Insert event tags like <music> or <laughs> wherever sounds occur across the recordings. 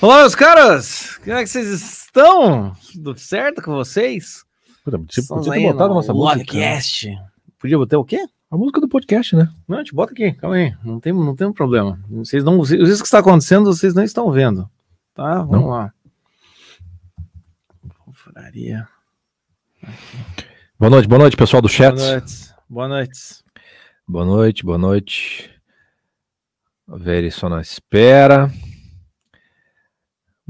Olá, meus caras! Como é que vocês estão? Tudo certo com vocês? Puta, tipo, podia ter botado no nossa música. Lovecast. Podia botar o quê? A música do podcast, né? Não, a gente bota aqui, calma aí. Não tem, não tem um problema. Vocês não, isso que está acontecendo, vocês não estão vendo. Tá? Vamos Não. lá. Confraria. Boa noite, boa noite, pessoal do chat. Boa noite. Boa noite. Boa noite, boa noite. Só na espera.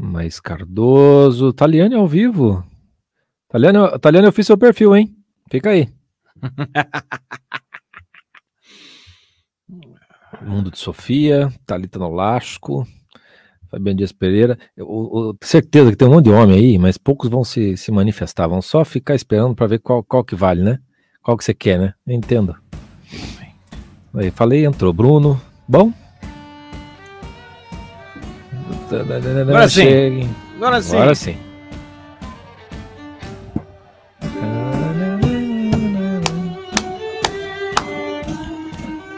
Mais Cardoso. Taliane ao vivo. Taliane, Taliane, eu fiz seu perfil, hein? Fica aí. <laughs> Mundo de Sofia, Thalita Nolasco, Fabiano Dias Pereira. Eu, eu- certeza que tem um monte de homem aí, mas poucos vão se, se manifestar. Vão só ficar esperando para ver qual, qual que vale, né? Qual que você quer, né? Eu entendo. Aí, falei, entrou. Bruno, bom? Agora sim. Agora sim. Agora sim.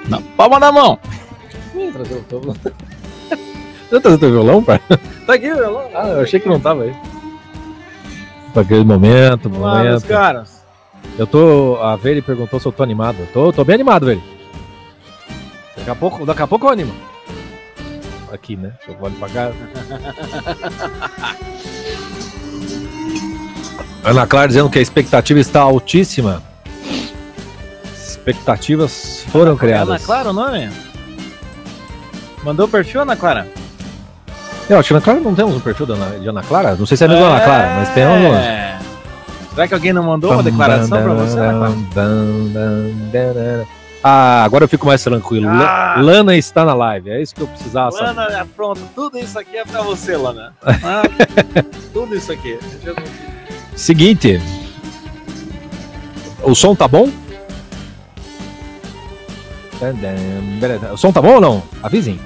Não, palma na mão. Vem trazer o teu violão. Você trazer o teu violão, pai? Tá aqui, violão. Ah, eu achei que não tava aí. Pra aquele momento, Vamos lá, momento. caras. Eu tô. A Veri perguntou se eu tô animado. Eu Tô, tô bem animado, Veri. Daqui a pouco, daqui a pouco eu animo. Aqui, né? Eu vou ali pagar. <laughs> Ana Clara dizendo que a expectativa está altíssima. Expectativas foram criadas. Ana Clara o nome? Mandou o perfil, Ana Clara? Eu acho que Ana Clara não temos um perfil da Ana, de Ana Clara. Não sei se é a mesma Ana Clara, mas tem um. É. Será que alguém não mandou uma declaração pra você, Ana Clara? Ah, agora eu fico mais tranquilo. Ah. Lana está na live, é isso que eu precisava saber. Lana, é pronto, tudo isso aqui é pra você, Lana. Ah, <laughs> tudo isso aqui. Seguinte. O som tá bom? O som tá bom ou não? Avisem.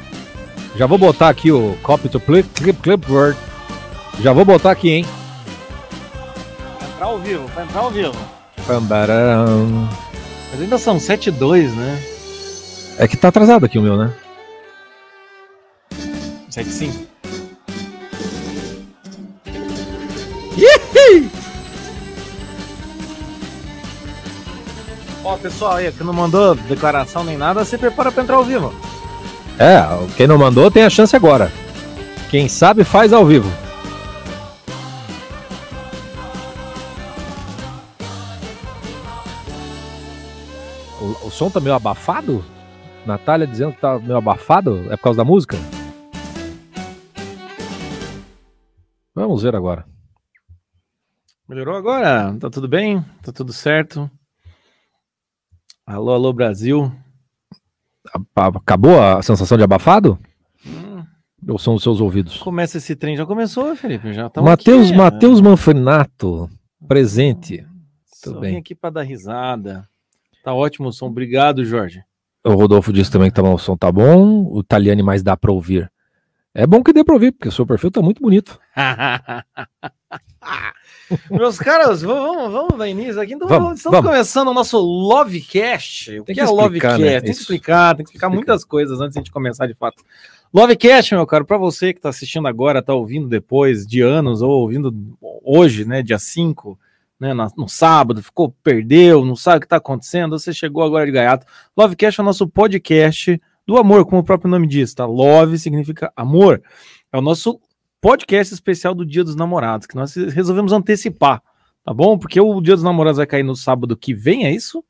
Já vou botar aqui o copy to clip, clip, clip word. Já vou botar aqui, hein? Pra entrar ao vivo, pra entrar ao vivo. Mas ainda são 7 e 2, né? É que tá atrasado aqui o meu, né? 7 e 5. Ó, pessoal aí, que não mandou declaração nem nada, se prepara pra entrar ao vivo. É, quem não mandou tem a chance agora. Quem sabe faz ao vivo. O, som tá meio abafado? Natália dizendo que tá meio abafado? É por causa da música? Vamos ver agora. Melhorou agora? Tá tudo bem? Tá tudo certo? Alô, alô, Brasil. Acabou a sensação de abafado? Hum, Ou são os seus ouvidos? começa esse trem, já começou, Felipe? Já tá Matheus aqui, Matheus Manfrinato, presente. Só tudo bem. aqui pra dar risada. Tá ótimo o som. Obrigado, Jorge. O Rodolfo disse também que tá bom, o som tá bom. O Taliane mais dá pra ouvir. É bom que dê pra ouvir, porque o seu perfil tá muito bonito. <laughs> Meus caras, vamos, vamos dar início aqui. Então, Vamos, estamos vamos. começando o nosso Lovecast. O que, que é explicar, Lovecast? né? Tem que explicar, tem que explicar Explica. muitas coisas antes de a gente começar de fato. Lovecast, meu caro, para você que está assistindo agora, está ouvindo depois de anos, ou ouvindo hoje, né, dia 5, né, no sábado, ficou, perdeu, não sabe o que está acontecendo, você chegou agora de gaiato. Lovecast é o nosso podcast do amor, como o próprio nome diz, tá? Love significa amor. É o nosso podcast especial do Dia dos Namorados, que nós resolvemos antecipar, tá bom? Porque o Dia dos Namorados vai cair no sábado que vem, é isso?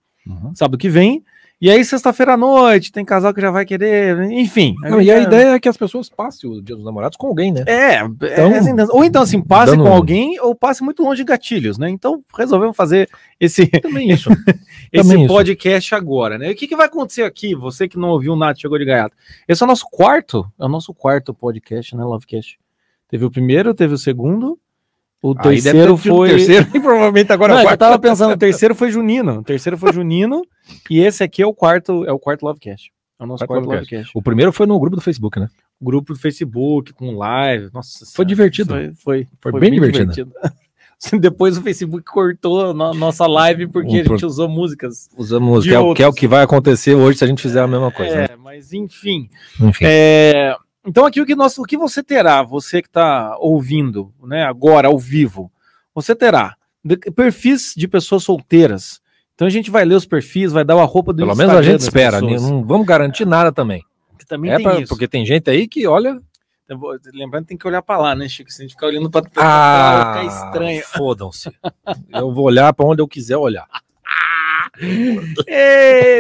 Sábado que vem. E aí, sexta-feira à noite, tem casal que já vai querer, enfim. Não, e a ideia é que as pessoas passem o Dia dos Namorados com alguém, né? É, é assim, ou então assim, passe dando com alguém ou passe muito longe de gatilhos, né? Então resolvemos fazer esse, Também isso. <laughs> esse Também isso. podcast agora, né? E o que, que vai acontecer aqui? Você que não ouviu nada, chegou de gaiato. Esse é o nosso quarto, é o nosso quarto podcast, né, Lovecast? Teve o primeiro, teve o segundo, o terceiro ter tido o foi... terceiro <laughs> e provavelmente agora Não, é é o que eu quarto. tava pensando, o terceiro foi Junino, o terceiro foi Junino, e esse aqui é o quarto, é o quarto Lovecast. É o nosso Quarto quarto Lovecast. Lovecast. O primeiro foi no grupo do Facebook, né? Grupo do Facebook, com live, nossa senhora, divertido. Foi, foi, Foi bem divertido. <laughs> Depois o Facebook cortou a no- nossa live porque a gente usou músicas. Usamos, que é, o- que é o que vai acontecer hoje se a gente fizer a mesma coisa. né? É, mas enfim. Enfim. É, Então aqui o que, nós, o que você terá, você que está ouvindo, né, agora ao vivo, você terá perfis de pessoas solteiras. Então a gente vai ler os perfis, vai dar a roupa do Pelo menos a Instagram gente espera. né? pessoas, Não vamos garantir nada também. que também É tem pra- isso. porque tem gente aí que olha. Vou- Lembrando que tem que olhar para lá, né, Chico? Se a gente ficar olhando para Ah, fica estranho. <laughs> Fodam-se. Eu vou olhar pra onde eu quiser olhar. <laughs>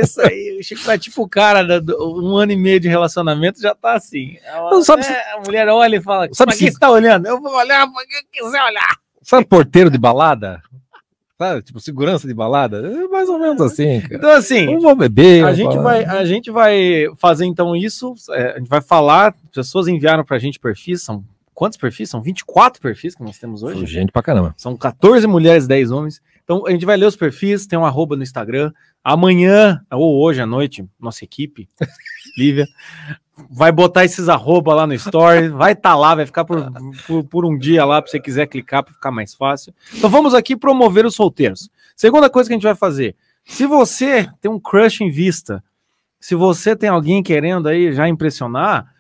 Isso aí, o Chico tá tipo o cara um ano e meio de relacionamento já tá assim. Ela- Não, sabe é, se- A mulher olha e fala: Sabe quem se- você tá olhando? Eu vou olhar para quem eu quiser olhar. Sabe porteiro de balada? Sabe? Tipo, segurança de balada? É mais ou menos assim, cara. Então, assim, Eu vou beber. a gente, vai, a gente vai fazer então isso. é, a gente vai falar. Pessoas enviaram pra gente perfis. São quantos perfis? São 24 perfis que nós temos hoje. Gente pra caramba. São 14 mulheres, 10 homens. Então a gente vai ler os perfis, tem um arroba no Instagram. Amanhã, ou hoje à noite, nossa equipe, <laughs> Lívia, vai botar esses arroba lá no story, vai estar lá, vai ficar por, por, por um dia lá, para você quiser clicar para ficar mais fácil. Então vamos aqui promover os solteiros. Segunda coisa que a gente vai fazer, se você tem um crush em vista, se você tem alguém querendo aí já impressionar,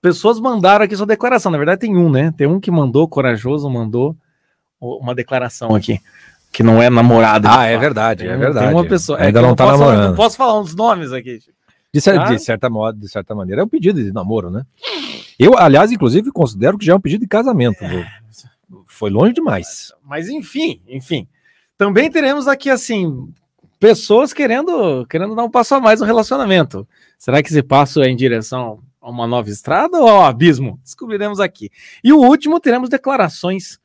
pessoas mandaram aqui sua declaração. Na verdade tem um, né? Tem um que mandou, corajoso, mandou uma declaração aqui, que não é namorada. Ah, é verdade, é verdade. Tem uma pessoa. é Ainda que eu não tá falar- namorando. não posso falar uns nomes aqui. De, cer- Tá? de certa moda, de certa maneira, é um pedido de namoro, né? Eu, aliás, inclusive, considero que já é um pedido de casamento. viu? Foi longe demais. Mas enfim, enfim. Também teremos aqui assim pessoas querendo querendo dar um passo a mais no relacionamento. Será que esse passo é em direção a uma nova estrada ou ao abismo? Descobriremos aqui. E o último teremos declarações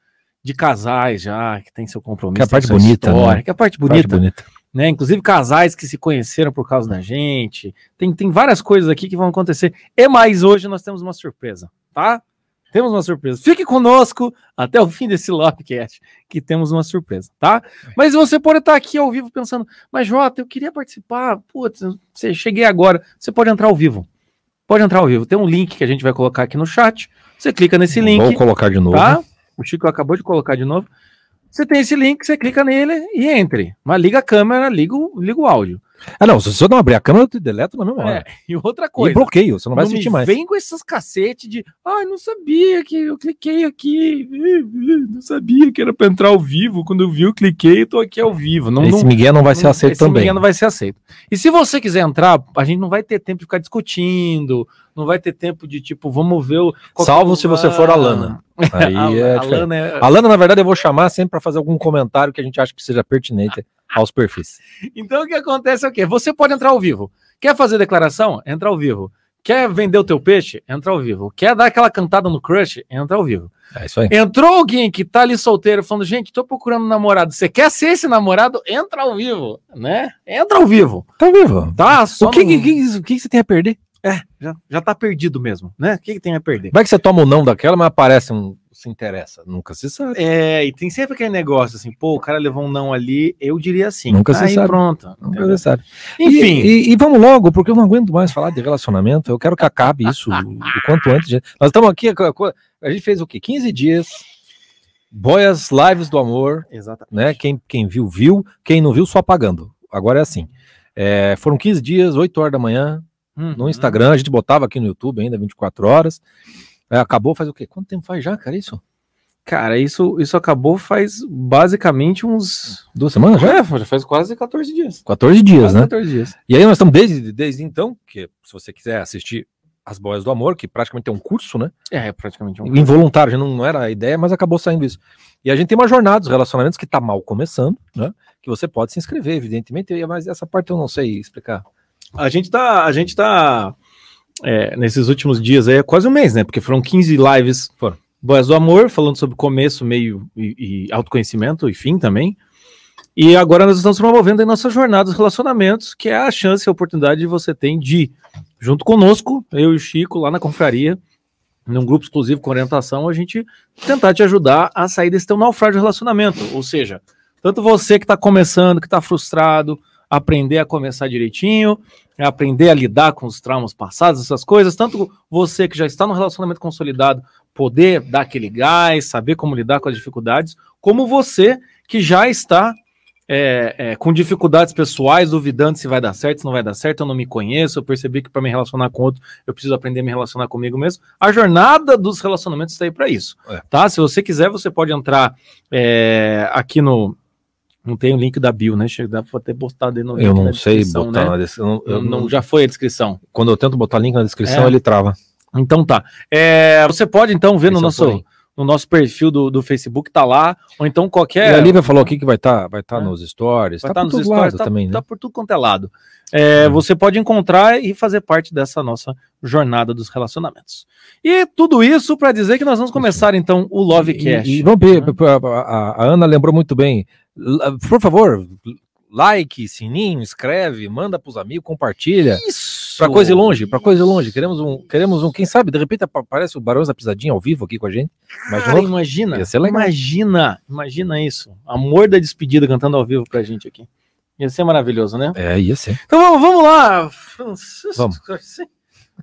de casais já que tem seu compromisso, Que é a parte bonita, história, né? que é a parte Parte bonita. bonita. né? Inclusive casais que se conheceram por causa da gente. Tem, tem várias coisas aqui que vão acontecer. E mais hoje nós temos uma surpresa, tá? Temos uma surpresa. Fique conosco até o fim desse Lopcast, que temos uma surpresa, tá? Mas você pode estar aqui ao vivo pensando, mas Jota, eu queria participar. Putz, você cheguei agora. Você pode entrar ao vivo. Pode entrar ao vivo. Tem um link que a gente vai colocar aqui no chat. Você clica nesse link Vou colocar de novo. tá? O Chico acabou de colocar de novo. Você tem esse link, você clica nele e entre. Mas liga a câmera, liga o, liga o áudio. Ah, não, se você não abrir a câmera, eu te deleto na mesma hora. É, <laughs> e outra E coisa. bloqueio, você não vai não me mais. vem com esses cacete de ai, não sabia que eu cliquei aqui. Não sabia que era pra entrar ao vivo. Quando eu vi, eu cliquei e tô aqui ao vivo. Não, Esse não, Miguel não vai ser não- aceito esse também. ninguém não vai ser aceito. E se você quiser entrar, a gente não vai ter tempo de ficar discutindo, não vai ter tempo de tipo, vamos ver o. que Salvo é se você for a Lana. <laughs> Aí a, é a diferente. Lana é, A Lana, na verdade, eu vou chamar sempre para fazer algum comentário que a gente acha que seja pertinente aos perfis. Então o que acontece é o quê? Você pode entrar ao vivo. Quer fazer declaração? Entra ao vivo. Quer vender o teu peixe? Entra ao vivo. Quer dar aquela cantada no crush? Entra ao vivo. É isso aí. Entrou alguém que tá ali solteiro falando, gente, tô procurando namorado. Você quer ser esse namorado? Entra ao vivo, né? Entra ao vivo, Tá vivo. tá? Só O que, não- que, que, que você tem a perder? É, já, já tá perdido mesmo, né? O que, que tem a perder? Vai que você toma o não daquela, mas aparece um. Se interessa. Nunca se sabe. É, e tem sempre aquele negócio assim, pô, o cara levou um não ali, eu diria assim. Nunca se Aí sabe. pronto. Nunca entendeu? se sabe. Enfim, E, e- e vamos logo, porque eu não aguento mais falar de relacionamento. Eu quero que acabe isso o quanto antes. gente. Nós estamos aqui, a gente fez o quê? 15 dias. Boias Lives do Amor, exatamente. né? Quem, quem viu, viu. Quem não viu, só apagando. Agora é assim. É, foram 15 dias, 8 horas da manhã, no Uhum. Instagram. A gente botava aqui no YouTube ainda, 24 horas. É, acabou faz o quê? Quanto tempo faz já, cara? Isso? Cara, isso, isso acabou faz basicamente uns. Duas semanas já? Já, já faz quase 14 dias. 14 dias, Quase né? 14 dias. E aí nós estamos desde, desde então, que se você quiser assistir As Boias do Amor, que praticamente é um curso, né? É, praticamente um. Involuntário, já não, não era a ideia, mas acabou saindo isso. E a gente tem uma jornada dos relacionamentos que está mal começando, né? Que você pode se inscrever, evidentemente, mas essa parte eu não sei explicar. A gente tá. A gente tá. É, nesses últimos dias aí, é quase um mês, né? Porque foram 15 lives. Foram. Boas do Amor, falando sobre começo, meio e, e autoconhecimento e fim também. E agora nós estamos promovendo a nossa jornada dos relacionamentos, que é a chance e a oportunidade que você tem de, junto conosco, eu e o Chico, lá na confraria, num grupo exclusivo com orientação, a gente tentar te ajudar a sair desse teu naufrágio de relacionamento. Ou seja, tanto você que está começando, que está frustrado, aprender a começar direitinho, aprender a lidar com os traumas passados, essas coisas, tanto você que já está no relacionamento consolidado, poder dar aquele gás, saber como lidar com as dificuldades, como você que já está é, é, com dificuldades pessoais, duvidando se vai dar certo, se não vai dar certo, eu não me conheço, eu percebi que para me relacionar com outro, eu preciso aprender a me relacionar comigo mesmo. A jornada dos relacionamentos está aí para isso, É. tá? Se você quiser, você pode entrar é, aqui no... Não tem o link da bio, né? Dá pra ter botado aí no Eu link não sei botar né? na descrição. eu Não, não- já foi a descrição. Quando eu tento botar link na descrição, É. ele trava. Então tá. É, você pode então ver no Esse é o nosso. No nosso perfil do, do Facebook, tá lá, ou então E qualquer. a Lívia falou aqui que vai estar vai tá É. nos stories. Vai tá estar por nos todo stories, lado tá, também, né? tá por tudo quanto é lado. É, Hum. Você pode encontrar e fazer parte dessa nossa jornada dos relacionamentos. E tudo isso para dizer que nós vamos começar então o Lovecast. E, e vamos ver, né? a, a- a Ana lembrou muito bem. Por favor, like, sininho, escreve, manda pros amigos, compartilha. Isso! Pra coisa ir longe, pra coisa longe. Queremos um, queremos um, quem sabe, de repente aparece o Barões da Pisadinha ao vivo aqui com a gente. Cara, imagina, imagina, imagina isso. Amor da despedida cantando ao vivo pra gente aqui. Ia ser maravilhoso, né? É, ia ser. Então vamos, vamos lá. Vamos.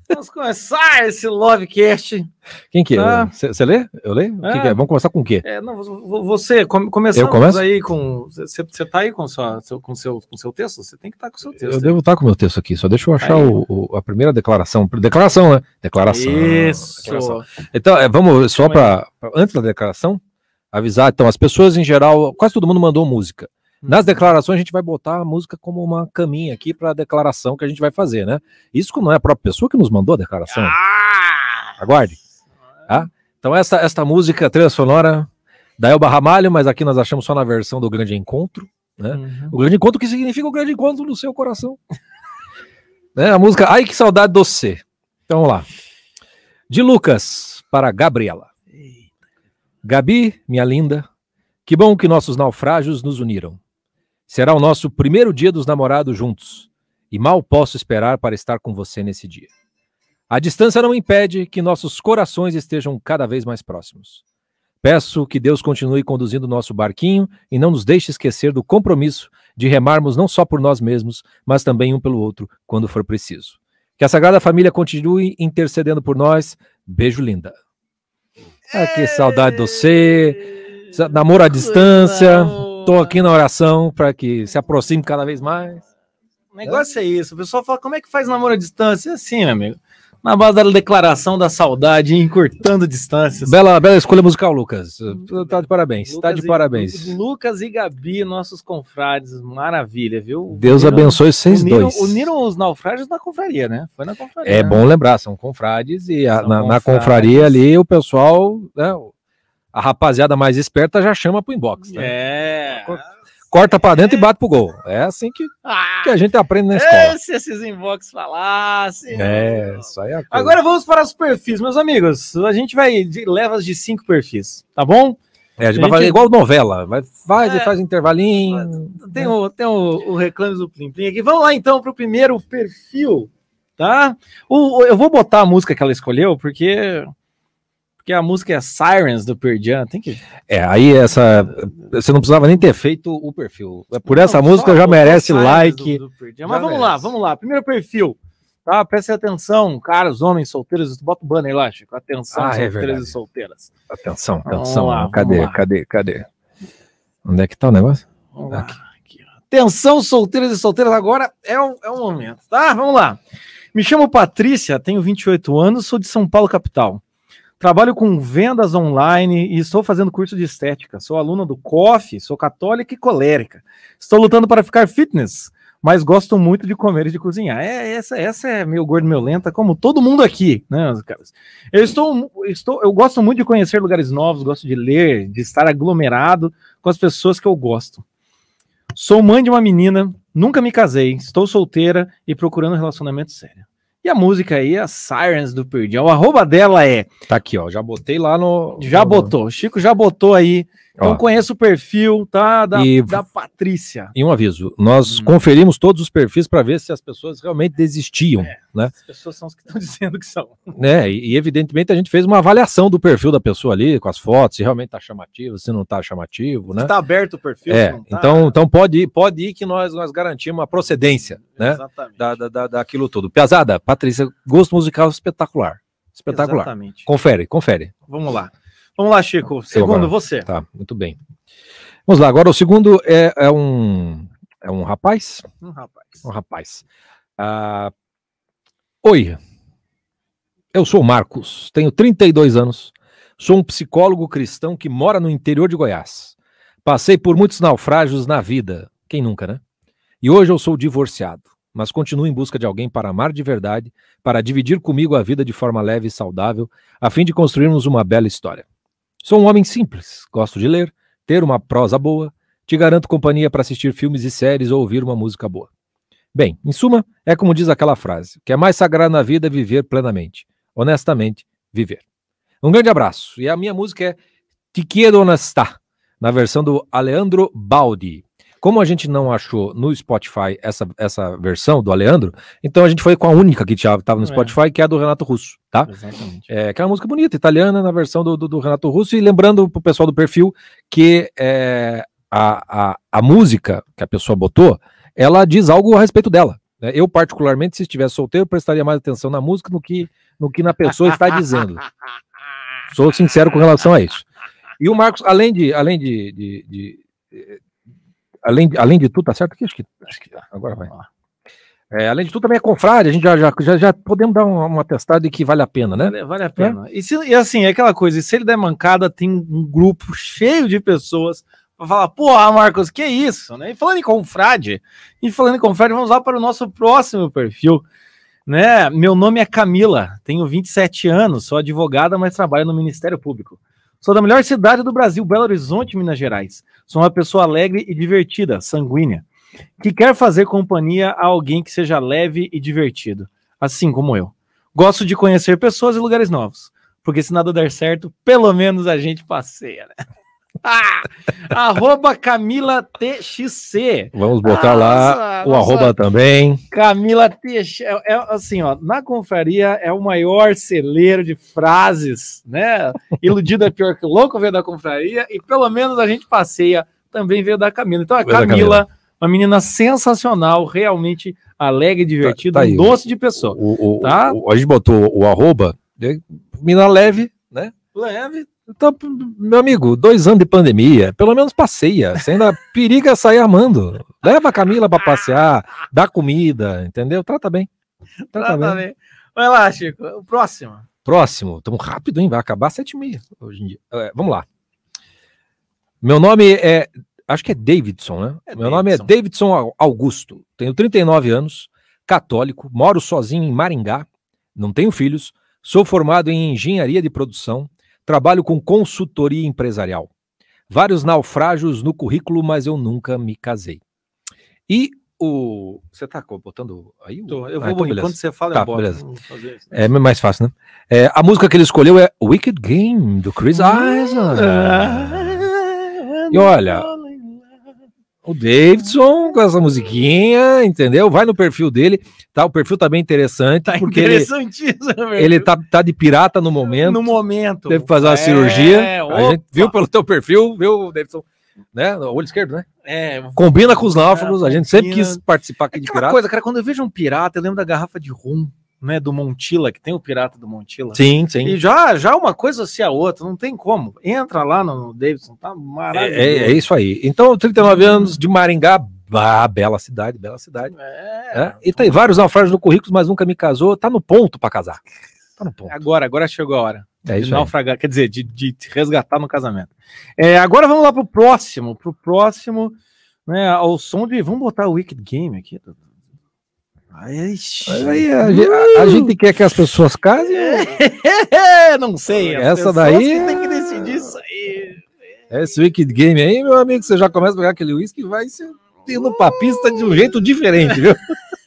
Vamos começar esse Lovecast. Quem que é? Tá. Você lê? Eu leio? O que É. que é? Vamos começar com o quê? É, não, vo- você, come, começamos aí com. Você tá aí com, sua, seu, com, seu, com seu texto? Você tem que estar com o seu texto. Eu devo estar com o meu texto aqui, só deixa eu achar Aí. o- o- a primeira declaração. Declaração, né? Declaração. Isso. declaração. Então, é, vamos só para antes da declaração, avisar. Então, as pessoas em geral, quase todo mundo mandou música. Nas declarações, a gente vai botar a música como uma caminha aqui para a declaração que a gente vai fazer, né? Isso não é a própria pessoa que nos mandou a declaração. Ah! Aguarde. Ah, Então, essa, esta música, trilha sonora da Elba Ramalho, mas aqui nós achamos só na versão do Grande Encontro. né? Uhum. O grande encontro que significa o grande encontro no seu coração. <laughs> né? A música Ai que saudade do. Então vamos lá. De Lucas para Gabriela. Gabi, minha linda, que bom que nossos naufrágios nos uniram. Será o nosso primeiro dia dos namorados juntos e mal posso esperar para estar com você nesse dia. A distância não impede que nossos corações estejam cada vez mais próximos. Peço que Deus continue conduzindo nosso barquinho e não nos deixe esquecer do compromisso de remarmos não só por nós mesmos, mas também um pelo outro quando for preciso. Que a Sagrada Família continue intercedendo por nós. Beijo, linda. Ah, que saudade de você. Namoro à distância. Tô aqui na oração para que se aproxime cada vez mais. O negócio é isso. O pessoal fala, como é que faz namoro à distância? É assim, meu amigo. Na base da declaração da saudade, encurtando distâncias. Bela, bela escolha musical, Lucas. Tá de parabéns. Tá Lucas de e- parabéns. Lucas e Gabi, nossos confrades, maravilha, viu? Deus Uniram- abençoe vocês uniram, dois. Uniram os naufrágios na confraria, né? Foi na confraria. É né? bom lembrar, são confrades e São na, na confrades. confraria ali o pessoal, né, a rapaziada mais esperta já chama pro inbox. Né? É. Corta pra dentro e bate pro gol. É assim que, Ah, que a gente aprende na escola. se esses inbox falassem. É, isso aí é a coisa. Agora vamos para os perfis, meus amigos. A gente vai de levas de cinco perfis, tá bom? É, a gente a vai fazer igual novela. Vai, faz É. e faz intervalinho. Tem o, tem o, o Reclames do Plim Plim aqui. Vamos lá então para o primeiro perfil, tá? O, o- eu vou botar a música que ela escolheu, porque. Porque a música é Sirens do Pearl Jam. Tem que. É, aí essa. Você não precisava nem ter feito o perfil. Por essa Não, música só já merece like. do- do Jam. Já Mas vamos lá, merece. vamos lá. Primeiro perfil. Tá? Prestem atenção, caras, homens solteiros. Bota o banner lá, Chico. Atenção, Ah, é solteiros verdade. e solteiras. Atenção, atenção. lá, cadê, lá. cadê, cadê? Onde é que tá o negócio? Vamos lá. Aqui. Atenção, solteiros e solteiras, agora é o, é o momento, tá? Vamos lá. Me chamo Patrícia, tenho 28 anos, sou de São Paulo, capital. Trabalho com vendas online e estou fazendo curso de estética. Sou aluna do COF, sou católica e colérica. Estou lutando para ficar fitness, mas gosto muito de comer e de cozinhar. É, essa, essa é meio gordo, meio lenta, como todo mundo aqui, né, caras? Eu estou, estou, eu gosto muito de conhecer lugares novos, gosto de ler, de estar aglomerado com as pessoas que eu gosto. Sou mãe de uma menina, nunca me casei, estou solteira e procurando um relacionamento sério. E a música aí a Sirens do Perdi. O arroba dela é. Tá aqui, ó. Já botei lá no. Já botou. Chico já botou aí. Ó. Eu conheço o perfil, tá? Da, E- da Patrícia. E um aviso: nós Hum. conferimos todos os perfis para ver se as pessoas realmente desistiam, É. né? As pessoas são as que estão <laughs> dizendo que são. né? E, evidentemente a gente fez uma avaliação do perfil da pessoa ali, com as fotos, se realmente tá chamativo, se não tá chamativo, né? Tá aberto o perfil? É, tá? então, então pode ir, pode ir que nós, nós garantimos a procedência, né? Exatamente. Da, da, da- daquilo tudo. Piazada, Patrícia, gosto musical espetacular. Espetacular. Exatamente. Confere, confere. Vamos lá. Vamos lá, Chico. Segundo, você. Tá, muito bem. Vamos lá, agora o segundo é, é um, é um rapaz. Um rapaz. Um rapaz. Ah, Oi, eu sou o Marcos, tenho 32 anos, sou um psicólogo cristão que mora no interior de Goiás. Passei por muitos naufrágios na vida, quem nunca, né? E hoje eu sou divorciado, mas continuo em busca de alguém para amar de verdade, para dividir comigo a vida de forma leve e saudável, a fim de construirmos uma bela história. Sou um homem simples, gosto de ler, ter uma prosa boa, te garanto companhia para assistir filmes e séries ou ouvir uma música boa. Bem, em suma, é como diz aquela frase: o que é mais sagrado na vida é viver plenamente. Honestamente, viver. Um grande abraço. E a minha música é Te Quiero Honestá, na versão do Aleandro Baldi. Como a gente não achou no Spotify essa, essa versão do Aleandro, então a gente foi com a única que estava no Spotify, é. que é a do Renato Russo, tá? Exatamente. É, que é uma música bonita, italiana, na versão do, do, do Renato Russo. E lembrando pro pessoal do perfil que é, a, a, a música que a pessoa botou ela diz algo a respeito dela. Né? Eu, particularmente, se estivesse solteiro, prestaria mais atenção na música do que, no que na pessoa está dizendo. Sou sincero com relação a isso. E o Marcos, além de. Além de, de, de além, além de tudo, tá certo aqui? Acho que, acho que tá. Agora vai. É, além de tudo, também é confrade, a gente já, já, já, já podemos dar uma, uma testada de que vale a pena, né? Vale, vale a pena. É? E, se, e assim, é aquela coisa, e se ele der mancada, tem um grupo <laughs> cheio de pessoas para falar, pô, Marcos, que isso? Né? E falando em confrade, e falando em confrade, vamos lá para o nosso próximo perfil. Né? Meu nome é Camila, tenho 27 anos, sou advogada, mas trabalho no Ministério Público. Sou da melhor cidade do Brasil, Belo Horizonte, Minas Gerais. Sou uma pessoa alegre e divertida, sanguínea, que quer fazer companhia a alguém que seja leve e divertido, assim como eu. Gosto de conhecer pessoas e lugares novos, porque se nada der certo, pelo menos a gente passeia, né? Ah, arroba Camila TXC. Vamos botar nossa, lá o nossa, arroba também. Camila TX. É, é, assim, ó, na confraria é o maior celeiro de frases, né? Iludido é pior que louco veio da confraria e pelo menos a gente passeia também veio da Camila. Então a Camila, Camila, uma menina sensacional, realmente alegre, divertida, tá, tá um doce de pessoa. O, o, tá? O, a gente botou o arroba, né? menina leve, né? Leve, então, meu amigo, dois anos de pandemia, pelo menos passeia. Você ainda <laughs> periga sair amando. Leva a Camila para passear, dá comida, entendeu? Trata bem. Trata, Trata bem. bem. Vai lá, Chico. O próximo. Próximo. Estamos rápido, hein? Vai acabar sete e meia hoje em dia. É, vamos lá. Meu nome é. Acho que é Davidson, né? É Meu Davidson. nome é Davidson Augusto. Tenho 39 anos, católico, moro sozinho em Maringá, não tenho filhos, sou formado em engenharia de produção Trabalho com consultoria empresarial. Vários naufrágios no currículo, mas eu nunca me casei. E o. Você tá botando aí? Tô, eu ah, vou, ah, então enquanto você fala, tá, beleza. É mais fácil, né? É, a música que ele escolheu é Wicked Game, do Chris ah, Isaac. e olha, o Davidson com essa musiquinha, entendeu? Vai no perfil dele, tá? O perfil tá bem interessante. Tá porque interessantíssimo. Ele, ele tá, tá de pirata no momento. No momento. Teve que fazer uma é, cirurgia. Opa. A gente viu pelo teu perfil, viu, Davidson? Né? O olho esquerdo, né? É. Combina com os náufragos. É, a gente sempre quis participar aqui é de pirata. coisa, cara, quando eu vejo um pirata, eu lembro da garrafa de rum né, do Montila, que tem o Pirata do Montila. Sim, sim. E já, já uma coisa se a outra, não tem como. Entra lá no Davidson, tá maravilhoso. É, é, é isso aí. Então, 39 anos de Maringá, ah, bela cidade, bela cidade. É, é. E tem vários naufrágios no currículo, mas nunca me casou. Tá no ponto para casar. Tá no ponto. Agora, agora chegou a hora. É isso de naufragar, aí. quer dizer, de, de resgatar no casamento. É, agora vamos lá pro próximo, pro próximo, né, ao som de, vamos botar o Wicked Game aqui, Aí, a, a, a, gente quer que as pessoas casem? <laughs> não sei. Essa daí. tem que decidir isso aí. Esse Wicked Game aí, meu amigo, você já começa a pegar aquele whisky e vai se indo pra pista de um jeito diferente, viu?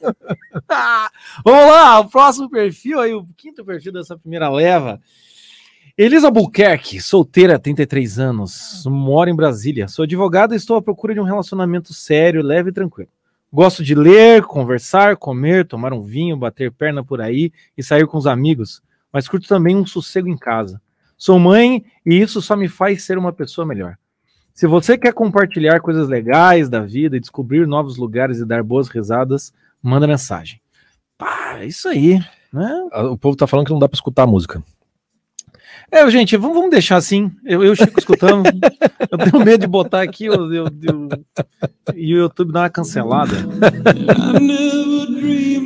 <laughs> Vamos lá, o próximo perfil aí, o quinto perfil dessa primeira leva. Elisa Buquerque, solteira, 33 anos, mora em Brasília. Sou advogada e estou à procura de um relacionamento sério, leve e tranquilo. Gosto de ler, conversar, comer, tomar um vinho, bater perna por aí e sair com os amigos, mas curto também um sossego em casa. Sou mãe e isso só me faz ser uma pessoa melhor. Se você quer compartilhar coisas legais da vida e descobrir novos lugares e dar boas risadas, manda mensagem. Pá, é isso aí. Né? O povo tá falando que não dá para escutar a música. É, gente, vamos, vamos deixar assim. Eu, eu Chico escutando. <laughs> eu tenho medo de botar aqui o, eu, eu, e o YouTube dar uma cancelada.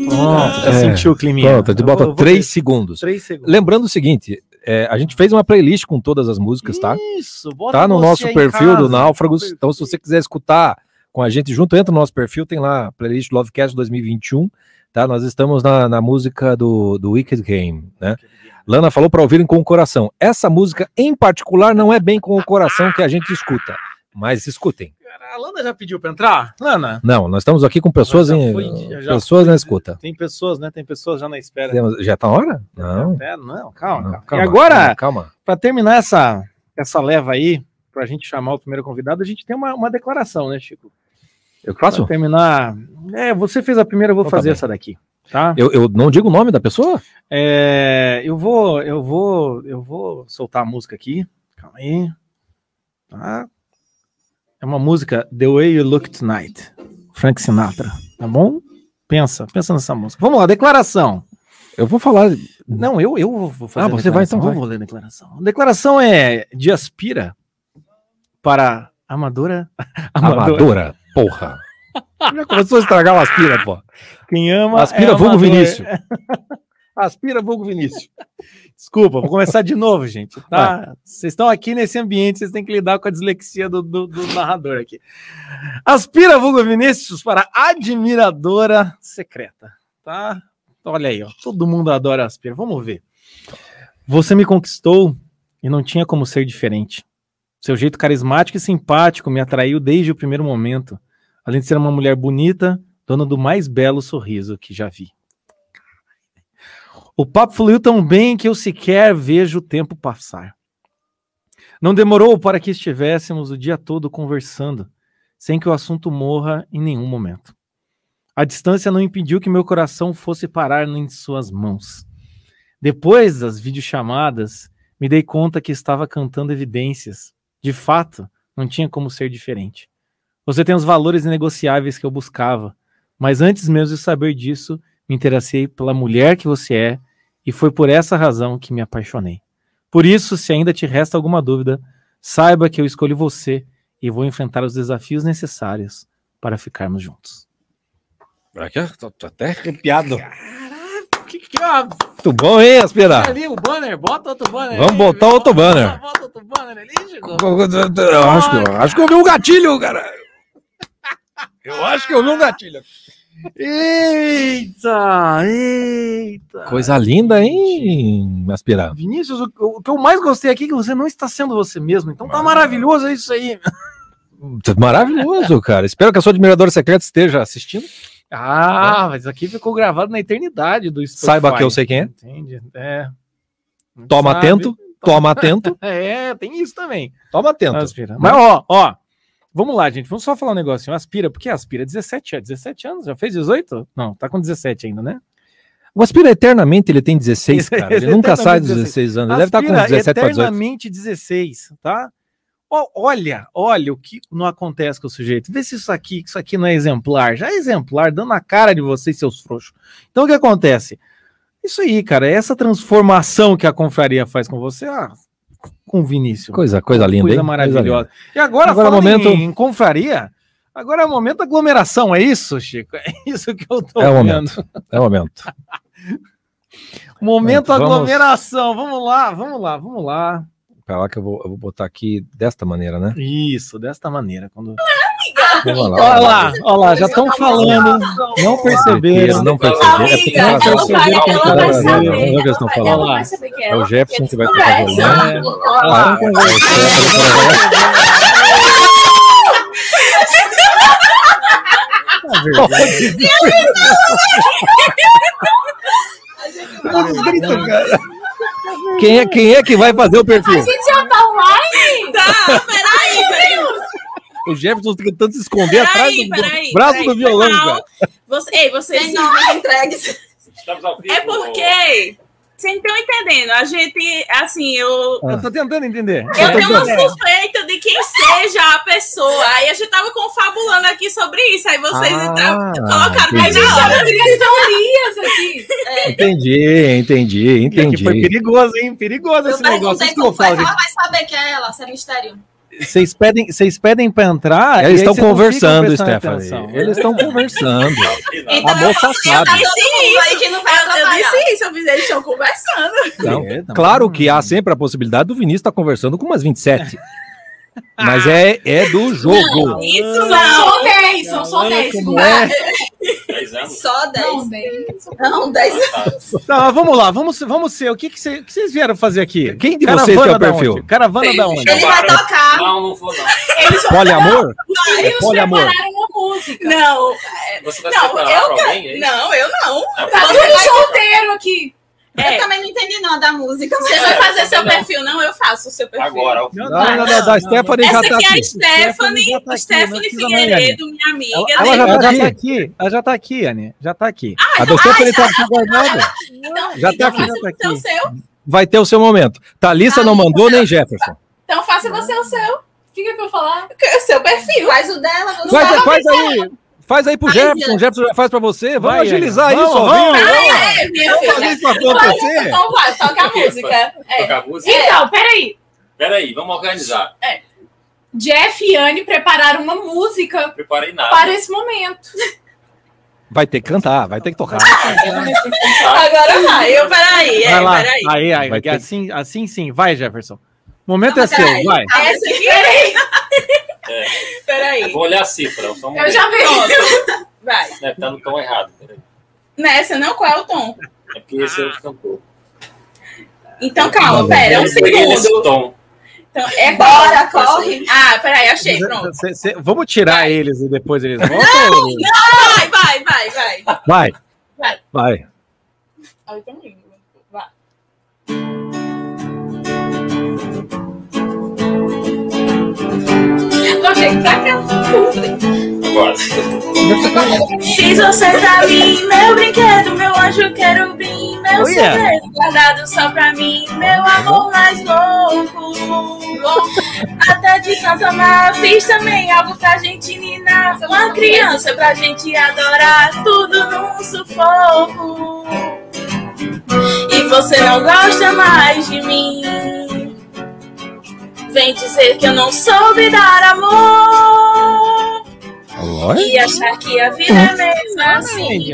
Pronto, já É, sentiu o clima. Pronto, a gente bota 3 segundos. Três segundos. Lembrando o seguinte, é, a gente fez uma playlist com todas as músicas, tá? Isso, bota Tá no nosso perfil do casa. Náufragos. Perfeito. Então, se você quiser escutar com a gente junto, entra no nosso perfil, tem lá a playlist Lovecast 2021, tá? Nós estamos na, na música do, do Wicked Game, né? Lana falou para ouvirem com o coração. Essa música, em particular, não é bem com o coração que a gente escuta, mas escutem. A Lana já pediu pra entrar? Lana? Não, nós estamos aqui com pessoas Já em foi- já- pessoas foi- na escuta. Tem pessoas, né? Tem pessoas já na espera. Já tá na hora? Não. É, não, calma, Não, calma. calma, E agora, calma, calma. para terminar essa, essa leva aí, pra gente chamar o primeiro convidado, a gente tem uma, uma declaração, né, Chico? Eu Pra faço? terminar. É, você fez a primeira, eu vou tá fazer bem. essa daqui, tá? Eu, eu não digo o nome da pessoa? É, eu vou, eu vou, eu vou soltar a música aqui. Calma aí. Tá? É uma música The Way You Look Tonight, Frank Sinatra, tá bom? Pensa, pensa nessa música. Vamos lá, declaração. Eu vou falar. Não, eu, eu vou fazer. Ah, você vai, então vai. Eu vou ler a declaração. A declaração é de aspira para amadora. <laughs> Amadora, porra. Já começou a estragar o aspira, pô. Quem ama. Aspira é vulgo. Vinícius. <laughs> Aspira vulgo Vinícius. Desculpa, vou começar de novo, gente. Tá? Vocês estão aqui nesse ambiente, vocês têm que lidar com a dislexia do, do- do narrador aqui. Aspira vulgo Vinícius para admiradora secreta, tá? Olha aí, ó. Todo mundo adora Aspira. Vamos ver. Você me conquistou e não tinha como ser diferente. Seu jeito carismático e simpático me atraiu desde o primeiro momento. Além de ser uma mulher bonita, dona do mais belo sorriso que já vi. O papo fluiu tão bem que eu sequer vejo o tempo passar. Não demorou para que estivéssemos o dia todo conversando, sem que o assunto morra em nenhum momento. A distância não impediu que meu coração fosse parar em suas mãos. Depois das videochamadas, me dei conta que estava cantando evidências. De fato, não tinha como ser diferente. Você tem os valores inegociáveis que eu buscava, mas antes mesmo de saber disso, me interessei pela mulher que você é e foi por essa razão que me apaixonei. Por isso, se ainda te resta alguma dúvida, saiba que eu escolhi você e vou enfrentar os desafios necessários para ficarmos juntos. Aqui, tô, tô até arrepiado. Que que é? Muito bom, hein, Aspira? ali o banner, bota outro banner. Vamos botar outro banner. Bota outro banner ali, Chico. Acho, que, eu acho que eu vi um gatilho, cara. Eu acho que eu vi um gatilho. Eita, eita. Coisa linda, hein, Aspira? Vinícius, o, o que eu mais gostei aqui é que você não está sendo você mesmo. Então tá maravilhoso isso aí. Maravilhoso, cara. Espero que a sua admiradora secreta esteja assistindo. Ah, mas aqui ficou gravado na eternidade do Spotify. Saiba que eu sei quem é. Entende? É. Toma Sabe? atento. Toma atento. <laughs> É, tem isso também. Toma atento. Aspira. Mas ó, ó. Vamos lá, gente. Vamos só falar um negocinho. Aspira, porque aspira 17, é 17 anos. Já fez 18? Não, tá com 17 ainda, né? O Aspira eternamente ele tem 16, <laughs> cara. Ele nunca sai dos Eternamente 16 anos. Ele deve estar com Aspira 17 para 18. eternamente 16, tá? Olha, olha o que não acontece com o sujeito. Vê se isso aqui, isso aqui não é exemplar. Já é exemplar, dando a cara de vocês, seus frouxos. Então o que acontece? Isso aí, cara, é essa transformação que a confraria faz com você, ah, com o Vinícius. Coisa, coisa linda, Coisa hein? maravilhosa. E agora, Agora é falando momento- em, em confraria, agora é o momento da aglomeração, é isso, Chico? É isso que eu tô É o vendo. momento. É o momento. <laughs> Momento aglomeração. Vamos lá, vamos lá, vamos lá. Pra lá que eu vou, eu vou botar aqui desta maneira, né? Isso, desta maneira. Quando... Vamos Olha lá, olha lá, já estão falando, não perceberam. Não perceberam. É porque ela ela vai vai- saber. ela vai saber. Vamos ver o que eles estão Ela falando. lá. que É o ela- Jefferson que vai eles ficar conversam. É. Olha lá, lá. estão Quem é, quem é que vai fazer o A perfil? gente já tá online? Tá, peraí, peraí. O Jefferson tá tentando se esconder atrás Peraí, do peraí. braço peraí, do violão, cara. Você, ei, vocês nomes entregues. É porque vocês não estão entendendo. A gente, assim, eu. Eu tô tentando entender. Eu tenho uma suspeita de quem seja. a pessoa. Aí a gente tava confabulando aqui sobre isso. Aí vocês Ah, entraram, colocaram mais entendi. na hora. teorias aqui. Entendi, entendi, E aqui foi entendi. perigoso, hein? Perigoso Eu esse negócio. perguntei Isso que eu como foi, falo, ela gente. vai saber que é ela, se é mistério. Vocês pedem, vocês pedem pra entrar. aí Eles estão não conversando, Stephanie. atenção. Eles estão conversando. <laughs> Então, A moça eu sabe. todo disse que não vai Eu, eu disse isso, eu eles estão conversando. Não, É, não. Claro que há sempre a possibilidade do Vinícius estar conversando com umas 27. <laughs> Mas é, é do jogo. Isso São não. só 10, são só Olha 10. como Não é. <laughs> é? 10 anos. Só 10. Não, 10. Não, 10 Tá, mas vamos lá, vamos, vamos ser. O que, que, cê- o que vocês vieram fazer aqui? Quem de vocês tem o da perfil? onde? Caravana da onde? Ele vai tocar. Não, não vou, não. Eles Poliamor? os meninos poliamor. prepararam uma música. Não, Você vai Não, separar eu pra alguém? é não, eu não. Tá tudo vai- solteiro aqui. É. Eu também não entendi não da música. Você vai fazer seu Não. perfil, não? Eu faço o seu perfil. Agora, fim. Não, Não, não, não, da Stephanie já Essa tá aqui é a aqui. Stephanie, Stephanie já tá não Stephanie mais, Figueiredo, minha amiga. Ela, Ela ela já já, tá tá aqui. Ela já tá aqui, Anne. Já tá aqui. A da Stephanie tá aqui guardada. Então, Já tá então aqui, faça já tá então aqui. seu. Vai ter o seu momento. Thalissa não mandou nem Jefferson. Então faça você o seu. O que, que eu vou falar? O seu perfil. Faz o dela, você Faz, faz aí. Faz aí pro Faz, Jefferson. O Jefferson já faz pra você. Vamos Vai, agilizar Anne. isso, Vamos, vamos. vamos. É, Vamos fazer isso acontecer. Então vai, toca a música. É. Tocar a música? Então, peraí. Peraí, vamos organizar. Jeff e Anne prepararam uma música preparei nada. para esse momento. Vai ter que cantar, vai ter que tocar. Agora vai. Eu, peraí, é, Vai lá. peraí. Aí, aí. Vai ter- assim, assim sim. Vai, Jefferson. O momento Não, é seu. Vai. Essa aqui, peraí. É. Peraí. Eu vou olhar a cifra. Um Eu momento. já vi. Pronto. Vai. Né, tá no tom errado. Peraí. Nessa não, qual é o tom? É porque esse é o cantor. Então calma, Não, pera, um peguei nesse segundo. tom. Então, é Bora, corre. Ah, peraí, achei, pronto. Cê- cê- vamos tirar eles e depois eles voltam? Vai, vai, vai, vai. Vai. Vai. Vai. Ai, tô tá. Agora. Fiz você pra mim, meu brinquedo, meu anjo querubim, meu Oh, yeah. segredo guardado só pra mim, meu amor mais louco. Até de tanto amar, fiz também algo pra gente ninar. Uma criança pra gente adorar, tudo num sufoco. E você não gosta mais de mim. Vem dizer que eu não soube dar amor. E achar que a vida é mesmo assim.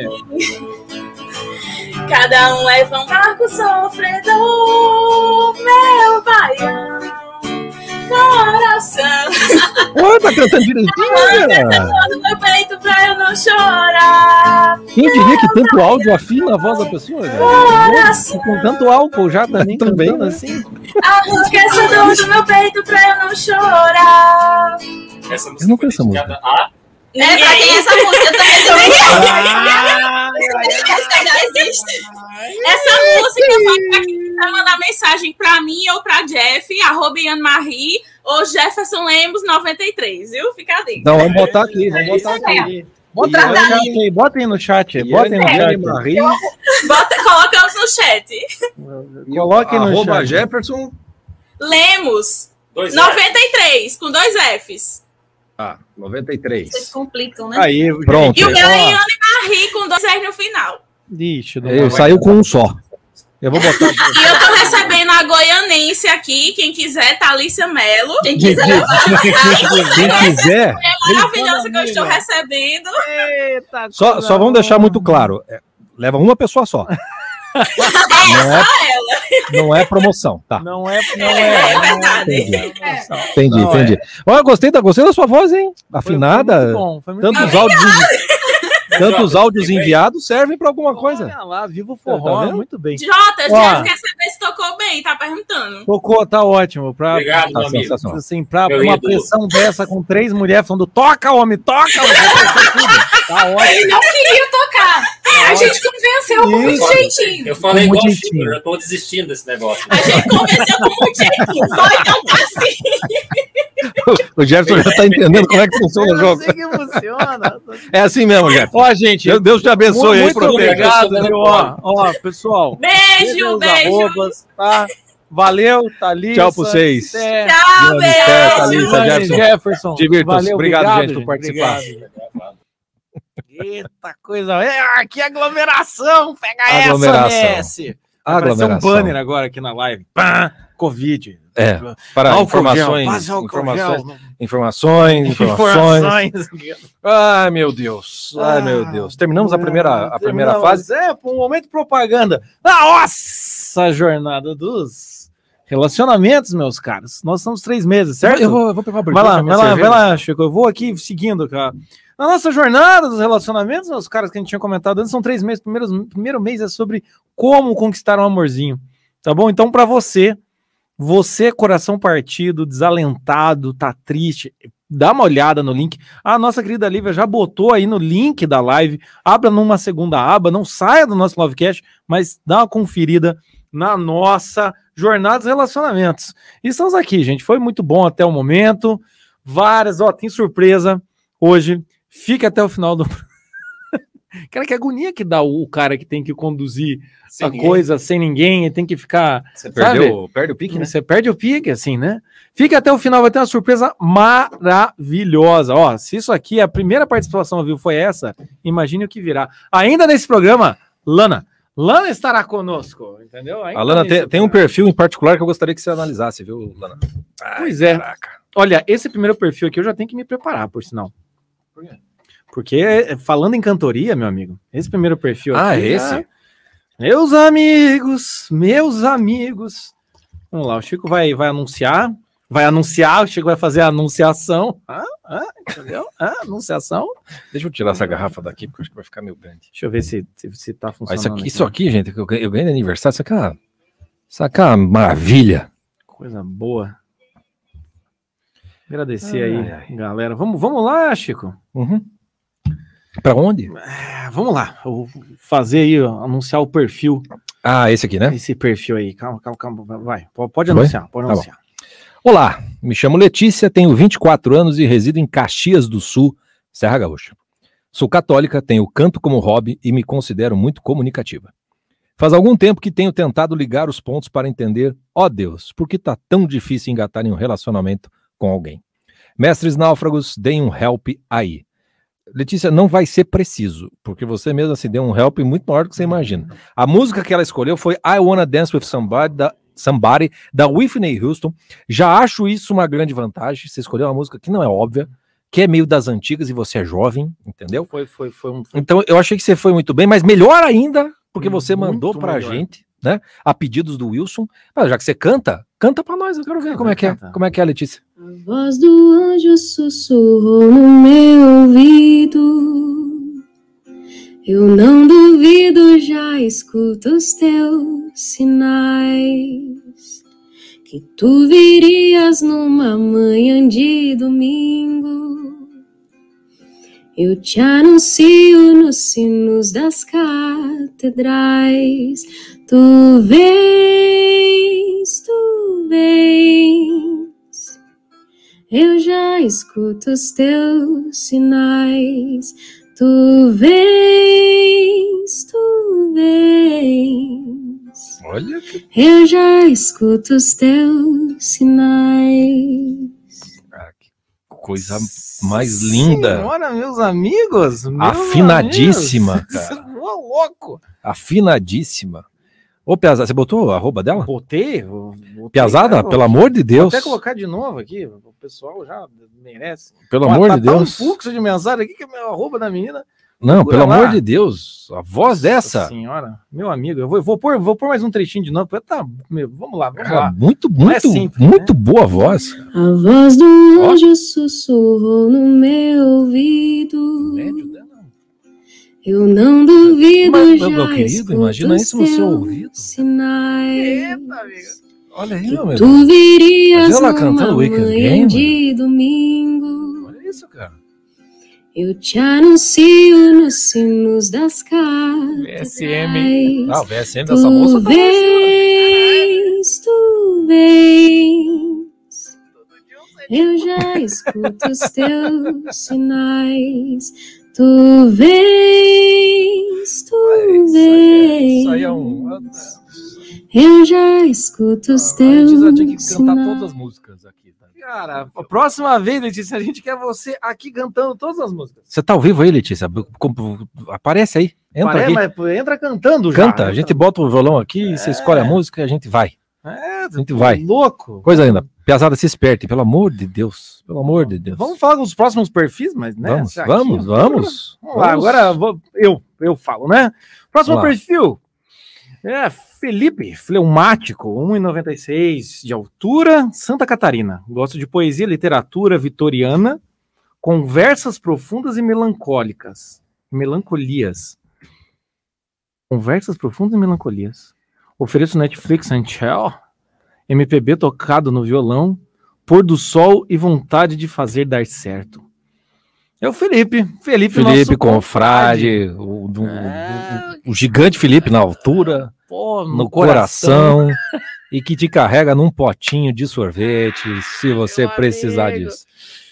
Cada um leva um barco sofredor, meu baião, coração. Ô, tá cantando direitinho, cara. Todo meu peito pra eu não chorar. Quem diria que tanto áudio afina a voz da pessoa? Coração. Com tanto álcool já também, Também, cantando né? assim. Arranque essa dor do meu peito pra eu não chorar. Essa Eu música não foi conheço a a. É, pra quem é essa música? Eu também tô Ah, Essa já existe. Essa música vai pra quem quiser mandar mensagem pra mim ou pra Jeff, arroba Ian Marie ou Jefferson Lemos 93, viu? Fica dica. Não, vamos botar aqui, vamos botar Bota aqui. aí. Bota aí no chat aí, bota aí no chat. Bota aí no chat. Marie, Bota, colocamos no chat. Coloque no arroba chat. Jefferson. Lemos Dois 93, com dois Fs. Ah, 93. Vocês complicam, né? Aí, Pronto. E o é ó, Ian Marie com dois R no final. Ixi, vai- saiu com um só. Eu vou botar. <laughs> E eu tô recebendo a goianense aqui, quem quiser, Thalissa Mello. Quem quiser. Quem quiser, Maravilhosa que eu estou recebendo. Eita, só, só vamos deixar muito claro. é, leva uma pessoa só. <laughs> Não é, não é promoção, tá? Não é, não É, é. é verdade. Entendi. Entendi, Não, é. entendi. Olha, gostei da, gostei da sua voz, hein? Foi- Afinada. Foi muito bom, foi muito Tantos bom. áudios, tantos áudios enviados servem para alguma coisa. Olha lá, viva o Tá forró, vendo? muito bem. Jota. Jeff quer saber se tocou bem, tá perguntando. Tocou, tá ótimo. Pra, Obrigado, Tá amigo. sensacional. assim, pra Meu uma ídolo. pressão dessa com três mulheres falando toca, homem, toca, homem. <laughs> Tá ótimo. Ele não queria tocar. A gente convenceu com muito Isso. jeitinho. Eu falei igual o jeitinho. Chico, eu já tô desistindo desse negócio. A gente convenceu com muito jeitinho. Foi, então tá assim. <laughs> O Jefferson já tá entendendo como é que funciona o jogo. que funciona. É assim mesmo, Jefferson. Ó, gente, Deus, Deus te abençoe aí, muito obrigado, viu? Ó, ó, pessoal. Beijo, beijo. arrobas, tá? Valeu, Thalita. Tchau pra vocês. Até. Tchau, beijo. Té, Johnny Jefferson. Jefferson. Divirtam-se. Valeu, Obrigado, gente, por participar. Obrigado. Eita coisa. É, que aglomeração. Pega Aglomeração. essa, Messi. Apareceu um Aglomeração. banner agora aqui na live. Pá, Covid. É, para Álcool informações, gel, informações, gel. informações, informações. Informações. <laughs> Ai, meu Deus. Ai, meu Ah, Deus. Terminamos a primeira, a primeira fase. É, um momento de propaganda. Nossa jornada dos relacionamentos, meus caros. Nós estamos três meses, certo? Eu vou, eu vou pegar uma Vai lá, vai lá, vai lá, Chico. Eu vou aqui seguindo, cara. Na nossa jornada dos relacionamentos, meus caras que a gente tinha comentado antes, são três meses. Primeiros, primeiro mês é sobre como conquistar um amorzinho. Tá bom? Então, para você, você, coração partido, desalentado, tá triste, dá uma olhada no link. A nossa querida Lívia já botou aí no link da live. Abra numa segunda aba, não saia do nosso Lovecast, mas dá uma conferida na nossa jornada dos relacionamentos. E estamos aqui, gente. Foi muito bom até o momento. Várias, ó, tem surpresa hoje. Fique até o final do. Cara, que agonia que dá o cara que tem que conduzir Sem a ninguém. coisa sem ninguém, e tem que ficar. Você Sabe? perdeu, perde o pique, né? Você perde o pique, assim, né? Fica até o final, vai ter uma surpresa maravilhosa. Ó, se isso aqui, a primeira participação, viu, foi essa, imagine o que virá. Ainda nesse programa, Lana. Lana estará conosco, entendeu? Ainda A Lana tem, tem um perfil em particular que eu gostaria que você analisasse, viu, Lana? Pois é. Caraca. Olha, esse primeiro perfil aqui eu já tenho que me preparar, por sinal. Por quê? Porque, é, falando em cantoria, meu amigo, esse primeiro perfil Ah, aqui. esse? já- Meus amigos, meus amigos. Vamos lá, o Chico vai, vai anunciar. Vai anunciar, o Chico vai fazer a anunciação. Ah, ah, entendeu? Ah, anunciação. Deixa eu tirar essa garrafa daqui, porque acho que vai ficar meio grande. Deixa eu ver se, se, se tá funcionando. isso, aqui, aqui. isso aqui, gente, que eu ganhei, eu ganhei de aniversário, isso aqui é uma, isso aqui é uma maravilha. Coisa boa. Agradecer Ai, aí, ai. galera. Vamos, vamos lá, Chico. Uhum. Pra onde? É, vamos lá. Eu vou fazer aí, ó, anunciar o perfil. Ah, esse aqui, né? Esse perfil aí. Calma, calma, calma. Vai. Pode, Foi? anunciar, pode Tá anunciar. Olá, me chamo Letícia, tenho 24 anos e resido em Caxias do Sul, Serra Gaúcha. Sou católica, tenho canto como hobby e me considero muito comunicativa. Faz algum tempo que tenho tentado ligar os pontos para entender, ó Deus, por que tá tão difícil engatar em um relacionamento com alguém? Mestres náufragos, deem um help aí. Letícia, não vai ser preciso, porque você mesma se deu um help muito maior do que você imagina. A música que ela escolheu foi I Wanna Dance With Somebody, da, Somebody, da Whitney Houston. Já acho isso uma grande vantagem. Você escolheu uma música que não é óbvia, que é meio das antigas e você é jovem, entendeu? Foi, foi, foi um. Então eu achei que você foi muito bem, mas melhor ainda, porque você Muito mandou pra melhor. gente, né? A pedidos do Wilson. Ah, já que você canta, canta pra nós. Eu quero ver como é que é. Como é que é, Letícia? A voz do anjo sussurrou no meu ouvido. Eu não duvido, já escuto os teus sinais. Que tu virias numa manhã de domingo. Eu te anuncio nos sinos das catedrais. Tu vens, tu vens. Eu já escuto os teus sinais. Tu vens, tu vens. Olha que Eu já escuto os teus sinais. coisa mais linda. Senhora, meus amigos. meus Afinadíssima, amigos. cara. <laughs> Você louco. Afinadíssima. Ô, Piazada, você botou a arroba dela? Botei. vou- botei, Piazada, cara, pelo amor de Vou Deus. até colocar de novo aqui. O pessoal já merece. Pelo Ó, amor tá- de tá Deus. um fluxo de mensagem aqui que é meu arroba da menina. Não, Segura pelo lá. amor de Deus. A voz dessa. Nossa senhora, meu amigo, eu vou, vou, pôr, vou pôr mais um trechinho de novo. Tá, meu, vamos lá, vamos Cara, lá. muito, é muito, simples, muito boa voz. A voz do anjo sussurrou no meu ouvido. Médio dela. Eu não duvido, Mas, já meu querido, imagina isso no seu teus ouvido. Sinais. Olha aí, meu amigo. tu virias ela cantando Wicked Game, de domingo. Olha isso, cara. Eu te anuncio nos sinos das VSM. catedrais. Ah, o VSM dessa moça Tu tá vens, tu vens. Eu já escuto os teus sinais. Tu vens, tu Isso aí é- vens. isso aí é um. Eu já escuto os A Letícia teus tinha que cantar todas sinais. as músicas aqui. tá? Cara, a próxima vez, Letícia, a gente quer você aqui cantando todas as músicas. Você tá ao vivo aí, Letícia? Aparece aí. Entra Parece, aqui. entra cantando já. Canta, a gente bota o violão aqui, você escolhe a música e a gente vai. É, A gente vai. louco. Coisa ainda. Piazada se esperte, pelo amor de Deus. Pelo amor de Deus. Vamos falar dos próximos perfis, mas né? vamos, aqui- vamos, vamos. Vamos lá, Vamos. agora vou- eu, eu falo, né? Próximo perfil é Felipe, fleumático, 1,96 de altura, Santa Catarina. Gosto de poesia, literatura vitoriana, conversas profundas e melancólicas. Melancolias. Conversas profundas e melancolias. Ofereço Netflix and chill, MPB tocado no violão, pôr do sol e vontade de fazer dar certo. É o Felipe. Felipe, Felipe Confrade, o, do- É. o- gigante Felipe na altura, Pô, no coração, e que te carrega num potinho de sorvete, se você Meu precisar amigo. disso.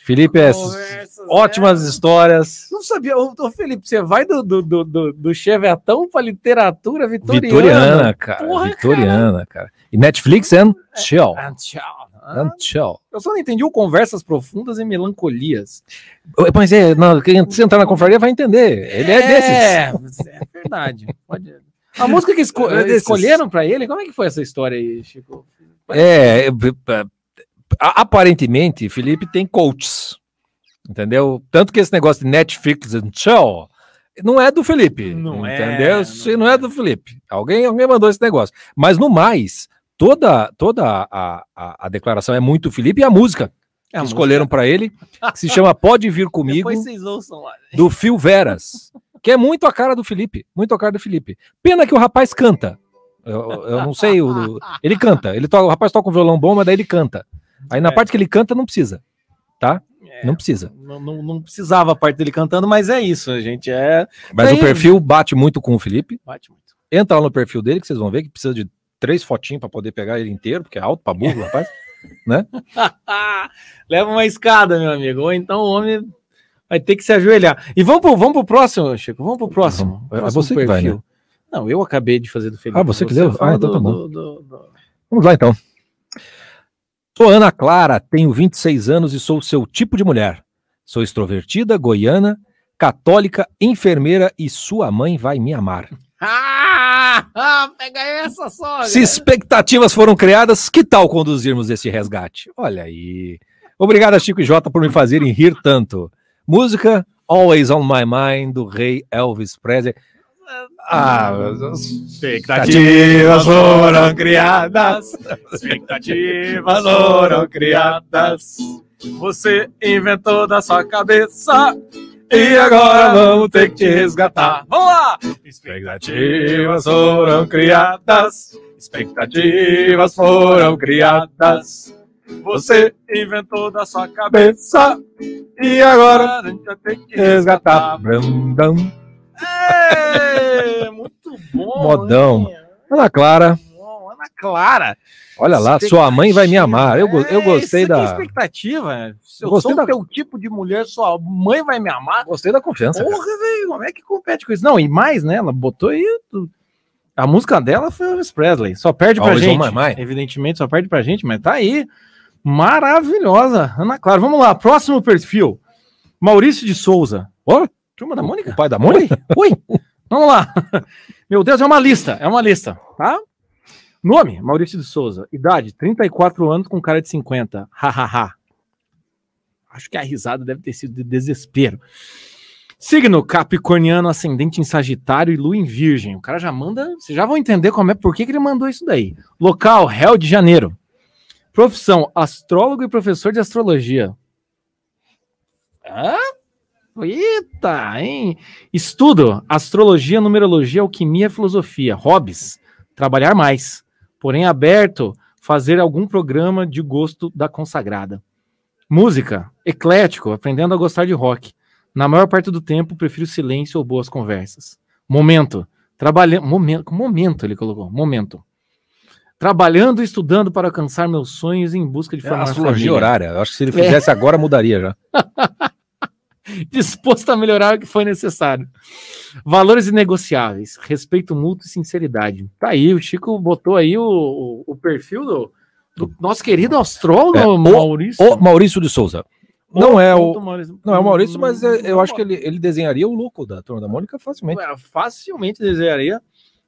Felipe, é Conversas, ótimas é. histórias. Não sabia, ô, Felipe, você vai do, do, do, do, chevetão pra literatura vitoriana. Vitoriana, cara. Porra, Vitoriana, cara. E Netflix and chill. Tchau. Ah, And chill. eu só não entendi o conversas profundas e melancolias. Mas é, não, quem se entrar na confraria vai entender. Ele é, desses. É, é verdade. Pode- A música que esco- É escolheram pra ele, como é que foi essa história aí, Chico? É, é, é, aparentemente, Felipe tem coaches. Entendeu? Tanto que esse negócio de Netflix and chill não é do Felipe. Não é, entendeu? não Isso não é do Felipe. Alguém, alguém mandou esse negócio. Mas no mais, toda, toda a, a, a declaração é muito Felipe e a música É, que escolheram para ele, que se chama Pode Vir <laughs> Comigo, Depois vocês ouçam lá. do Phil Veras, que é muito a cara do Felipe, muito a cara do Felipe. Pena que o rapaz canta. Eu, eu não sei, o- ele canta. Ele toca, o rapaz toca um violão bom, mas daí ele canta. Aí na É. parte que ele canta, não precisa. Tá? Não precisa. Não, não, não precisava a parte dele cantando, mas é isso, a gente é. Mas Daí- o perfil bate muito com o Felipe. Bate muito. Entra lá no perfil dele, que vocês vão ver que precisa de três fotinhos para poder pegar ele inteiro, porque é alto pra burro, rapaz. <laughs> <laughs> Leva uma escada, meu amigo. Ou então o homem vai ter que se ajoelhar. E vamos pro, vamos pro próximo, Chico. Vamos pro próximo. É próximo você que vai, né? Não, eu acabei de fazer do Felipe. Ah, você que deu? Ah, então tá bom. do- do- do- Vamos lá então. Sou Ana Clara, tenho 26 anos e sou o seu tipo de mulher. Sou extrovertida, goiana, católica, enfermeira e sua mãe vai me amar. <laughs> Ah, ah, pega essa só. Se expectativas foram criadas, que tal conduzirmos esse resgate? Olha aí. Obrigado a Chico e Jota por me fazerem rir tanto. Música Always on My Mind, do rei Elvis Presley. Ah, Expectativas foram criadas. Expectativas foram criadas. Você inventou da sua cabeça. E agora vamos ter que te resgatar. Vamos lá! Expectativas foram criadas. Expectativas foram criadas. Você inventou da sua cabeça. E agora a gente vai ter que resgatar. Brum. É, muito bom. Modão. hein? Ana Clara, Ana Clara. olha lá, sua mãe vai me amar. Eu, eu É, gostei da. expectativa. Eu Gostei sou da- o teu tipo de mulher, sua mãe vai me amar. Gostei da confiança. Porra, velho, como é que compete com isso? Não, e mais, né? Ela botou aí. A música dela foi Elvis Presley. Só perde pra Always gente. my mind. Evidentemente, só perde pra gente, mas tá aí. Maravilhosa. Ana Clara. Vamos lá, próximo perfil. Maurício de Souza. Ó, Turma da Mônica? o pai da Mônica? Oi, vamos lá. Meu Deus, é uma lista, é uma lista, tá? Nome, Maurício de Souza. Idade, 34 anos com cara de 50. Hahaha. Acho que a risada deve ter sido de desespero. Signo, capricorniano, ascendente em Sagitário e lua em Virgem. O cara já manda, vocês já vão entender como é, por que, que ele mandou isso daí. Local, Rio de Janeiro. Profissão, astrólogo e professor de astrologia. Hã? Eita, hein? Estudo, astrologia, numerologia, alquimia, filosofia. Hobbies, trabalhar mais. Porém, aberto, fazer algum programa de gosto da consagrada. Música, eclético, aprendendo a gostar de rock. Na maior parte do tempo, prefiro silêncio ou boas conversas. Momento, trabalhando. Momento, momento, ele colocou. Momento. Trabalhando e estudando para alcançar meus sonhos em busca de É formar astrologia família. horária. Eu acho que se ele fizesse agora, mudaria já. <laughs> <laughs> disposto a melhorar o que foi necessário. Valores inegociáveis, respeito mútuo e sinceridade. Tá aí, o Chico botou aí o, o, perfil do, do nosso querido astrólogo É, o- Maurício. O Maurício de Souza. Não é o. Maurício. Não é o Maurício, mas é- eu acho que ele, ele desenharia o louco da turma da Mônica facilmente. Facilmente desenharia.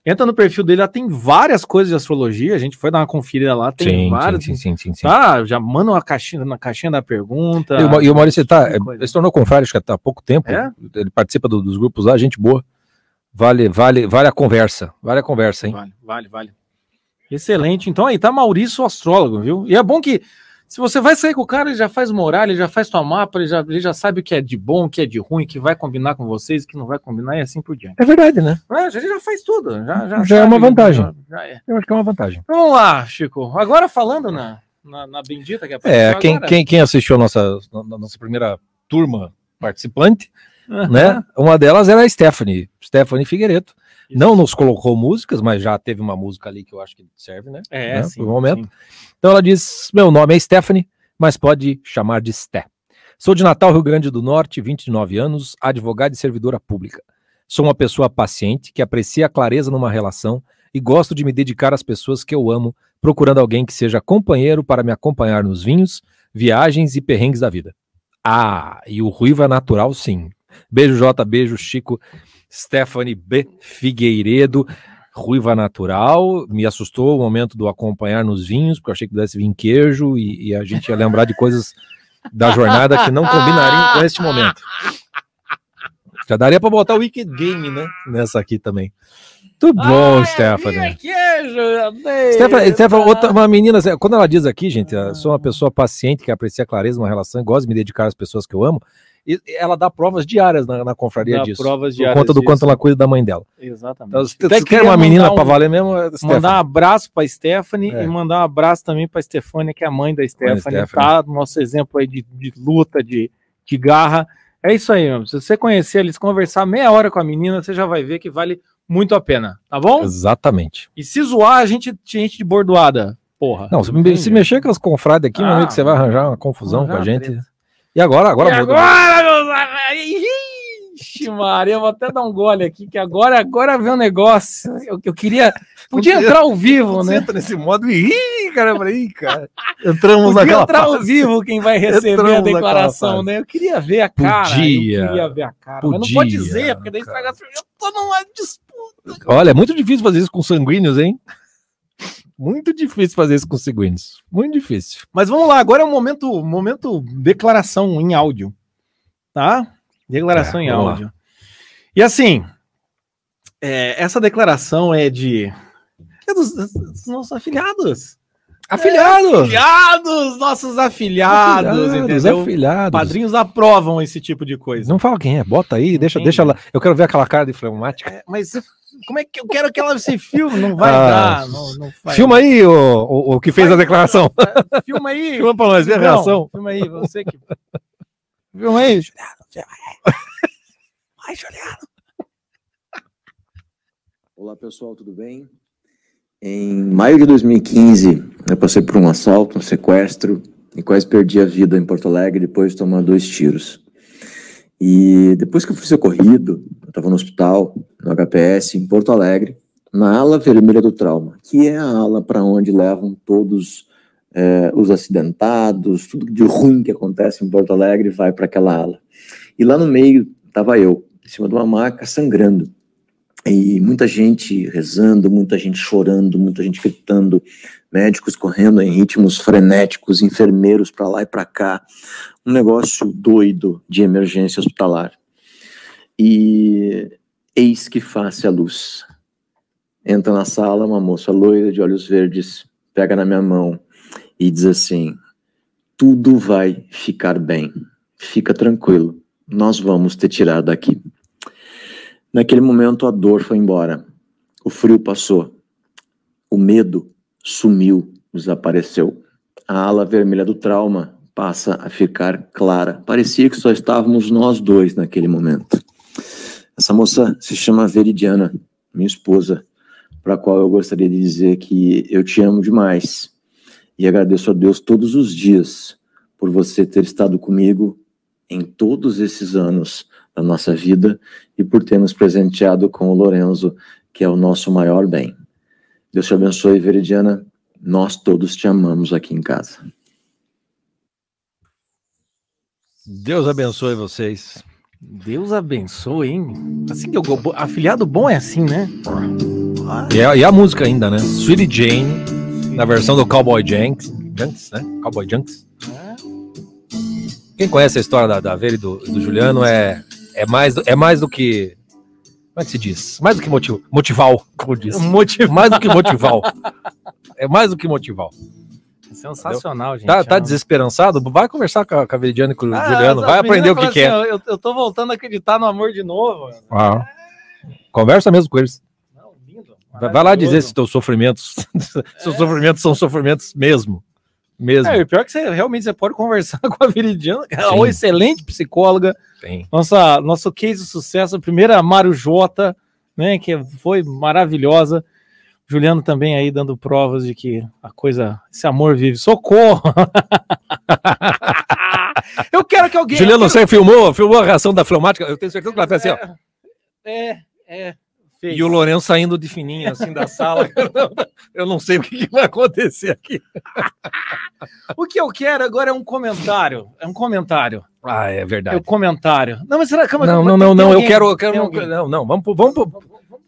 Entra no perfil dele, lá tem várias coisas de astrologia. A gente foi dar uma conferida lá, tem várias. sim, sim, sim, sim. Tá, já manda uma caixinha na caixinha da pergunta. E o, e o Maurício tá, ele se tornou confrade, acho que há pouco tempo. É? Ele participa do- dos grupos lá, gente boa. Vale, vale, vale a conversa. Vale a conversa, hein? Vale, vale, vale. Excelente. Então aí tá Maurício Astrólogo, viu? E é bom que se você vai sair com o cara, ele já faz moral, ele já faz tua mapa, ele já, ele já sabe o que é de bom, o que é de ruim, que vai combinar com vocês, o que não vai combinar e assim por diante. É verdade, né? É, ele já faz tudo. Já, já, Já é uma vantagem. Já, já é. Eu acho que é uma vantagem. Então, Vamos lá, Chico. Agora falando na, na, na bendita que É, apareceu quem, agora. quem, quem assistiu a nossa, na- nossa primeira turma participante, né? Uma delas era a Stephanie, Stephanie Figueiredo. Isso. Não nos colocou músicas, mas já teve uma música ali que eu acho que serve, né? É, né, sim. por um momento. sim. Então ela diz: Meu nome é Stephanie, mas pode chamar de Sté. Sou de Natal, Rio Grande do Norte, 29 anos, advogada e servidora pública. Sou uma pessoa paciente que aprecia a clareza numa relação e gosto de me dedicar às pessoas que eu amo, procurando alguém que seja companheiro para me acompanhar nos vinhos, viagens e perrengues da vida. Ah, e o ruivo é natural, sim. Beijo, Jota, beijo, Chico, Stephanie B. Figueiredo. Ruiva natural, me assustou o momento do acompanhar nos vinhos, porque eu achei que pudesse vir queijo e, e a gente ia lembrar de coisas da jornada que não combinariam com este momento. Já daria para botar o Wicked Game, né? Nessa aqui também. Muito bom, Ai, Stephanie. minha queijo. Stephanie, Stephanie, outra, uma menina, quando ela diz aqui, gente, sou uma pessoa paciente que aprecia a clareza numa relação e gosta de me dedicar às pessoas que eu amo, e ela dá provas diárias na, na confraria Dá disso. provas por diárias conta do disso. quanto ela cuida da mãe dela. Exatamente. Então, se você quer uma menina mandar para um- valer mesmo, é Stephanie. Mandar um abraço para Stephanie É. e mandar um abraço também para Stefania, que é a mãe da Stephanie, Stephanie. tá? Nosso exemplo aí de, de luta, de, de garra. É isso aí, meu. Se você conhecer eles, conversar meia hora com a menina, você já vai ver que vale muito a pena, tá bom? Exatamente. E se zoar, a gente, gente de bordoada. Porra. Não, se, se mexer com as confrades aqui, meu Ah, amigo, você vai arranjar uma confusão arranjar com a gente. treta. E agora, agora e muda. agora, meus? Ixi, Maria, eu vou até dar um gole aqui, que agora, agora vem um negócio. Eu, eu queria. <laughs> Podia Podia- entrar ao vivo, Você né? entra nesse modo e ih, cara, eu falei, ih, cara. Entramos Podia naquela entrar ao vivo quem vai receber Entramos a declaração, né? Eu queria ver a cara. Podia. Eu queria ver a cara. mas não pode Podia, dizer, porque daí estraga. Eu tô numa disputa. Olha, é muito difícil fazer isso com sanguíneos, hein? Muito difícil fazer isso com sanguíneos. Muito difícil. Mas vamos lá, agora é o momento, momento declaração em áudio. Tá? Declaração É, em vamos lá. áudio. E assim, é, essa declaração é de. É dos, dos nossos afiliados. Afilhado! Afiliados, nossos afiliados, entendeu? afilhados. Padrinhos aprovam esse tipo de coisa. Não fala quem é, bota aí, deixa, deixa é? lá. Eu quero ver aquela cara de fleumática. É, mas como é que eu quero que ela se filme? Não vai Ah, dar. Não, não vai. Filma aí o, o, o que fez a declaração. Filma aí. <laughs> Filma pra nós ver a reação. Filma aí, você que. Filma aí, Juliano. filma aí. Vai, Juliano. Olá pessoal, tudo bem? Em maio de 2015, eu passei por um assalto, um sequestro e quase perdi a vida em Porto Alegre depois de tomar dois tiros. E depois que eu fui socorrido, eu estava no hospital, no HPS, em Porto Alegre, na ala vermelha do trauma, que é a ala para onde levam todos eh, os acidentados, tudo de ruim que acontece em Porto Alegre vai para aquela ala. E lá no meio estava eu, em cima de uma maca, sangrando. E muita gente rezando, muita gente chorando, muita gente gritando, médicos correndo em ritmos frenéticos, enfermeiros para lá e para cá, um negócio doido de emergência hospitalar. E eis que face a luz. Entra na sala uma moça loira de olhos verdes, pega na minha mão e diz assim: Tudo vai ficar bem, fica tranquilo, nós vamos te tirar daqui. Naquele momento a dor foi embora, o frio passou, o medo sumiu, desapareceu. A ala vermelha do trauma passa a ficar clara. Parecia que só estávamos nós dois naquele momento. Essa moça se chama Veridiana, minha esposa, para a qual eu gostaria de dizer que eu te amo demais e agradeço a Deus todos os dias por você ter estado comigo em todos esses anos da nossa vida e por ter nos presenteado com o Lorenzo, que é o nosso maior bem. Deus te abençoe, Veridiana. Nós todos te amamos aqui em casa. Deus abençoe vocês. Deus abençoe, hein? Assim que eu, afiliado bom é assim, né? E a, e a música ainda, né? Sweet Jane, na versão do Cowboy Janks, Junks, né? Cowboy Junks. Quem conhece a história da, da Vera e do, do Juliano é, é, mais, é mais do que. Como é que se diz? Mais do que motiv, motival, como diz. <laughs> Motivo Mais do que motival. É mais do que motival. sensacional, gente. Tá, tá É desesperançado? Vai conversar com a, com a Veridiana e com o Ah, Juliano, vai aprender o que, que é. assim, ó, eu, eu tô voltando a acreditar no amor de novo. Ah. Conversa mesmo com eles. Não, lindo, Vai, lá dizer se teus sofrimentos, <laughs> seus sofrimentos são sofrimentos mesmo. Mesmo. É, e pior que você realmente você pode conversar <laughs> com a Viridiana, que é uma excelente psicóloga, Tem. nossa, nosso case de sucesso, a primeira Mário Jota, né, que foi maravilhosa. Juliano também aí dando provas de que a coisa, esse amor vive. Socorro! <laughs> eu quero que alguém. Juliano, eu você filmou, filmou a reação da fleumática? Eu tenho certeza que ela fez assim, ó. quero- É, é. E o Lourenço saindo de fininho, assim, da sala. <laughs> Eu não sei o que, que vai acontecer aqui. O que eu quero agora é um comentário. É um comentário. Ah, é É verdade. um comentário. Não, mas será que. Não, não, não, tem não. Eu quero. Eu quero não, não, não. Vamos pro, vamos pro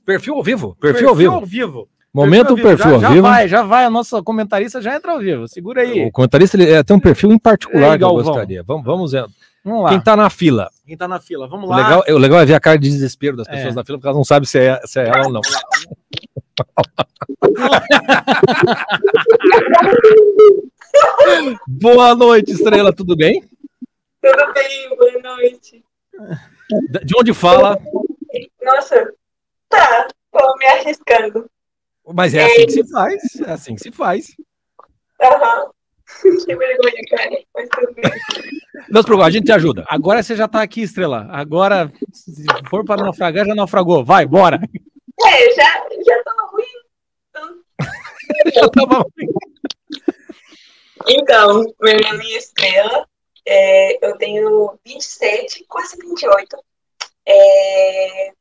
perfil ao vivo. Perfil, ao vivo. ao vivo. Momento perfil ao já, vivo. Já vai, já vai. A nossa comentarista já entra ao vivo. Segura aí. O comentarista ele, é, tem um perfil em particular Ei, que eu gostaria. Vamos, vamos ver. Vamos lá. Quem tá na fila? Quem tá na fila? Vamos O lá. legal, o legal é ver a cara de desespero das É. pessoas na fila, porque elas não sabem se é, se é ela ou não. <laughs> Boa noite, Estrela, tudo bem? Tudo bem, boa noite. De onde fala? Nossa, tá, tô me arriscando. Mas é assim que se faz. É assim que se faz. Aham. Que vergonha, cara. Mas tudo bem. Não se preocupe, a gente te ajuda. Agora você já tá aqui, Estrela. Agora, se for para naufragar, já naufragou. Vai, bora. É, já, já no ruim. <laughs> Já tava- Então, meu nome é Estrela. É, eu tenho 27, quase 28. É,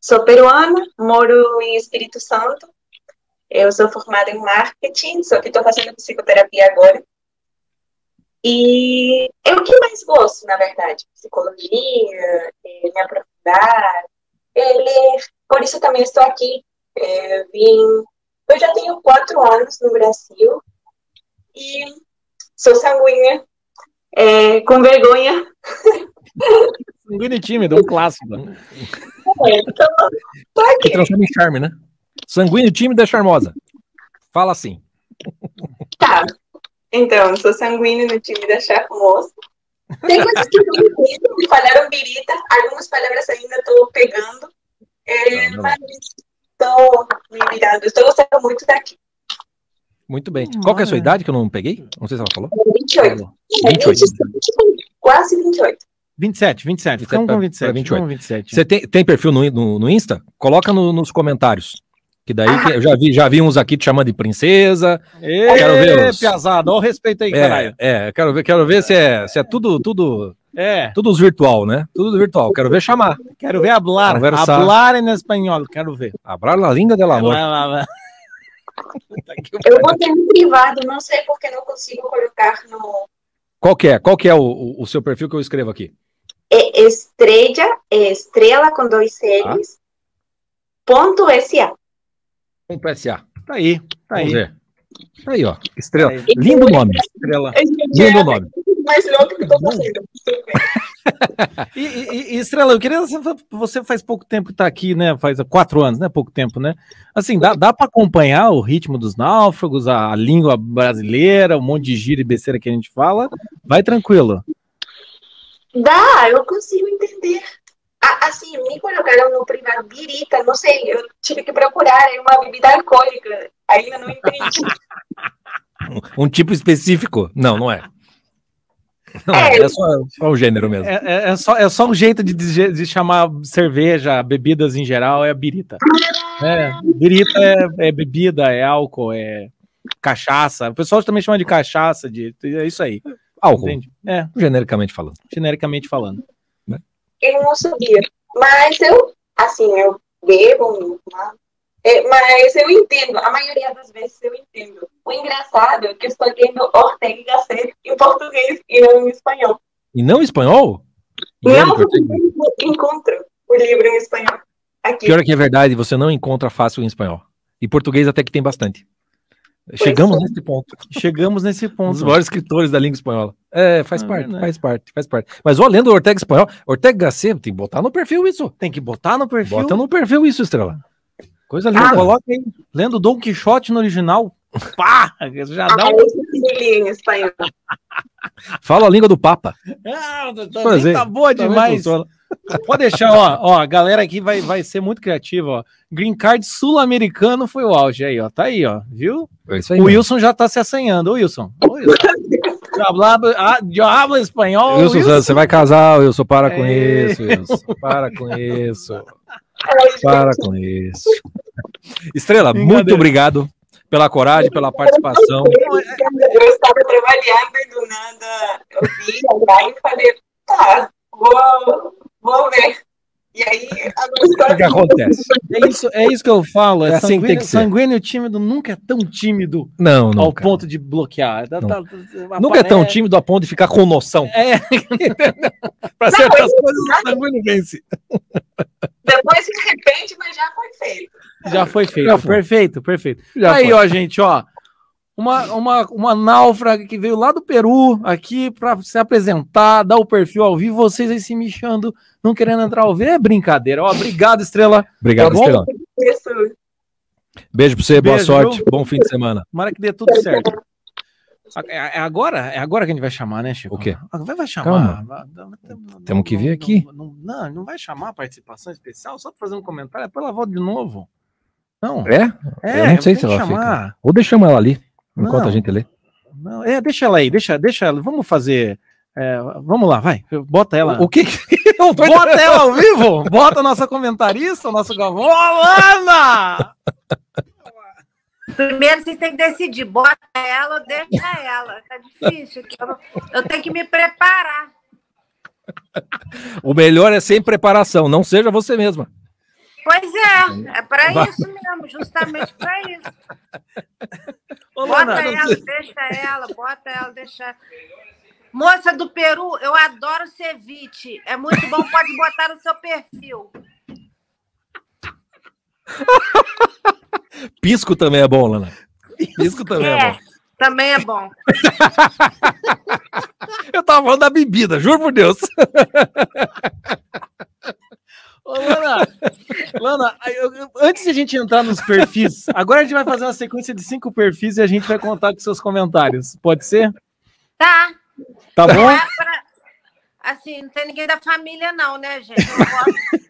sou peruana, moro em Espírito Santo. Eu sou formada em marketing, só que estou fazendo psicoterapia agora. E é o que mais gosto, na verdade. Psicologia, é, me aprofundar, é, ler. Por isso também estou aqui. É, vim, eu já tenho quatro anos no Brasil e sou sanguínea, é, com vergonha. Sanguíneo e tímido, um clássico. Então, tô Que aqui. transforma em charme, né? Sanguíneo, tímida, charmosa. Fala assim. Tá. Então, sou sanguínea no time da charmosa. Tem coisas que eu não entendo, me falaram birita, algumas palavras ainda estou pegando, é, não. mas estou me virando. Estou gostando muito daqui. Muito bem. Qual que é a sua idade que eu não peguei? Não sei se ela falou. 28. 28. 27, quase 28. 27, 27. Ficamos com pra 27. 28. ficamos com 27. Você tem, tem perfil no, no, no Insta? Coloca no- nos comentários. Que daí que- eu já vi, já vi uns aqui te chamando de princesa. Ê, Quero ver os- piazada, olha o respeito aí, É, caralho. é, quero ver, quero ver se é, se é tudo, tudo, É, tudo os virtual, né? Tudo virtual. Quero ver chamar. quero ver hablar. Conversar. Hablar em espanhol, quero ver. Abrar la língua del amor. Lá, lá, lá. Eu botei no privado, não sei porque não consigo colocar no. Qual que é? Qual que é o, o, seu perfil que eu escrevo aqui? É estrela, é estrela com dois L's, ponto SA. Ponto SA. Tá aí, tá Vamos aí. ver. Tá aí, ó. Estrela. Tá aí. Lindo nome. Estrela. É Lindo a nome. mais louca que eu tô fazendo. Tudo bem. E, e- e, Estrela, eu queria. Você faz pouco tempo que tá aqui, né? Faz quatro anos, né? Pouco tempo, né? Assim, dá, dá para acompanhar o ritmo dos náufragos, a, a língua brasileira, um monte de gíria e besteira que a gente fala. Vai tranquilo. Dá, eu consigo entender. Assim, me colocaram no privado birita, não sei, eu tive que procurar é uma bebida alcoólica, ainda não entendi. <laughs> Um tipo específico? Não, não é. Não é, é só, só o gênero mesmo. É, é- é só, é só um jeito de, dizer- de chamar cerveja, bebidas em geral, é a birita. É, birita é, é bebida, é álcool, é cachaça. O pessoal também chama de cachaça, de, é isso aí. Álcool, Entende? É, genericamente falando. genericamente falando. Eu não sabia. Mas eu, assim, eu bebo, né? É, mas eu entendo, a maioria das vezes eu entendo. O engraçado é que eu estou lendo Ortega y Gasset em português e não em espanhol. E não em espanhol? Não Érico Ortega. encontro o livro em espanhol aqui. Pior é que é verdade, você não encontra fácil em espanhol. E português até que tem bastante. <laughs> Chegamos nesse ponto. Chegamos nesse Um ponto. dos maiores escritores da língua espanhola. É, faz É parte, verdade. faz parte, faz parte. Mas ó, lendo Ortega espanhol, Ortega Gasset, tem que botar no perfil isso. Tem que botar no perfil. Bota no perfil isso, Estrela. Coisa Ah, linda. coloca aí. Lendo Dom Quixote no original. <laughs> Pá! Já dá Ah, um. Fala a língua do Papa. Ah, Fazer. tá boa Também demais. Pode deixar, ó, ó, a galera aqui vai, vai ser muito criativa, ó. Green Card sul-americano foi o auge aí, ó. Tá aí, ó, viu? É aí. o mesmo. Wilson já tá se assanhando. Ô, Wilson. Ô, Wilson. Já habla, ah, já habla espanhol. Wilson, Wilson. você vai casar, Wilson. Para com É. isso, Wilson. Para com isso. Para com isso. Estrela, muito obrigado pela coragem, pela participação. Eu estava trabalhando e do nada eu vi lá e falei, tá, vou, vou ver. E aí, agora O que, acontece? É isso, é isso que eu falo. É, É assim que tem que ser. sanguíneo tímido nunca é tão tímido Não, ao nunca. ponto de bloquear. Tá- Não. tá- Nunca é tão tímido a ponto de ficar com noção. É, <laughs> Para certas coisas, o sanguíneo vence. Depois se arrepende, mas já foi feito. já foi feito. Já foi. Perfeito, perfeito. Já aí, foi. ó, gente, ó. Uma, uma, uma náufraga que veio lá do Peru aqui para se apresentar, dar o perfil ao vivo, vocês aí se mexendo, não querendo entrar ao vivo. É brincadeira. Ó, obrigado, Estrela. Obrigado, Tá? Estrela. Beijo pra você, boa Beijo, sorte, viu? bom fim de semana. Tomara que dê tudo certo. É é agora, é agora que a gente vai chamar, né, Chico? O quê? Ah, Vai, vai chamar. Temos que vir aqui. Não, não, não vai chamar a participação especial só para fazer um comentário, é para ela volta de novo. Não. É? É, eu não sei se ela chamar. fica. Ou deixamos ela ali, enquanto Não. a gente lê. Não, é, deixa ela aí, deixa, deixa ela. Vamos fazer. é, vamos lá, vai. Bota ela. O que que... Eu tô Bota ela ao vivo! Bota a nossa comentarista, o nosso Galvão. Ô, Lana! Primeiro vocês têm que decidir, bota ela ou deixa ela. Tá difícil. Eu, eu tenho que me preparar. O melhor é sem preparação, não seja você mesma. Pois é, é para isso mesmo, justamente para isso. Ô, Bota Lana, ela, deixa ela, bota ela, deixa. Moça do Peru, eu adoro ceviche. É muito bom, pode botar no seu perfil. <laughs> Pisco também é bom, Lana. Pisco também é, É, bom. também é bom. <laughs> Eu tava falando da bebida, juro por Deus. <laughs> Ô, Lana, Lana, eu- eu- antes de a gente entrar nos perfis, agora a gente vai fazer uma sequência de cinco perfis e a gente vai contar com seus comentários. Pode ser? Tá. Tá bom? pra... Assim, não tem ninguém da família, não, né, gente? Eu não posso-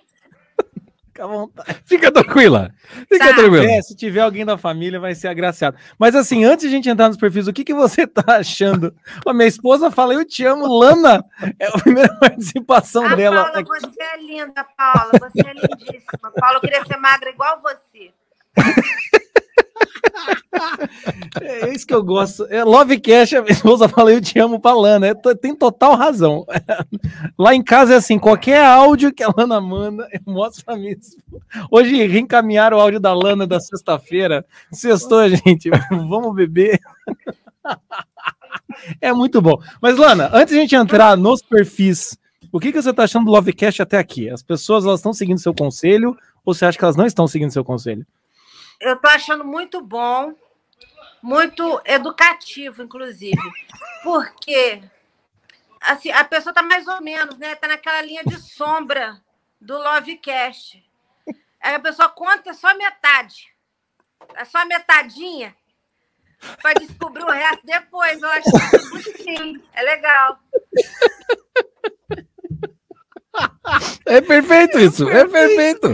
Fica à vontade. Fica tranquila. Fica Tá. tranquila. É, se tiver alguém da família, vai ser agraciado. Mas assim, antes de a gente entrar nos perfis, o que, que você <laughs> tá achando? Ó, minha esposa fala, eu te amo, Lana. É a primeira <laughs> participação Ah, dela. Paula, aqui. você é linda, Paula. Você é lindíssima. Paula, eu queria ser magra igual você. <laughs> É isso que eu gosto. É Lovecast, a minha esposa fala, eu te amo pra Lana. É, tem total razão. <laughs> Lá em casa é assim, qualquer áudio que a Lana manda, eu mostro pra mim. Hoje reencaminharam o áudio da Lana da sexta-feira. Sextou, gente. <laughs> Vamos beber. <laughs> É muito bom. Mas, Lana, antes de a gente entrar nos perfis, o que, que você tá achando do Lovecast até aqui? As pessoas elas estão seguindo seu conselho ou você acha que elas não estão seguindo seu conselho? Eu tô achando muito bom, muito educativo, inclusive. Porque assim, a pessoa tá mais ou menos, né? Tá naquela linha de sombra do Lovecast. Aí a pessoa conta só metade. É só metadinha para descobrir o resto depois. Eu acho isso bonitinho. É legal. É perfeito isso, é perfeito.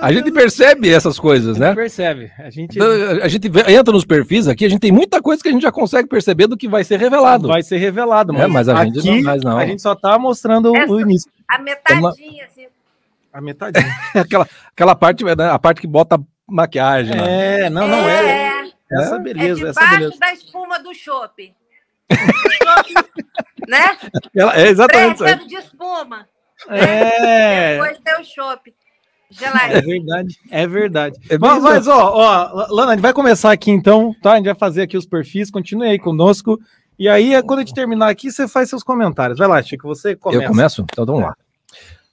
A gente percebe essas coisas, né? Percebe? A gente Então, A gente entra nos perfis aqui, a gente tem muita coisa que a gente já consegue perceber do que vai ser revelado. vai ser revelado, É, mas a gente aqui, não faz, não. A gente só tá mostrando Essa- o início. A metadinha, assim. A metadinha. <laughs> aquela, aquela parte, né, a parte que bota maquiagem. né? É, não, não é. é, Essa é beleza, essa debaixo beleza. da espuma do chopp. <laughs> né? Ela- é exatamente. Pré-reserva de espuma. É. Depois o chopp. É Geladinho. verdade, é verdade. É mas, mas, ó, ó, Lana, a gente vai começar aqui então, tá? A gente vai fazer aqui os perfis, continue aí conosco. E aí, é quando a gente terminar aqui, você faz seus comentários. Vai lá, Chico, você começa. Eu começo? Então vamos lá.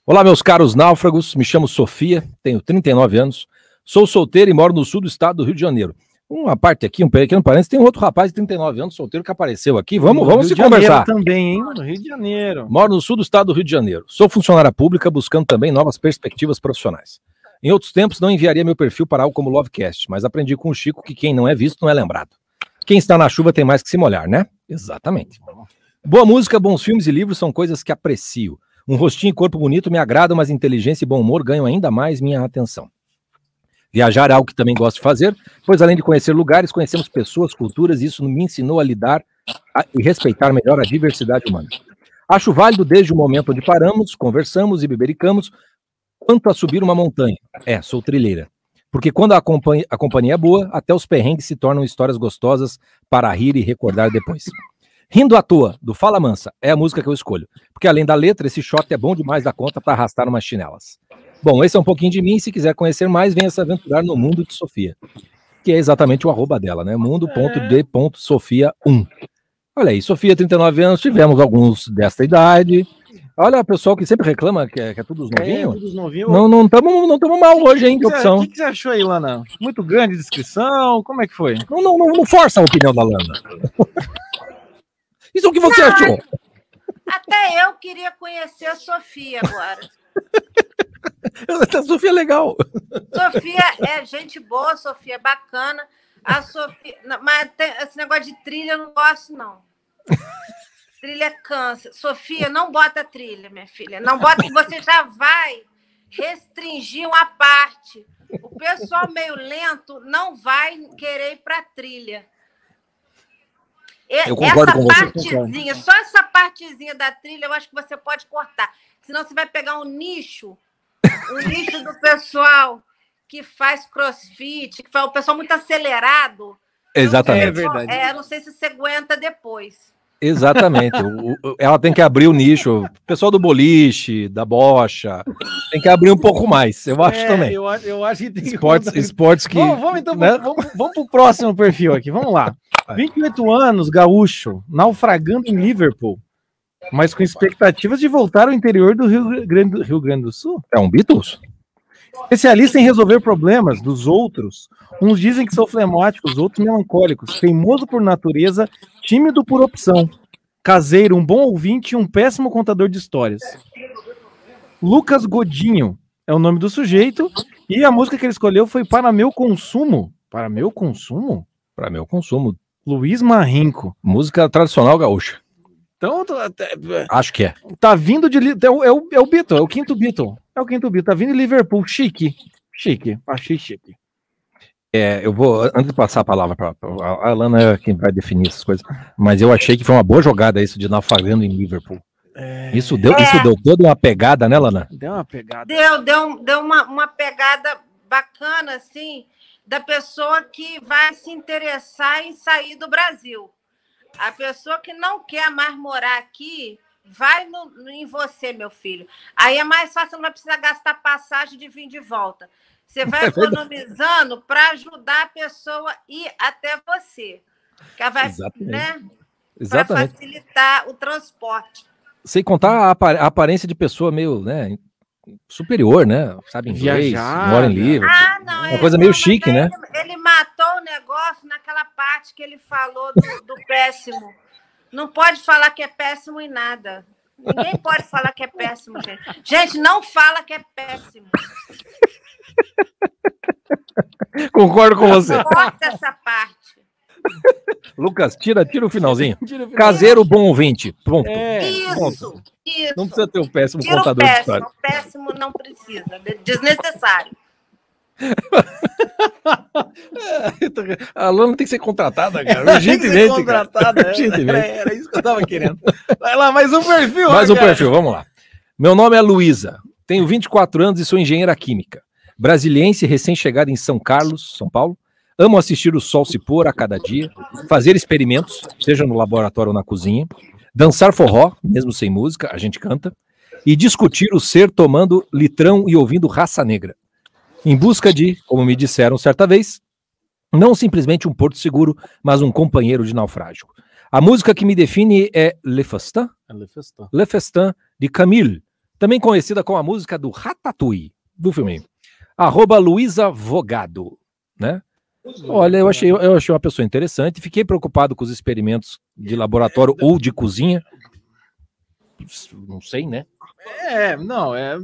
Olá, meus caros náufragos. Me chamo Sofia, tenho 39 anos, sou solteiro e moro no sul do estado do Rio de Janeiro. Uma parte aqui, um pequeno parênteses, tem um outro rapaz de 39 anos, solteiro, que apareceu aqui. Vamos, No vamos Rio se de Janeiro conversar. também, hein? No Rio de Janeiro. Moro no sul do estado do Rio de Janeiro. Sou funcionária pública, buscando também novas perspectivas profissionais. Em outros tempos, não enviaria meu perfil para algo como Lovecast, mas aprendi com o Chico que quem não é visto não é lembrado. Quem está na chuva tem mais que se molhar, né? Exatamente. Boa música, bons filmes e livros são coisas que aprecio. Um rostinho e corpo bonito me agradam, mas inteligência e bom humor ganham ainda mais minha atenção. Viajar é algo que também gosto de fazer, pois além de conhecer lugares, conhecemos pessoas, culturas, e isso me ensinou a lidar a- e respeitar melhor a diversidade humana. Acho válido desde o momento onde paramos, conversamos e bebericamos, quanto a subir uma montanha. É, sou trilheira. Porque quando a companhia, a companhia é boa, até os perrengues se tornam histórias gostosas para rir e recordar depois. Rindo à toa, do Fala Mansa, é a música que eu escolho. Porque além da letra, esse shot é bom demais da conta para arrastar umas chinelas. Bom, esse é um pouquinho de mim. Se quiser conhecer mais, venha se aventurar no mundo de Sofia. Que é exatamente o arroba dela, né? mundo.d.sofia1. Olha aí, Sofia, 39 anos, tivemos alguns desta idade. Olha, o pessoal que sempre reclama que é, que é tudo os É, novinhos. todos novinhos. Não não estamos não tamo mal hoje, hein, de O que, você- opção. o que você achou aí, Lana? Muito grande a descrição? Como é que foi? Não, não, não, não força a opinião da Lana. Isso é o que você achou? Até eu queria conhecer a Sofia agora. <laughs> <laughs> A Sofia é legal. Sofia é gente boa, Sofia é bacana. A Sofia. Mas esse negócio de trilha eu não gosto, não. <laughs> Trilha cansa. Sofia, não bota trilha, minha filha. Não bota você já vai restringir uma parte. O pessoal meio lento não vai querer ir para trilha. E- Eu concordo essa com você. partezinha, só essa partezinha da trilha, eu acho que você pode cortar. Senão você vai pegar um nicho, o nicho do pessoal que faz crossfit, que faz o pessoal muito acelerado. Exatamente. É verdade. É, não sei se você aguenta depois. Exatamente. O- o- ela tem que abrir o nicho. O pessoal do boliche, da bocha, tem que abrir um pouco mais. Eu acho É, também. Eu, acho- eu acho que tem que Esportes, mudar. esportes que. Vamos, vamos então, né? vamos, vamos pro próximo perfil aqui. Vamos lá. 28 anos, gaúcho, naufragando em Liverpool, mas com expectativas de voltar ao interior do Rio Grande do, Rio Grande do Sul. É um Beatles? Especialista em resolver problemas dos outros. Uns dizem que sou flemático, os outros melancólicos. Teimoso por natureza, tímido por opção. Caseiro, um bom ouvinte e um péssimo contador de histórias. Lucas Godinho é o nome do sujeito. E a música que ele escolheu foi Para Meu Consumo. Para Meu Consumo? Para meu consumo. Luiz Marrinco. Música tradicional gaúcha. Então, tá- Acho que é. tá vindo de. É o, é o, é o Beatle, é o quinto Beatle. É o quinto Beatle. Tá vindo de Liverpool. Chique. Chique. Achei chique. É, eu vou, antes de passar a palavra para a Alana é quem vai definir essas coisas, mas eu achei que foi uma boa jogada isso de naufragando em Liverpool. Isso deu, isso deu toda uma pegada, né, Lana? Deu uma pegada. Deu, deu, deu uma, uma pegada bacana, assim, da pessoa que vai se interessar em sair do Brasil. A pessoa que não quer mais morar aqui, vai no, no- em você, meu filho. Aí é mais fácil, não vai precisar gastar passagem de vir de volta. Você vai <laughs> É economizando para ajudar a pessoa a ir até você. Que vai, Exatamente. né? Para Exatamente. facilitar o transporte. Sem contar a aparência de pessoa meio, né, superior, né? Sabe inglês, Viajada. mora em Liverpool. Ah, não, Uma é- coisa meio chique, aí né? Ele, ele matou o negócio naquela parte que ele falou do, do péssimo. Não pode falar que é péssimo em nada. Ninguém pode falar que é péssimo, gente. Gente, não fala que é péssimo. Concordo com você. Corta essa parte. Lucas, tira, tira o finalzinho. <laughs> Tira o final. Caseiro bom ouvinte. Pronto. É. Isso, isso. Não precisa ter um péssimo Tira contador de péssimo. história. O péssimo não precisa. de- Desnecessário. <laughs> A Lana tem que ser contratada, cara. Urgentemente. cara. contratada, é. Urgentemente. Era, era isso que eu tava querendo. Vai lá, mais um perfil. Mais um cara. perfil, vamos lá. Meu nome é Luísa, tenho 24 anos e sou engenheira química. Brasiliense, recém-chegada em São Carlos, São Paulo. Amo assistir o sol se pôr a cada dia, fazer experimentos, seja no laboratório ou na cozinha, dançar forró, mesmo sem música, a gente canta, e discutir o ser tomando litrão e ouvindo raça negra. Em busca de, como me disseram certa vez, não simplesmente um porto seguro, mas um companheiro de naufrágio. A música que me define é Le Festin, Le Festin de Camille, também conhecida como a música do Ratatouille, do filme. Arroba Luísa Vogado, né? Olha, eu achei, eu achei uma pessoa interessante, fiquei preocupado com os experimentos de laboratório ou de cozinha. Não sei, né? É, não, é.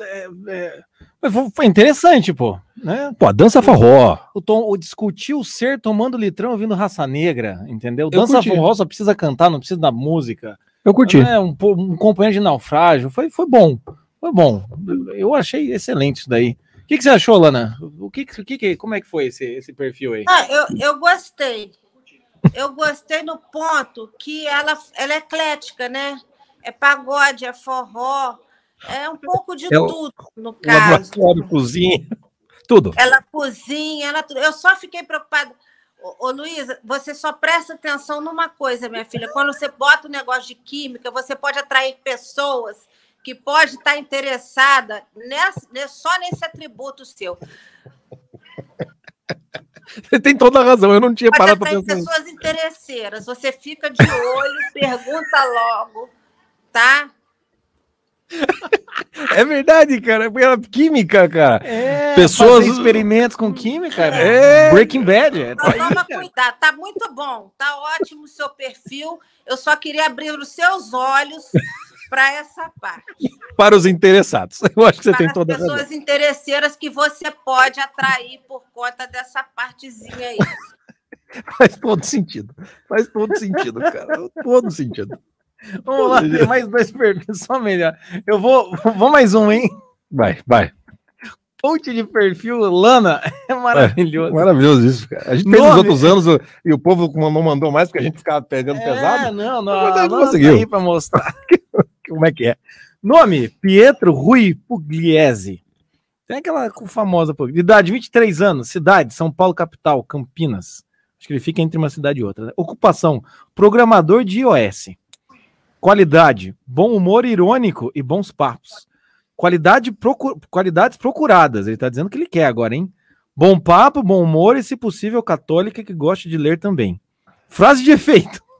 é, é, é foi- interessante, pô. Né? Pô, a dança forró. O, tom, o discutir o ser tomando litrão ouvindo raça negra, entendeu? Eu Dança forró só precisa cantar, não precisa da música. Eu curti. É, um, um companheiro de naufrágio. Foi, foi bom. Foi bom. Eu achei excelente isso daí. O que, que você achou, Lana? O que, que, o que como é que foi esse, esse perfil aí? Ah, eu, eu gostei. Eu gostei no ponto que ela, ela é eclética, né? É pagode, é forró, é um pouco de É o- tudo, no caso. Laboratório, cozinha, tudo. Ela cozinha, ela tudo. Eu só fiquei preocupada. Ô, ô Luísa, você só presta atenção numa coisa, minha filha. Quando você bota o negócio de química, você pode atrair pessoas que podem estar interessadas nessa, ne- só nesse atributo seu. Você tem toda a razão, eu não tinha Pode parado para pensar pessoas interesseiras. Você fica de olho, <laughs> pergunta logo, tá? <laughs> É verdade, cara. Era química, cara. É, Pessoas- fazer experimentos com química. É. Breaking Bad. É, Então, toma cuidado. Tá muito bom, tá ótimo o seu perfil. Eu só queria abrir os seus olhos para essa parte. Para os interessados. <laughs> Eu acho que você para tem as toda a razão. pessoas interesseiras que você pode atrair por conta dessa partezinha aí. <laughs> Faz todo sentido. Faz todo sentido, cara. Todo sentido. Vamos lá, tem mais dois <laughs> perfis, só melhor. Eu vou, vou mais um, hein? Vai, vai. Coach de perfil, Lana, é maravilhoso. Maravilhoso isso, cara. A gente fez nos outros anos e o povo não mandou mais porque a gente ficava pegando É, pesado. não, não, Mas a a gente Lana conseguiu. tá aí pra mostrar. Como é que é? Nome, Pietro Rui Pugliese. Tem aquela famosa, idade, 23 anos, cidade, São Paulo capital, Campinas. Acho que ele fica entre uma cidade e outra. né? Ocupação, programador de iOS. Qualidade, bom humor irônico e bons papos. Qualidade procu- Qualidades procuradas, ele tá dizendo que ele quer agora, hein? Bom papo, bom humor e, se possível, católica que goste de ler também. Frase de efeito. <laughs>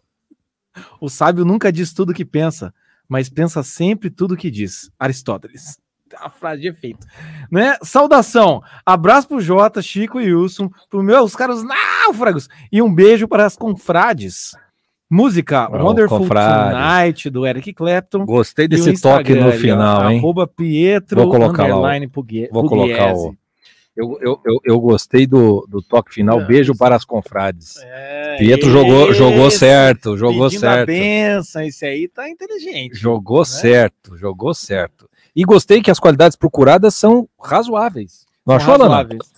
O sábio nunca diz tudo que pensa, mas pensa sempre tudo que diz. Aristóteles. A frase de efeito. Né? Saudação. Abraço pro Jota, Chico e Wilson, pro meus caros náufragos e um beijo para as confrades. Música Oh, Wonderful confrade. Tonight do Eric Clapton. Gostei o desse toque no final, hein? Arroba Pietro Vou colocar lá o- Vou colocar o. Eu, eu, eu, eu gostei do, do toque final. É, Beijo para as confrades. É, Pietro jogou, jogou esse, certo, jogou a certo. benção, esse aí tá inteligente. Jogou certo, jogou certo. E gostei que as qualidades procuradas são razoáveis. Não achou, Lana? Razoáveis.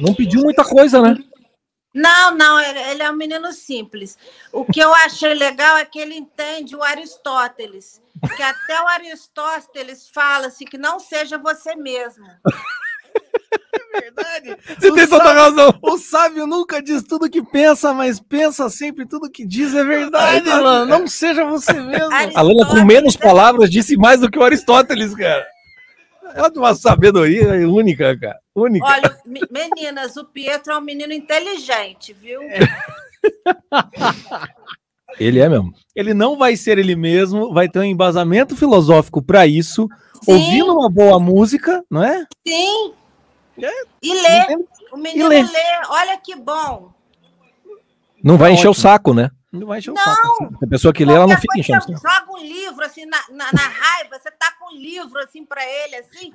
Não pediu muita coisa, né? Não, não, ele, ele é um menino simples. O que eu achei legal é que ele entende o Aristóteles. Que até o Aristóteles fala assim, que não seja você mesmo. Verdade. Você O tem toda sábio- razão. O sábio nunca diz tudo que pensa, mas pensa sempre tudo que diz é verdade, mano. Não seja você mesmo. A Lana, com menos palavras, disse mais do que o Aristóteles, cara. Ela tem uma sabedoria única, cara. Única. Olha, me- meninas, o Pietro é um menino inteligente, viu? <laughs> Ele é mesmo. Ele não vai ser ele mesmo, vai ter um embasamento filosófico para isso, Sim. ouvindo uma boa música, não é? Sim. E lê. O menino lê. lê. Olha que bom. Não vai Tá encher o saco, né? Não vai encher o Não. saco. A pessoa que lê, ela não fica enchendo o você saco. Joga um livro assim na, na, na raiva, você tá com um livro assim para ele assim,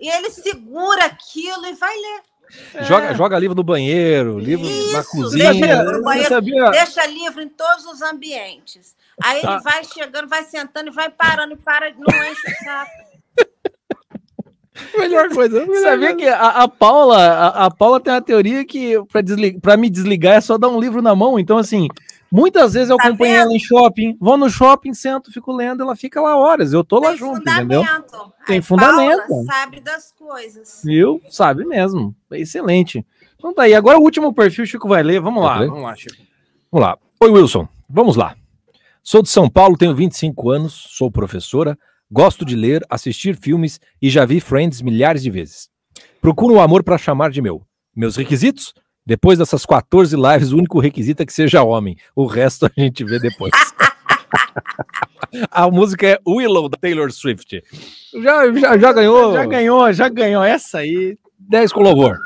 e ele segura aquilo e vai ler. Joga, joga livro no banheiro, livro na Isso, cozinha. deixa no Você banheiro, sabia? deixa livro em todos os ambientes. Aí Tá. ele vai chegando, vai sentando e vai parando e para, não enche o saco. Melhor coisa. melhor Sabia coisa. que a, a Paula, a, a Paula tem uma teoria que para me desligar é só dar um livro na mão. Então, assim, muitas vezes eu Tá acompanho vendo? ela em shopping, vou no shopping, sento, fico lendo, ela fica lá horas. Eu tô lá Tem junto, entendeu? fundamento. Tem Aí fundamento. Paula sabe das coisas. Viu? Sabe mesmo. É excelente. Então tá aí. Agora o último perfil, o Chico vai ler. Vamos lá, vamos lá, Chico. Vamos lá. Oi, Wilson. Vamos lá. Sou de São Paulo, tenho 25 anos, sou professora, gosto de ler, assistir filmes e já vi Friends milhares de vezes. Procuro o amor para chamar de meu. Meus requisitos? Depois dessas 14 lives, o único requisito é que seja homem. O resto a gente vê depois. <laughs> a música é Willow, da Taylor Swift. Já, já, já ganhou Já ganhou, já ganhou. Essa aí. 10 com louvor.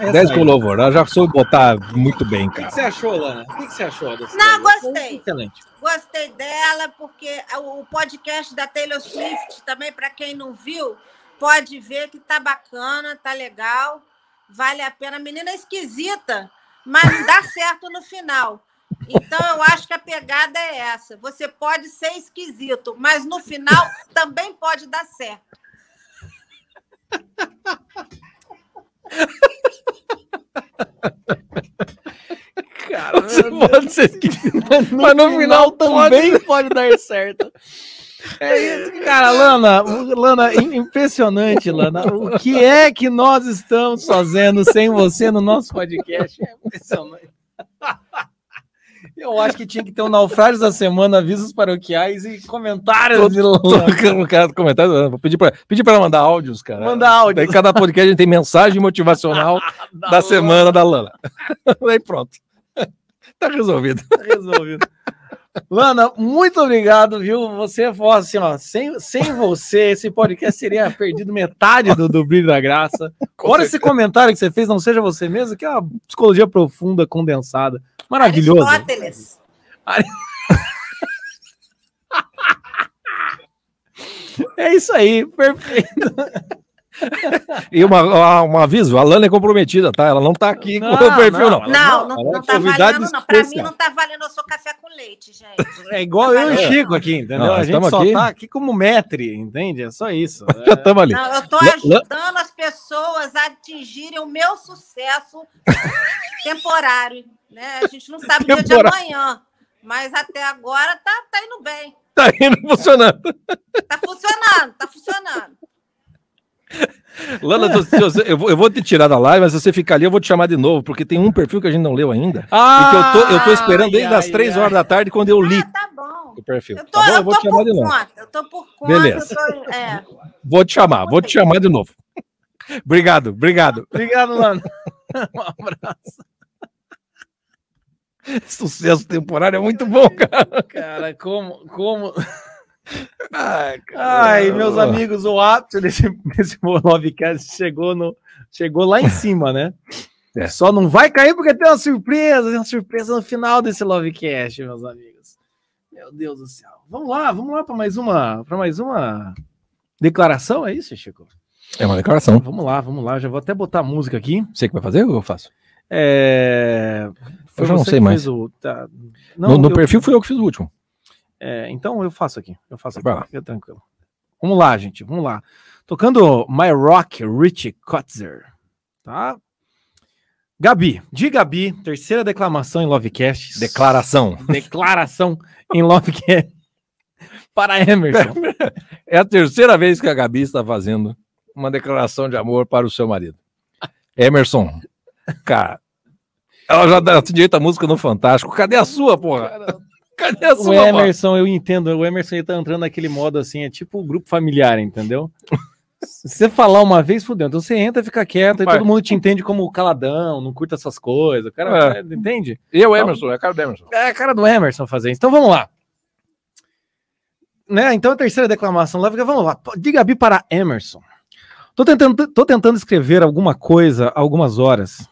Essa 10 aí. com louvor. Ela já soube botar muito bem, O que, cara. que você achou, Lana? O que, que você achou dessa? Não, gostei. Excelente. Gostei dela, porque o podcast da Taylor Swift, também, para quem não viu, pode ver que tá bacana, tá legal, vale a pena. A menina é esquisita, mas não dá <laughs> certo no final. Então, eu acho que a pegada é essa. Você pode ser esquisito, mas no final também pode dar certo. <laughs> Cara, pode ser esquisito, <laughs> no mas no final também pode dar certo. <laughs> É isso, cara, Lana, Lana, im- impressionante, Lana. O que é que nós estamos fazendo sem você no nosso podcast? É impressionante. <laughs> Eu acho que tinha que ter um naufrágio da semana, avisos paroquiais e comentários de Lana. <laughs> no cara comentário, vou pedir pra, pedir pra ela mandar áudios, cara. Mandar áudio. Daí cada podcast a gente tem mensagem motivacional <laughs> da, semana da Lana. <laughs> Daí pronto. Tá resolvido. Tá resolvido. Lana, muito obrigado, viu? Você foi assim, ó, sem, sem você, esse podcast teria perdido metade do, do brilho da graça. <laughs> Fora esse comentário que você fez, não seja você mesmo, que é uma psicologia profunda, condensada. Maravilhoso. Aristóteles. <laughs> É isso aí, perfeito. <laughs> E uma, uma- um aviso, a Lana é comprometida, tá? Ela não tá aqui com Não, o perfil, não, não. Não, não, ela é não tá valendo, não. Pra mim não tá valendo, eu sou café com leite, gente. É igual eu e o Chico aqui, entendeu? Não, a gente só aqui. tá aqui como metre, entende? É só isso. <laughs> Já estamos ali. Não, eu tô ajudando as pessoas a atingirem o meu sucesso <laughs> temporário, né? A gente não sabe o dia de amanhã, mas até agora tá, tá indo bem. Tá indo funcionando. Tá funcionando, tá funcionando. Lana, você- eu, vou, eu vou te tirar da live, mas se você ficar ali, eu vou te chamar de novo, porque tem um perfil que a gente não leu ainda. Ah, e que eu tô, eu tô esperando desde ai, as três horas da tarde, quando eu li Tá bom. o perfil. Eu tô, Tá bom? eu Eu vou tô te chamar por de novo. conta, eu tô por conta. Beleza. tô- é. Vou te chamar, vou te chamar de novo. Obrigado, obrigado. Obrigado, Lana. <laughs> Um abraço. Sucesso temporário é muito bom, cara. Cara, como. como... Ai, Ai, meus amigos, o ápice desse, desse Lovecast chegou, no, chegou lá em cima, né? É. Só não vai cair porque tem uma surpresa, tem uma surpresa no final desse Lovecast, meus amigos. Meu Deus do céu. Vamos lá, vamos lá para mais uma, para mais uma declaração, é isso, Chico? É uma declaração. Vamos lá, vamos lá. Já vou até botar a música aqui. Você que vai fazer ou eu faço? É... Eu já não sei mais. o- tá. no no eu- perfil fui eu que fiz o último. É, então eu faço aqui. Eu faço aqui. Fica tranquilo. Vamos lá, gente. Vamos lá. Tocando My Rock, Richie Kotzer. Tá? Gabi, de Gabi, terceira declamação em Lovecast. Declaração. Declaração em Lovecast. Para Emerson. É a terceira vez que a Gabi está fazendo uma declaração de amor para o seu marido. Emerson, cara, ela já dá direito à música no Fantástico. Cadê a sua, porra? Cadê a O sua, porra? Emerson, eu entendo. O Emerson ele tá entrando naquele modo assim, é tipo o grupo familiar, entendeu? <laughs> Se você falar uma vez, fudeu. Então você entra, fica quieto, e todo mundo te entende como caladão, não curta essas coisas. O cara, É. entende? Eu, Emerson, é a cara do Emerson. É a cara do Emerson fazer isso. Então vamos lá. Né? Então a terceira declamação lá, vamos lá. De Gabi para Emerson. Tô tentando, tô tentando escrever alguma coisa há algumas horas.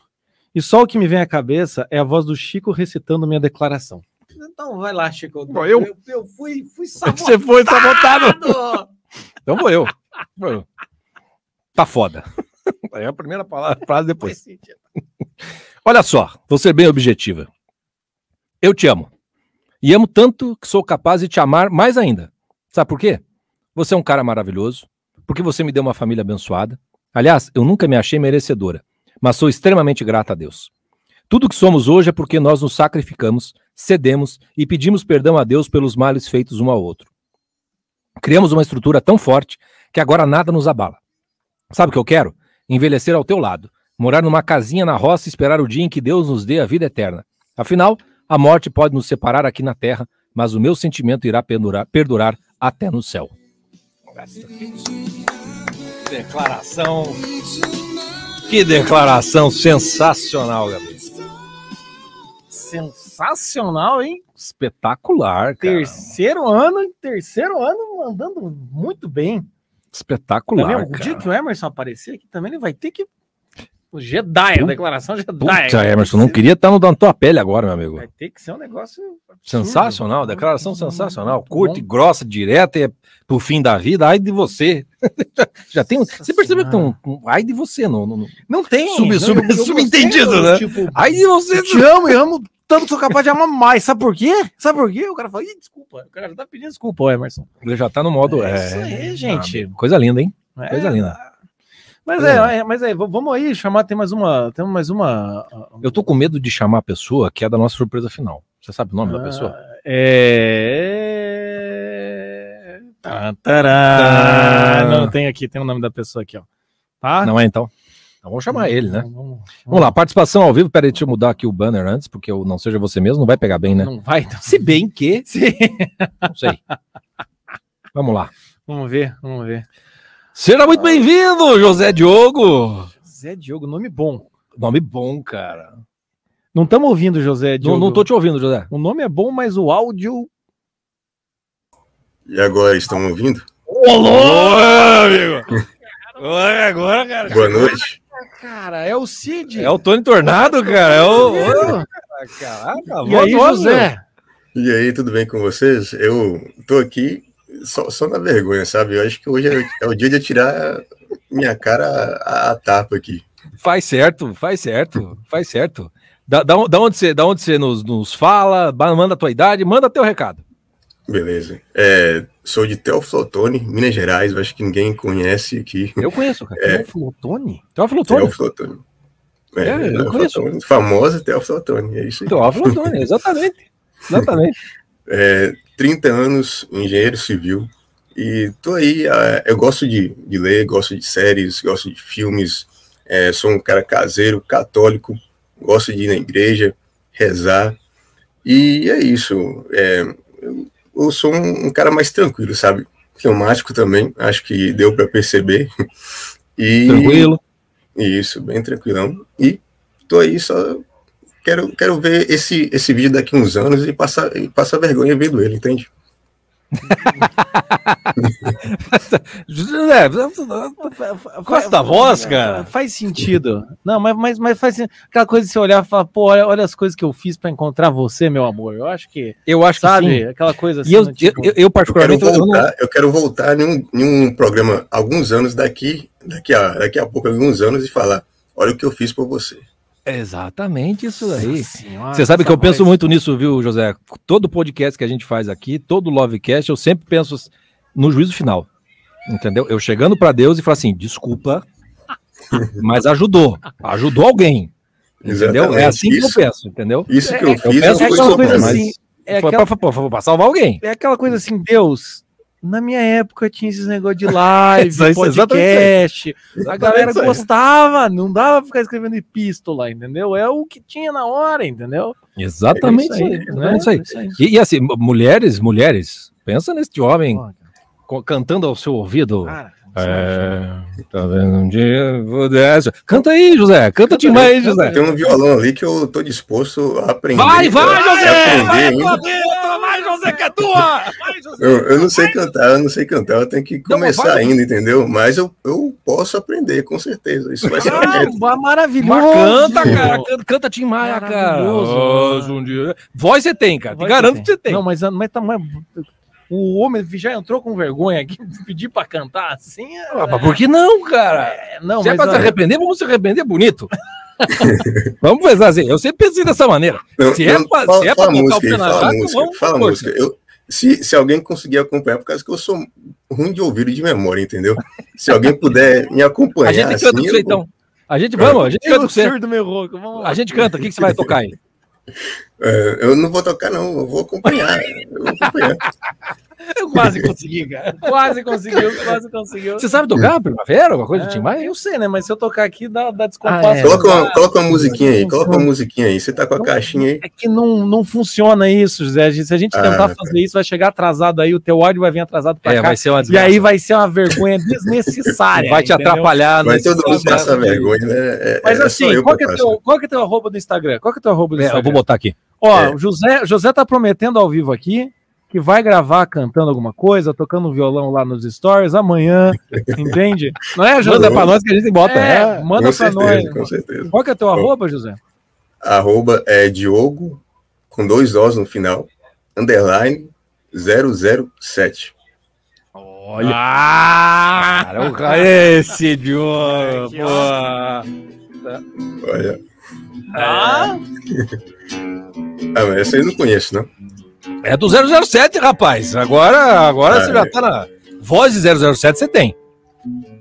E só o que me vem à cabeça é a voz do Chico recitando minha declaração. Então vai lá, Chico. Bom, eu- eu, eu fui, fui <laughs> Você foi sabotado. <laughs> Então vou eu. Vou eu. Tá foda. É a primeira palavra, frase depois. Olha só, vou ser bem objetiva. Eu te amo. E amo tanto que sou capaz de te amar mais ainda. Sabe por quê? Você é um cara maravilhoso, porque você me deu uma família abençoada. Aliás, eu nunca me achei merecedora, mas sou extremamente grata a Deus. Tudo que somos hoje é porque nós nos sacrificamos, cedemos e pedimos perdão a Deus pelos males feitos um ao outro. Criamos uma estrutura tão forte que agora nada nos abala. Sabe o que eu quero? Envelhecer ao teu lado, morar numa casinha na roça e esperar o dia em que Deus nos dê a vida eterna. Afinal, a morte pode nos separar aqui na terra, mas o meu sentimento irá perdurar, perdurar até no céu. Declaração. Que declaração sensacional, Gabriel. Sensacional, hein? Espetacular, cara. Terceiro ano, terceiro ano andando muito bem. Espetacular. Também, o cara. dia que o Emerson aparecer aqui também ele vai ter que. O Jedi, a declaração Jedi. Puta, Emerson, não queria estar no na tua pele agora, meu amigo. Vai ter que ser um negócio. absurdo. Sensacional, declaração sensacional. Curta e grossa, direta, e é pro fim da vida. Ai de você. já, <laughs> já tem. Você percebeu que tem um, um ai de você no. no- no- Não tem. Sub- não, sub- eu- eu subentendido, né? Tipo, Ai de você. eu te amo e amo tanto que sou capaz de amar mais. Sabe por quê? Sabe por quê? O cara fala, Ih, desculpa. O cara já tá pedindo desculpa, ô Emerson. Ele já tá no modo. É É, isso aí, gente. Ah, coisa linda, hein? É, Coisa linda. Mas é, é, mas é, vamos aí chamar, tem mais uma, tem mais uma. Eu tô com medo de chamar a pessoa que é da nossa surpresa final. Você sabe o nome da pessoa? É. Tá, tará. Não, tem aqui, tem o nome da pessoa aqui, ó. Tá? Não é então? Então vamos chamar ele, né? Vamos, vamos, Vamos lá, participação ao vivo. Peraí, deixa eu mudar aqui o banner antes, porque o não seja você mesmo não vai pegar bem, né? Não vai, então. Se bem que. <laughs> Não sei. Vamos lá. Vamos ver, vamos ver. Seja muito bem-vindo, José Diogo. Zé Diogo, nome bom. Nome bom, cara. Não estamos ouvindo, José Não, Diogo. não tô te ouvindo, José. O nome é bom, mas o áudio. E agora, estão ouvindo? Olô, amigo. Oi, agora, cara. Boa noite. Cara, é o Cid. É o Tony Tornado, cara. É o. Caraca, voz e aí, José? E aí, tudo bem com vocês? Eu tô aqui só, só na vergonha, sabe? Eu acho que hoje é, é o dia de tirar minha cara a, a tapa aqui. Faz certo, faz certo, faz certo. Da, da, da onde você, da onde você nos, nos fala, manda a tua idade, manda teu recado. Beleza. É, sou de Teoflotone, Minas Gerais. Acho que ninguém conhece aqui. Eu conheço, cara. <laughs> É. Teoflotone? Teófilo Tony. Teoflotone. É, eu Teoflotone. Famosa Teoflotone, é isso aí. Teófilo Tony, exatamente. <laughs> Exatamente. É, 30 anos, engenheiro civil, e tô aí, ah, eu gosto de, de ler, gosto de séries, gosto de filmes, é, sou um cara caseiro, católico, gosto de ir na igreja, rezar, e é isso, é, eu, eu sou um, um cara mais tranquilo, sabe, filmático também, acho que deu para perceber, <laughs> e Tranquilo. isso, bem tranquilão, e tô aí só quero, quero ver esse, esse vídeo daqui uns anos e passar, e passar vergonha vendo ele, entende? José, gosta da voz, cara? Faz sentido. Não, mas, mas, mas faz aquela coisa de você olhar e falar, pô, olha, olha as coisas que eu fiz pra encontrar você, meu amor. Eu acho que. Eu acho que sabe, sim. aquela coisa assim. E eu, tipo, eu, eu, eu quero particularmente, eu não- voltar, eu quero voltar em um, em um programa alguns anos daqui, daqui a, daqui a pouco, alguns anos, e falar: olha o que eu fiz por você. Exatamente isso senhora, Você sabe que eu penso voz. muito nisso, viu, José? Todo podcast que a gente faz aqui, todo Lovecast, eu sempre penso no juízo final. Entendeu? Eu chegando pra Deus e falar assim: desculpa, <laughs> mas ajudou. Ajudou alguém. Entendeu? Exatamente, É assim que isso. eu penso, entendeu? Isso que eu É- fiz, é não foi aquela coisa assim, é foi aquela- pra, pra- pra- pra salvar alguém. É aquela coisa assim, Deus. Na minha época tinha esses negócios de <laughs> live, Isso podcast. A galera gostava, não dava pra ficar escrevendo epístola, entendeu? É o que tinha na hora, entendeu? Exatamente É isso aí, né? Isso aí. isso aí. E, e assim, mulheres, mulheres, pensa nesse homem co- cantando ao seu ouvido. Cara, É, tá vendo um dia pudesse. Canta aí, José. Canta demais, José. Tem um violão ali que eu tô disposto a aprender. Vai, vai, José! aprender Vai, José, que é tua! Eu, eu não sei cantar, eu não sei cantar, eu tenho que Não, começar vai. ainda, entendeu? Mas eu, eu posso aprender, com certeza. Isso vai ser uma Ah, maravilhoso. Canta, cara. Canta, canta Tim Maia, cara. Um dia- Voz você tem, cara. Te Vai garanto que você tem. Não, mas, mas, tá- mas o homem já entrou com vergonha aqui, pedir pra cantar assim. é- Ah, mas por que não, cara? é, não, se é mas pra se olha, arrepender, vamos se arrepender bonito. <laughs> vamos pensar assim. Eu sempre pensei dessa maneira. Não, Se é não, pra- fala, se é pra fala a botar o música pé na fala a jaca, música, vamos fala a por música. Eu, se, se alguém conseguir acompanhar, por causa que eu sou ruim de ouvido e de memória, entendeu? Se alguém puder me acompanhar. A gente canta com assim, você eu- então. A gente, vamos, a gente canta com você. meu rouco. Vamos lá. A gente canta. O que, que você vai tocar aí? É, eu não vou tocar, não, eu vou acompanhar. Eu vou acompanhar. <laughs> <laughs> Eu quase consegui, cara. Quase conseguiu, quase conseguiu. Você sabe tocar primavera? Alguma coisa do Tim Maia? Eu sei, né? Mas se eu tocar aqui, dá, dá Ah, descompasso. é. Coloca uma, coloca uma musiquinha aí, coloca uma musiquinha aí. Você tá com a caixinha aí. É que não, não funciona isso, José. Se a gente tentar Ah, fazer isso, vai chegar atrasado aí, o teu áudio vai vir atrasado pra É, cá. vai ser uma e aí vai ser uma vergonha desnecessária. Vai te entendeu? atrapalhar. Vai todo mundo passar vergonha, né? É, Mas é assim, qual que é teu, qual que é teu arroba do Instagram? Qual que é teu arroba do É, eu Instagram? vou botar aqui. Ó, É. o José, José tá prometendo ao vivo aqui que vai gravar cantando alguma coisa, tocando um violão lá nos stories amanhã, <laughs> entende? Não é, José? Manda pra nós que a gente bota. É, É. manda Com pra certeza, nós. com certeza. Qual que é teu arroba, José? Arroba é Diogo, com dois Os no final, underline 007. Olha. Ah! Cara, cara- esse Diogo. Olha. Ah! <laughs> Ah, mas essa aí eu não conheço, não. É do 007, rapaz. Agora, agora Ah, você já é. tá na. Voz de 007 você tem.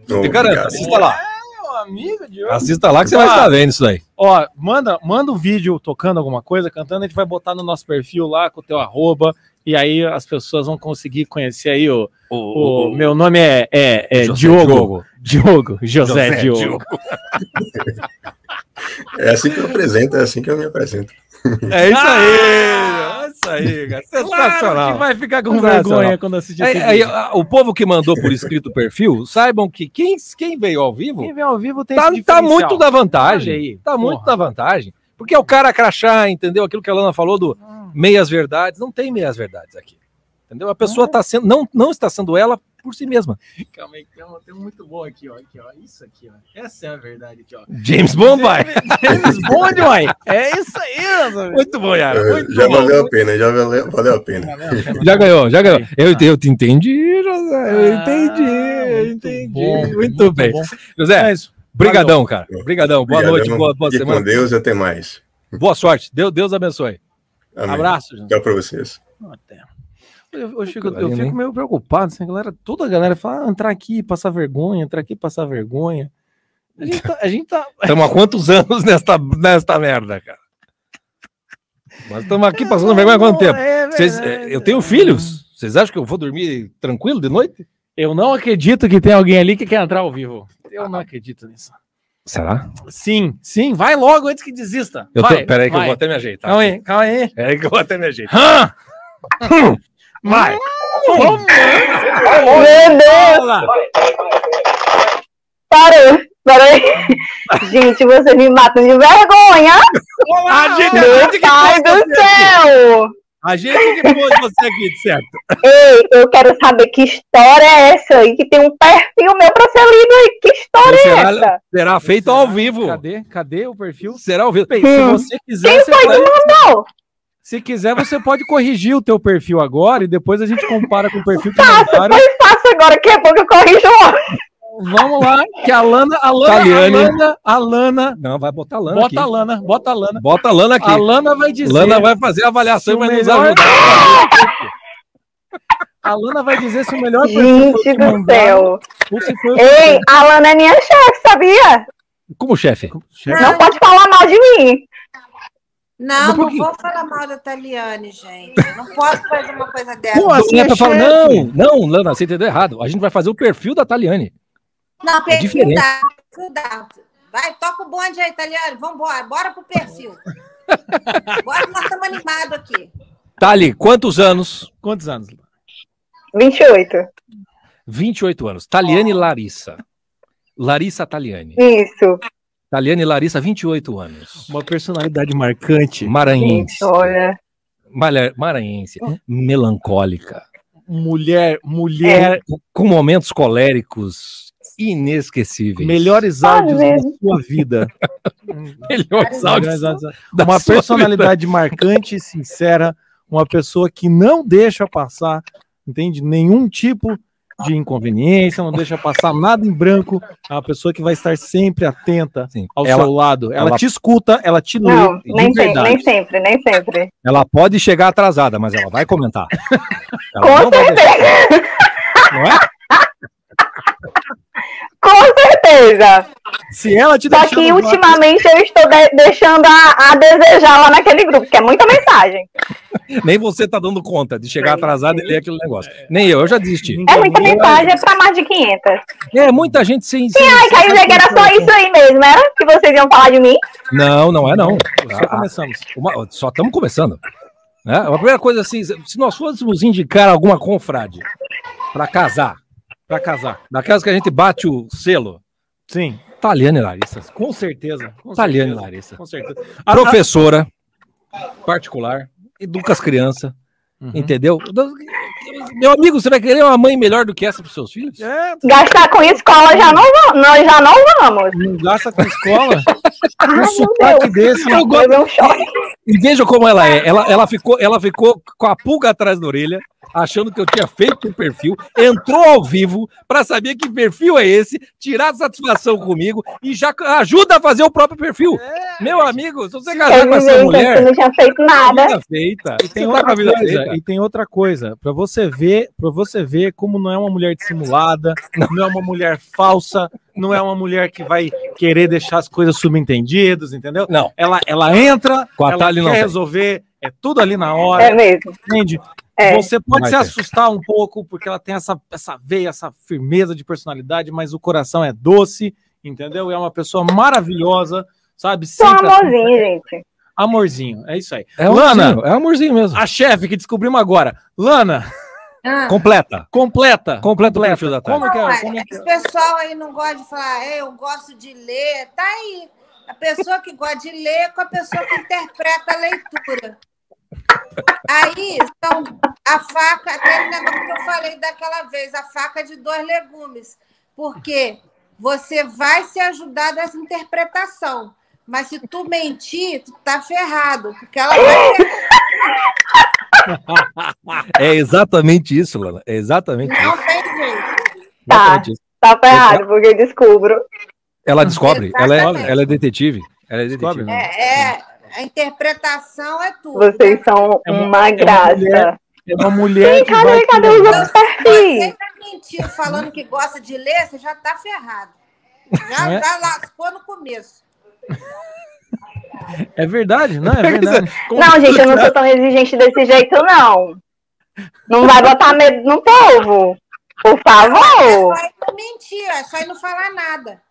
Garanto, obrigado. assista lá. Meu amigo, Diogo. Assista lá que você vai Ah. estar vendo isso daí. Ó, manda, manda um vídeo tocando alguma coisa, cantando, a gente vai botar no nosso perfil lá com o teu arroba, e aí as pessoas vão conseguir conhecer aí o. o, meu nome é, é, é José Diogo. Diogo. José, José Diogo. Diogo. <laughs> É assim que eu apresento, é assim que eu me apresento. É isso aí. É isso aí, cara. Claro Sensacional. que vai ficar com vergonha quando assistir Aí, aí, o povo que mandou por escrito o perfil, saibam que quem, quem veio ao vivo Quem vem ao vivo tem tá, tá muito da vantagem. Aí, tá muito porra. da vantagem. Porque é o cara crachá, entendeu? Aquilo que a Lana falou do meias verdades. Não tem meias verdades aqui. Entendeu? A pessoa tá sendo, não, não está sendo ela por si mesma. Calma aí, tem um, tem um muito bom aqui, ó. Aqui, ó. Isso aqui, ó. Essa é a verdade aqui, ó. James Bond vai. James Bond, uai. É isso aí, meu Muito bom, Yara. É, Muito já bom. valeu a pena, já valeu, valeu a pena. Já ganhou, já ganhou. Eu, eu te entendi, José. Eu Ah, entendi, eu muito entendi. bom, muito, muito bem. bom. José, É isso. brigadão, cara. Brigadão. Boa Obrigadão. noite, boa, boa Fique semana. com Deus e até mais. Boa sorte. Deus, Deus abençoe. Amém. Abraço, gente. Tchau pra vocês. Até. Eu, eu fico, eu fico meio preocupado, assim, a galera, toda a galera fala, ah, entrar aqui, passar vergonha, entrar aqui, passar vergonha. A gente tá, a gente tá <laughs> Estamos há quantos anos nesta, nesta merda, cara? Nós estamos aqui passando vergonha há quanto tempo? É Vocês- verdade. eu tenho filhos. Vocês acham que eu vou dormir tranquilo de noite? Eu não acredito que tem alguém ali que quer entrar ao vivo. Eu não acredito nisso. Será? Sim, sim, vai logo antes que desista. Eu tô, vai, peraí que eu vai. vou até me ajeitar. Calma aí, calma aí. Peraí que eu vou até me ajeitar. Vai. Meu Deus! Parou, parei. Gente, vocês me matam de vergonha. A gente, a Meu gente pai pôs do você aqui. céu! A gente que pôs você aqui, de certo? Ei, eu quero saber que história é essa aí, que tem um perfil meu pra ser lido aí. Que história é Será, essa? será feito ao vivo. Cadê? Cadê o perfil? Será ao vivo. Bem, se Hum. você quiser, Quem você foi que pode, mandou? Se quiser, você pode corrigir o teu perfil agora e depois a gente compara com o perfil que mandaram. pois faça agora, que é bom que eu corrijo logo. Vamos lá, que a Lana, a Lana, a Lana, a Lana, Não, vai botar a Lana bota aqui. a Lana, bota a Lana. Bota a Lana aqui. A Lana vai dizer. Lana vai fazer a avaliação e vai nos ajudar. A Lana vai dizer se o melhor Gente do céu. Ei, a Lana é minha chefe, sabia? Como chefe? Não pode falar mal de mim. Não, por não vou falar mal da Taliane, gente. Não posso fazer uma coisa dessa. Pô, assim é não, não, Lana, você entendeu errado. A gente vai fazer o perfil da Taliane. Não, perfil diferente. dá, perfil dá. Vai, toca o bonde aí, Taliane. Vambora, bora pro perfil. <laughs> Bora que nós estamos animados aqui. Tali, quantos anos? Quantos anos? 28. 28 anos. Taliane Larissa. Larissa Taliane. Isso. Taliane Larissa, 28 anos. Uma personalidade marcante, Maranhense. Olha. Maranhense. Melancólica. mulher, mulher, Com momentos coléricos inesquecíveis. melhores Ah, áudios da mesmo. sua vida. <laughs> Melhores áudios da uma sua personalidade marcante, sincera, uma pessoa que não deixa passar, entende? Nenhum tipo de inconveniência, não deixa passar nada em branco. É uma pessoa que vai estar sempre atenta Sim. ao Ela- seu lado. Ela, ela- te escuta, ela te lê. Não, de nem, nem sempre, nem sempre. Ela pode chegar atrasada, mas ela vai comentar. <laughs> Ela Com não vai deixar. certeza. Não é? <laughs> Com certeza. Se ela te Só que ultimamente eu estou de- deixando a, a desejar lá naquele grupo, que é muita mensagem. <laughs> Nem você tá dando conta de chegar atrasado e ler aquele negócio. Nem eu, eu já desisti. É muita mensagem, é pra mais de 500. É, muita gente sem. Sim, ai, quer dizer que era só isso aí mesmo, era? Que vocês iam falar de mim? Não, não é não. Só começamos. Uma- só estamos começando. Né? A primeira coisa assim, se nós fôssemos indicar alguma confrade para casar, Pra casar. daquelas que a gente bate o selo, Sim, Taliane e Larissa. com certeza. Com Taliane certeza, Larissa. Com certeza. A- Professora particular, educa as crianças, Uhum. entendeu? Meu amigo, você vai querer uma mãe melhor do que essa para seus filhos? É, Gastar com escola já não vamos, nós já não vamos. não gasta com escola. <laughs> Ai, um meu sotaque desse. Eu gosto- um. E veja como ela é. Ela, ela, ficou, ela ficou com a pulga atrás da orelha, achando que eu tinha feito um perfil, entrou ao vivo para saber que perfil é esse, tirar satisfação comigo e já ajuda a fazer o próprio perfil. Meu amigo, se você casar Eu com essa vivei, mulher, não tinha feito nada. vida feita. E tem tá outra coisa, e tem outra coisa, para você ver, para você ver como não é uma mulher dissimulada, não é uma mulher falsa, não é uma mulher que vai querer deixar as coisas subentendidas, entendeu? Não. Ela, ela entra, Com a ela quer não resolver, é tudo ali na hora, É mesmo. entende? É. Você pode se assustar um pouco, porque ela tem essa, essa veia, essa firmeza de personalidade, mas o coração é doce, entendeu? É uma pessoa maravilhosa, sabe? Só um Sempre assim, amorzinho, gente. amorzinho, é isso aí. É Lana, amorzinho, é amorzinho mesmo. a chefe que descobrimos agora. Lana, Ah, Completa. completa. Completa o perfil da. Como que é? Como é que esse pessoal aí não gosta de falar, "É, eu gosto de ler, tá aí. A pessoa que gosta de ler com a pessoa que interpreta a leitura. Aí, então, a faca, aquele negócio que eu falei daquela vez, a faca de dois legumes. Porque você vai se ajudar dessa interpretação. Mas se tu mentir, tu tá ferrado. Porque ela vai ter <laughs> É exatamente isso, Lana. É exatamente isso. não tem jeito. Tá, tá ferrado, porque eu descubro. Ela descobre, ela é, ela é detetive. Ela é Descobre, detetive. É, é, a interpretação é tudo. Vocês são É uma- uma é uma graça. mulher- É uma mulher Sim, que cadê, vai... cadê os outros Você perfis? sempre mentiu falando que gosta de ler, você já tá ferrado. Já, É? já lascou no começo. É verdade, não é <laughs> verdade. Não, gente, eu não sou tão exigente desse jeito, não. Não vai botar medo no povo. Por É favor. só ir não mentir, é só ir não falar nada.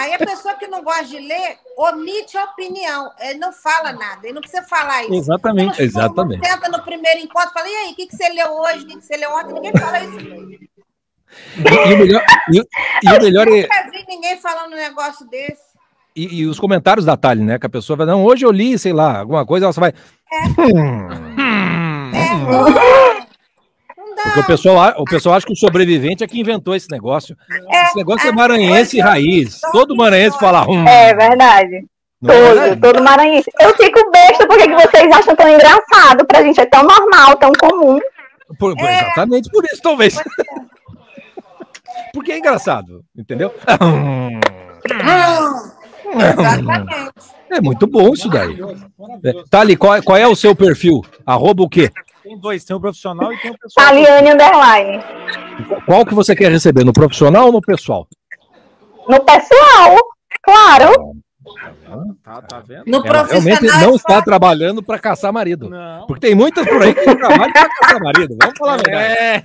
Aí a pessoa que não gosta de ler omite a opinião. Ele não fala nada, ele não precisa falar isso. Exatamente. Não- Exatamente. Senta no primeiro encontro e fala, e aí, o que, que você leu hoje, o que, que você leu ontem? Ninguém fala isso. E, e o melhor, e, e o melhor é, Nunca vi ninguém falando um negócio desse. e, e os comentários da Thalia, né? Que a pessoa vai, não, hoje eu li, sei lá, alguma coisa, ela só vai. Hum. É, dá. Porque o pessoal, o pessoal acha que o sobrevivente é que inventou esse negócio. Esse negócio é maranhense raiz. Todo maranhense fala. Hum, É verdade. não é Todo, todo maranhense. Eu fico besta porque que vocês acham tão engraçado. Pra gente é tão normal, tão comum. Por- por- Exatamente por isso, talvez. Porque é engraçado, entendeu? Exatamente. É muito bom isso daí. É, Thali, qual, é- qual é o seu perfil? Arroba o quê? Tem dois, tem o profissional e tem o pessoal. Taliane Underline. Qual que você quer receber? No profissional ou no pessoal? No pessoal, claro. Tá, tá vendo? No Ela realmente profissional não é está só- trabalhando para caçar marido. Não. Porque tem muitas por aí que trabalham para caçar marido. Vamos falar a verdade. É.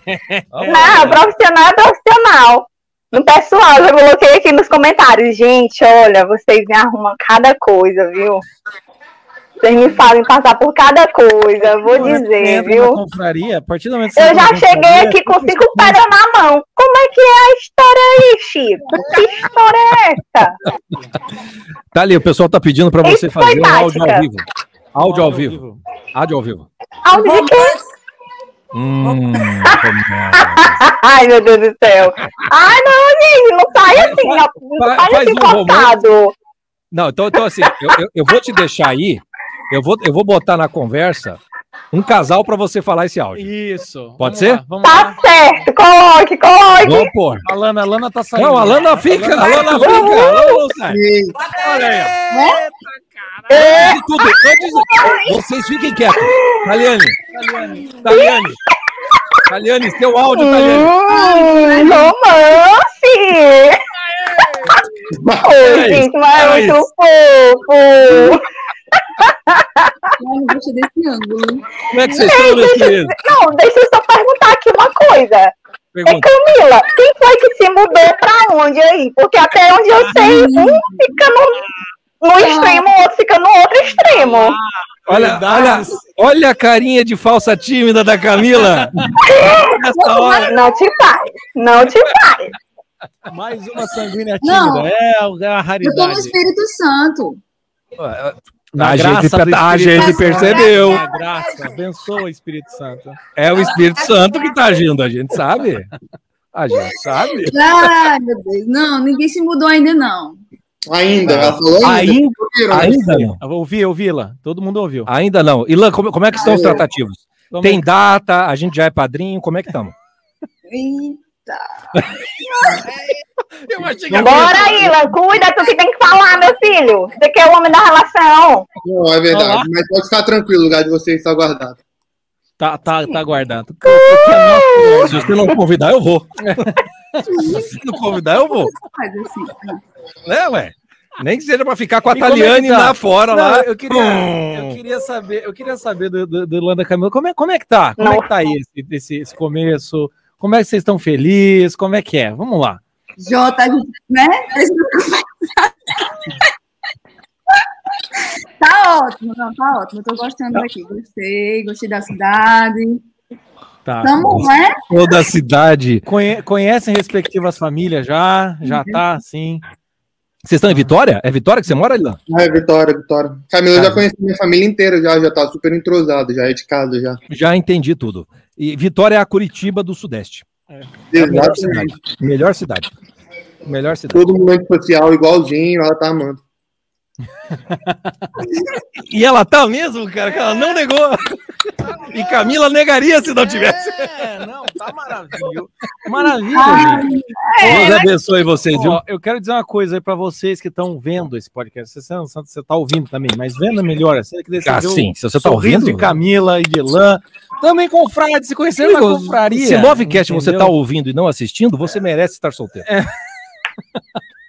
Vamos Não, profissional é profissional. No pessoal, eu já coloquei aqui nos comentários. Gente, olha, vocês me arrumam cada coisa, viu? Vocês me fazem passar por cada coisa, vou dizer, viu? confraria, a partir do momento Eu já cheguei aqui com cinco pedras na mão. Como é que é a história aí, Chico? Que história é essa? Thali, o pessoal tá pedindo para você Isso fazer um áudio ao vivo. Áudio ao vivo. Áudio ao vivo. Áudio de quê? Hum, <laughs> Ai, meu Deus do céu. Ai, não, gente, não sai assim. Não Fa- sai faz assim um cortado. Não, então, então assim, eu, eu- eu vou te deixar aí, eu vou, eu vou botar na conversa um casal para você falar esse áudio. Isso. Pode Vamos ser? lá, vamos lá. Tá certo, coloque, coloque. Vamos pôr. A Lana, a Lana tá saindo. Não, a Lana fica, a Lana fica, a Lana sai. Olha aí, ó. Antes de tudo, antes de... vocês fiquem quietos. Taliane, Taliane, Taliane, seu áudio, Taliane. Hum, romance. Ô, gente, mas é muito fofo. Não gostei desse ângulo. Como é que vocês estão, meus queridos? Não, deixa eu só perguntar aqui uma coisa. É. Camila, quem foi que se mudou pra onde aí? Porque até onde eu sei, um fica no, no extremo, o outro fica no outro extremo. Olha, olha, olha a carinha de falsa tímida da Camila. <laughs> Nessa hora. Não te faz, não te faz. Mais uma sanguínea Não. tímida. É, é uma Eu tô no raridade. Espírito Santo. A gente, graça do a gente percebeu. A graça, abençoa o Espírito Santo. É o Espírito Santo que tá agindo, a gente sabe. A gente sabe. Ai, meu Deus. Não, ninguém se mudou ainda, não. Ainda, ela falou ainda. Ainda, ainda não. Eu Ouvi, ouvi lá. Todo mundo ouviu. Ainda não. Ilan, como, como é que estão os tratativos? Tem data, a gente já é padrinho, como é que estamos? Eita. Eu achei que Bora, Ilan, cuida, tu que tem que falar, meu filho. Você que é o homem da relação. Não, é Olá. verdade. Mas pode ficar tranquilo, o lugar de vocês está guardado. Tá, tá, tá guardado. É Se você não convidar, eu vou. Se você não convidar, eu vou. Assim. Né, ué? Nem que seja pra ficar com a E como é Taliane tá? lá fora, Não, lá. Eu queria, Hum. eu queria saber, eu queria saber do, do, do Landa Camila. Como é, como é que tá? Como é que tá aí esse, esse, esse começo? Como é que vocês estão felizes? Como é que é? Vamos lá. Jota, gente, né? Tá ótimo, não, tá ótimo. Eu tô gostando daqui. Gostei, gostei da cidade. Tá. Tamo, né? Toda a cidade. Conhe- conhecem respectivas famílias já? Já tá, sim. Vocês estão em Vitória? É Vitória que você mora, Ilan? É Vitória, Vitória. Camila, eu Tá. já conheci minha família inteira, já, já tá super entrosado, já é de casa, já. Já entendi tudo. E Vitória é a Curitiba do Sudeste. É a melhor cidade. Melhor cidade. Melhor cidade. Todo mundo social, igualzinho, ela tá amando. <laughs> E ela tá mesmo, cara, que ela não negou. E Camila negaria se não tivesse. É, não, tá maravilhoso. Maravilha, Ai, gente. Deus abençoe vocês, viu? Ó, eu quero dizer uma coisa aí pra vocês que estão vendo esse podcast. Você, não- você tá ouvindo também, mas vendo é melhor. Você que decidiu Ah, sim, se você tá ouvindo- de Camila e de Lã. Também confrade, se conheceram na confraria. Se Lovecast você tá ouvindo e não assistindo, você merece estar solteiro. É <laughs>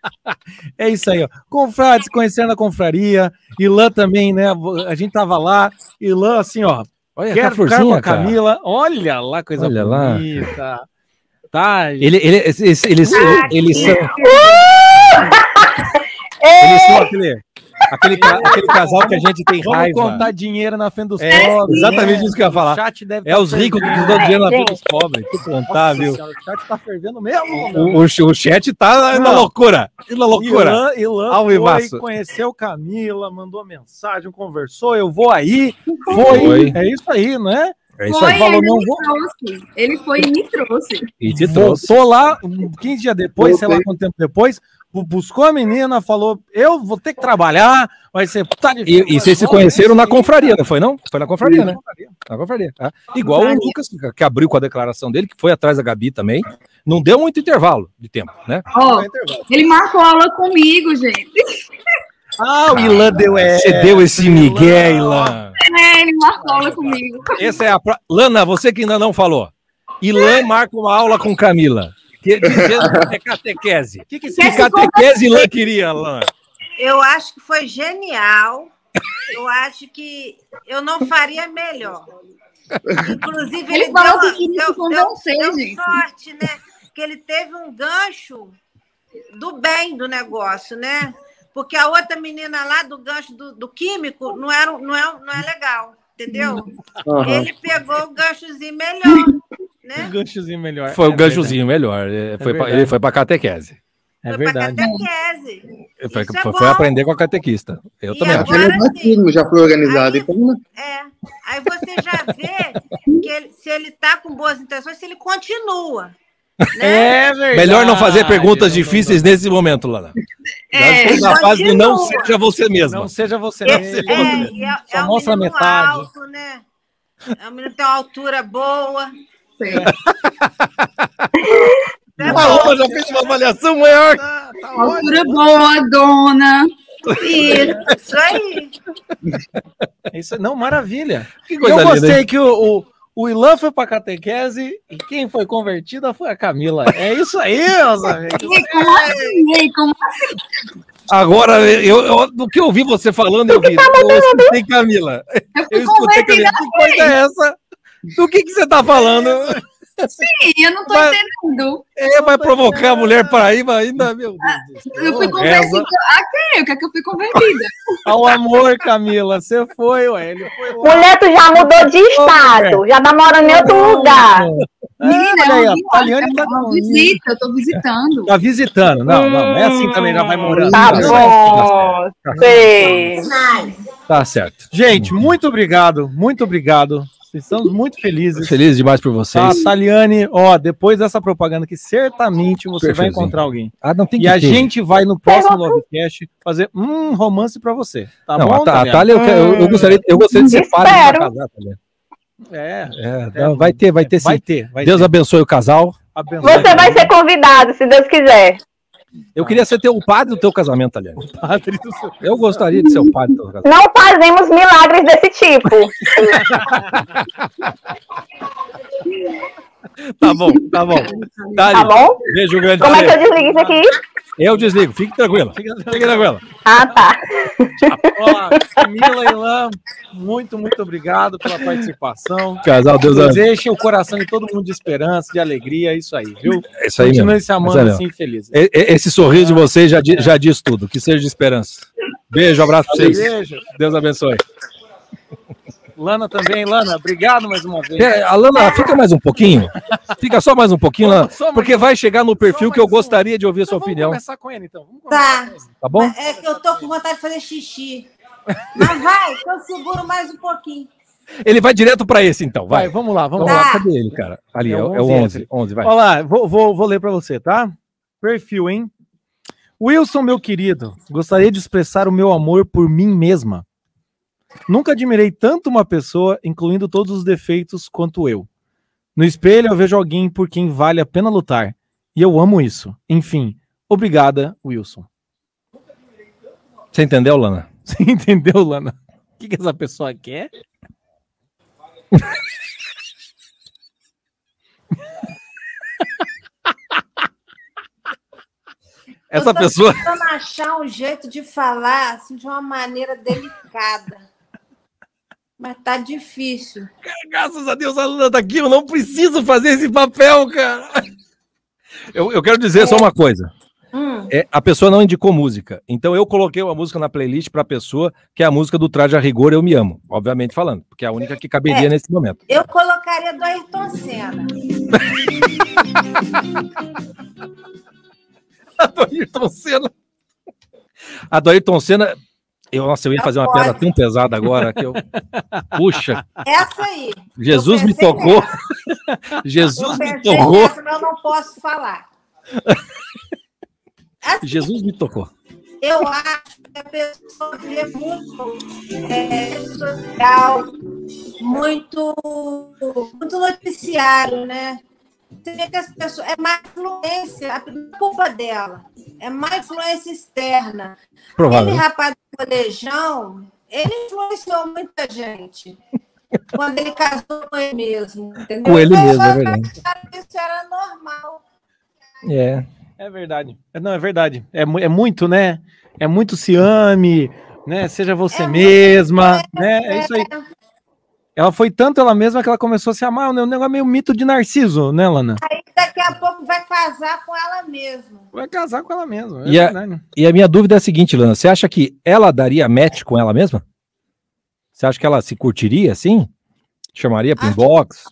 isso aí, ó. Confrade, se conheceram na confraria. Ilan também, né? A gente tava lá. Ilan, assim, ó. Olha, quero tá ficar com a cara. Camila. Olha lá, coisa Olha lá. bonita. Tá. Ele, ele, eles, eles, eles, eles são, eles são aquele, aquele, ca- aquele casal que a gente tem Vamos raiva. contar dinheiro na frente dos É, pobres. exatamente né? isso que eu ia falar. O chat deve É tá os ricos que estão dinheiro na frente dos pobres. Que plantar, Nossa viu? senhora, o chat tá fervendo mesmo. O, o, o chat tá na Não. loucura. Na loucura. Ilan, Ilan foi, conheceu Camila, mandou mensagem, conversou, eu vou aí. Foi. Foi. É isso aí, não é? É isso Foi, aí. falou, ele não me vou. trouxe. Ele foi e me trouxe. E te trouxe. Voltou lá, um 15 dias depois, sei lá Voltei. quanto tempo depois, buscou a menina, falou: Eu vou ter que trabalhar, vai ser. Tá difícil, E, e vocês se conheceram na confraria, não foi não? Foi na confraria, né? Confraria. Na confraria. tá? Igual o. Lucas, que- abriu com a declaração dele, que foi atrás da Gabi também. Não deu muito intervalo de tempo, né? Ó, ele marcou aula comigo, gente. Ah, o Ilan deu é. Você deu esse Miguel, Ilan. É, ele marcou aula comigo. Essa é a. Pra... Lana, você que ainda não falou. Ilan marca uma aula com Camila. Que, dizendo que é catequese. O que, que, catequese Ilan queria, Lana? Eu acho que foi genial. Eu acho que eu não faria melhor. Inclusive, Ele ele, falou deu, que deu, convencer, deu, deu gente. sorte, né? Que ele teve um gancho do bem do negócio, né? Porque a outra menina lá do gancho do, do químico não, era, não, é, não é legal, entendeu? Aham. Ele pegou o ganchozinho melhor, <laughs> né? ganchozinho melhor. Foi o É ganchozinho melhor. é, Foi pra- ele foi para catequese. É Foi pra verdade. catequese. Foi, é foi- foi aprender com a catequista. Eu E também acho. agora- é já foi organizado. Aí- Então, né? É. Aí você já vê que ele- se ele tá com boas intenções, se ele continua. Né? <laughs> É verdade. Melhor não fazer perguntas difíceis nesse momento, Lana. É, estamos na fase do não seja você mesma. Não seja você É, mesmo. é, é, Só é um mostra menino metade. alto, né? É um menino que tem uma altura boa. Sei. É A já fez uma avaliação maior. Tá, tá Altura boa, dona. Isso, isso aí. É Isso, não, maravilha. Que coisa eu linda, gostei hein? que o, o, O Ilan foi pra catequese e quem foi convertida foi a Camila. É isso aí, meus amigos. Como assim? Agora, eu, eu- do que eu ouvi você falando, eu vi. Eu escutei Camila. Eu escutei Camila. Que coisa é essa? Do que, que você tá falando? Sim, eu não tô Vai- entendendo. É, vai provocar a mulher para aí, mas ainda, meu Deus. do céu. Eu fui convertida. A quem? O que é que eu fui convertida? <laughs> Ao amor, Camila. Você foi, ué. Ele foi lá. Mulher, tu já mudou de estado, já tá morando em outro lugar. Menina, olha é uma Taliane viagem, tá é com- visita, eu tô visitando. Tá visitando. Não, não. É assim também, já vai morando. Tá Tá certo, bom, sei. Tá certo. Gente, muito obrigado. Muito obrigado. Estamos muito felizes. Feliz demais por vocês. Taliane, ó, depois dessa propaganda que certamente você vai Perfeitinho. encontrar alguém. Ah, não tem E que a ter. gente vai no próximo Lovecast fazer um romance pra você. Tá não, bom, a, Ta- a Taliane? Thalia, eu, eu, eu gostaria, eu gostaria de ser padre pra Espero. casar, Thalia. É, É, não, vai ter, vai ter sim. vai ter. Vai Deus ter. abençoe o casal. Abençoe Você vai ser convidado, se Deus quiser. Eu queria ser teu, o padre do teu casamento, Thalia. o padre do seu- Eu gostaria de ser o padre do teu casamento. Não fazemos milagres desse tipo. Tá bom, tá bom. Tá Thalia, bom? beijo grande. Como é que eu desligo isso aqui? Eu desligo, fique tranquila. Fique tranquila. Ah, tá. Ó, Camila e Ilan, muito, muito obrigado pela participação. Casal, Deus abençoe. Deixem o coração de todo mundo de esperança, de alegria, é isso aí, viu? É isso aí Continuem mesmo. se amando aí assim. E- e- Esse sorriso de vocês já, di- já diz tudo. Que seja de esperança. Beijo, abraço pra vocês. Beijo. Deus abençoe. Lana também, Lana, obrigado mais uma vez. É, Alana, fica mais um pouquinho. Fica só mais um pouquinho, Lana, porque vai chegar no perfil que eu gostaria de ouvir a sua Vamos opinião. começar com ele, então. Vamos Tá. Tá bom? É que eu tô com vontade de fazer xixi. Mas vai, que eu seguro mais um pouquinho. Ele vai direto pra esse, então. Vai, Vai. vamos lá, vamos Vamos lá. cadê ele, cara? Ali, é, É o o é o 11, 11. 11, vai. Olha lá, vou, vou, vou ler para você, tá? Perfil, hein? Wilson, meu querido, gostaria de expressar o meu amor por mim mesma. Nunca admirei tanto uma pessoa, incluindo todos os defeitos, quanto eu. No espelho eu vejo alguém por quem vale a pena lutar. E eu amo isso. Enfim, obrigada, Wilson. Você entendeu, Lana? <laughs> Você entendeu, Lana? O que, que essa pessoa quer? Essa pessoa. tentando achar um jeito de falar assim, de uma maneira delicada. Mas tá difícil. Graças a Deus a Luna tá aqui, eu não preciso fazer esse papel, cara. Eu, eu quero dizer só uma coisa. Hum. É, a pessoa não indicou música. Então eu coloquei uma música na playlist pra pessoa, que é a música do Traje a Rigor Eu Me Amo, obviamente falando, porque é a única que caberia É. nesse momento. Eu colocaria do Ayrton Senna. <laughs> A do Ayrton Senna. A do Ayrton Senna. Eu, nossa, eu ia fazer uma piada tão pesada agora que eu. Puxa, Essa aí. Jesus me tocou. nessa. Jesus me tocou. nessa, mas eu não posso falar. Jesus me tocou. Eu acho que a pessoa vê muito é, social, muito, muito noticiário, né? Você vê que as pessoas. É má influência, a é culpa dela. É má influência externa. Provável. Aquele rapaz do colejão, ele influenciou muita gente. <laughs> quando ele casou com ele mesmo. Entendeu? Com ele mesmo, é verdade. achava que Isso era normal. É. É verdade. É, Não, é verdade. É, é muito, né? É muito ciame, né? Seja você mesma, né? É isso aí. Ela foi tanto ela mesma que ela começou a se amar. O negócio é meio mito de Narciso, né, Lana? Aí daqui a pouco vai casar com ela mesma. Vai casar com ela mesma. É E a, e a minha dúvida é a seguinte, Lana. Você acha que ela daria match com ela mesma? Você acha que ela se curtiria assim? Chamaria pro inbox?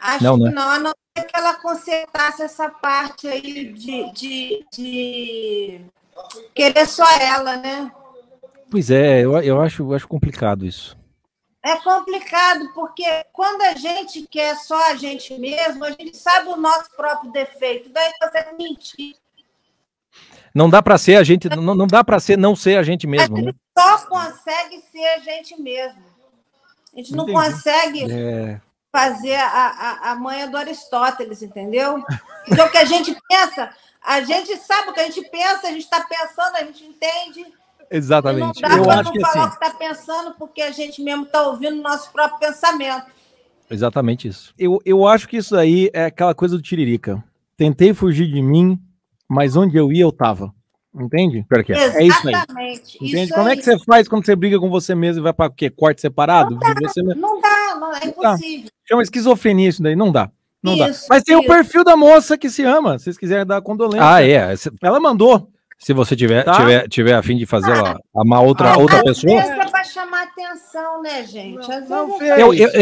Acho Não, que né? não, a não ser que ela consertasse essa parte aí de, de, de querer só ela, né? Pois é, eu, eu acho, eu acho complicado isso. É complicado, porque quando a gente quer só a gente mesmo, a gente sabe o nosso próprio defeito, daí você mentir. Não dá pra ser a gente, não, não dá para ser não ser a gente mesmo, né? Só consegue ser a gente mesmo. A gente não Entendi. consegue É, fazer a, a, a manha do Aristóteles, entendeu? Então, o que a gente pensa, a gente sabe o que a gente pensa, a gente está pensando, a gente entende. Exatamente. Não dá Eu para acho não que falar assim, o que está pensando, porque a gente mesmo está ouvindo o nosso próprio pensamento. Exatamente isso. Eu, eu acho que isso aí é aquela coisa do Tiririca. Tentei fugir de mim, mas onde eu ia, eu tava. Entende? Pior que é. É isso aí. Exatamente. Entende? Isso Como é que você faz quando você briga com você mesmo e vai pra quê? Corte separado? De você mesmo? Não dá, não, é impossível. Chama esquizofrenia isso daí, não dá. Não dá. Isso, Mas tem o perfil da moça que se ama, se vocês quiserem dar condolência. Ah, é. Ela mandou. Se você tiver, Tá? tiver, tiver a fim de fazer ela amar outra, Ah, outra pessoa. é pra chamar atenção, né, gente? Às Não, vezes é Eu, eu, isso.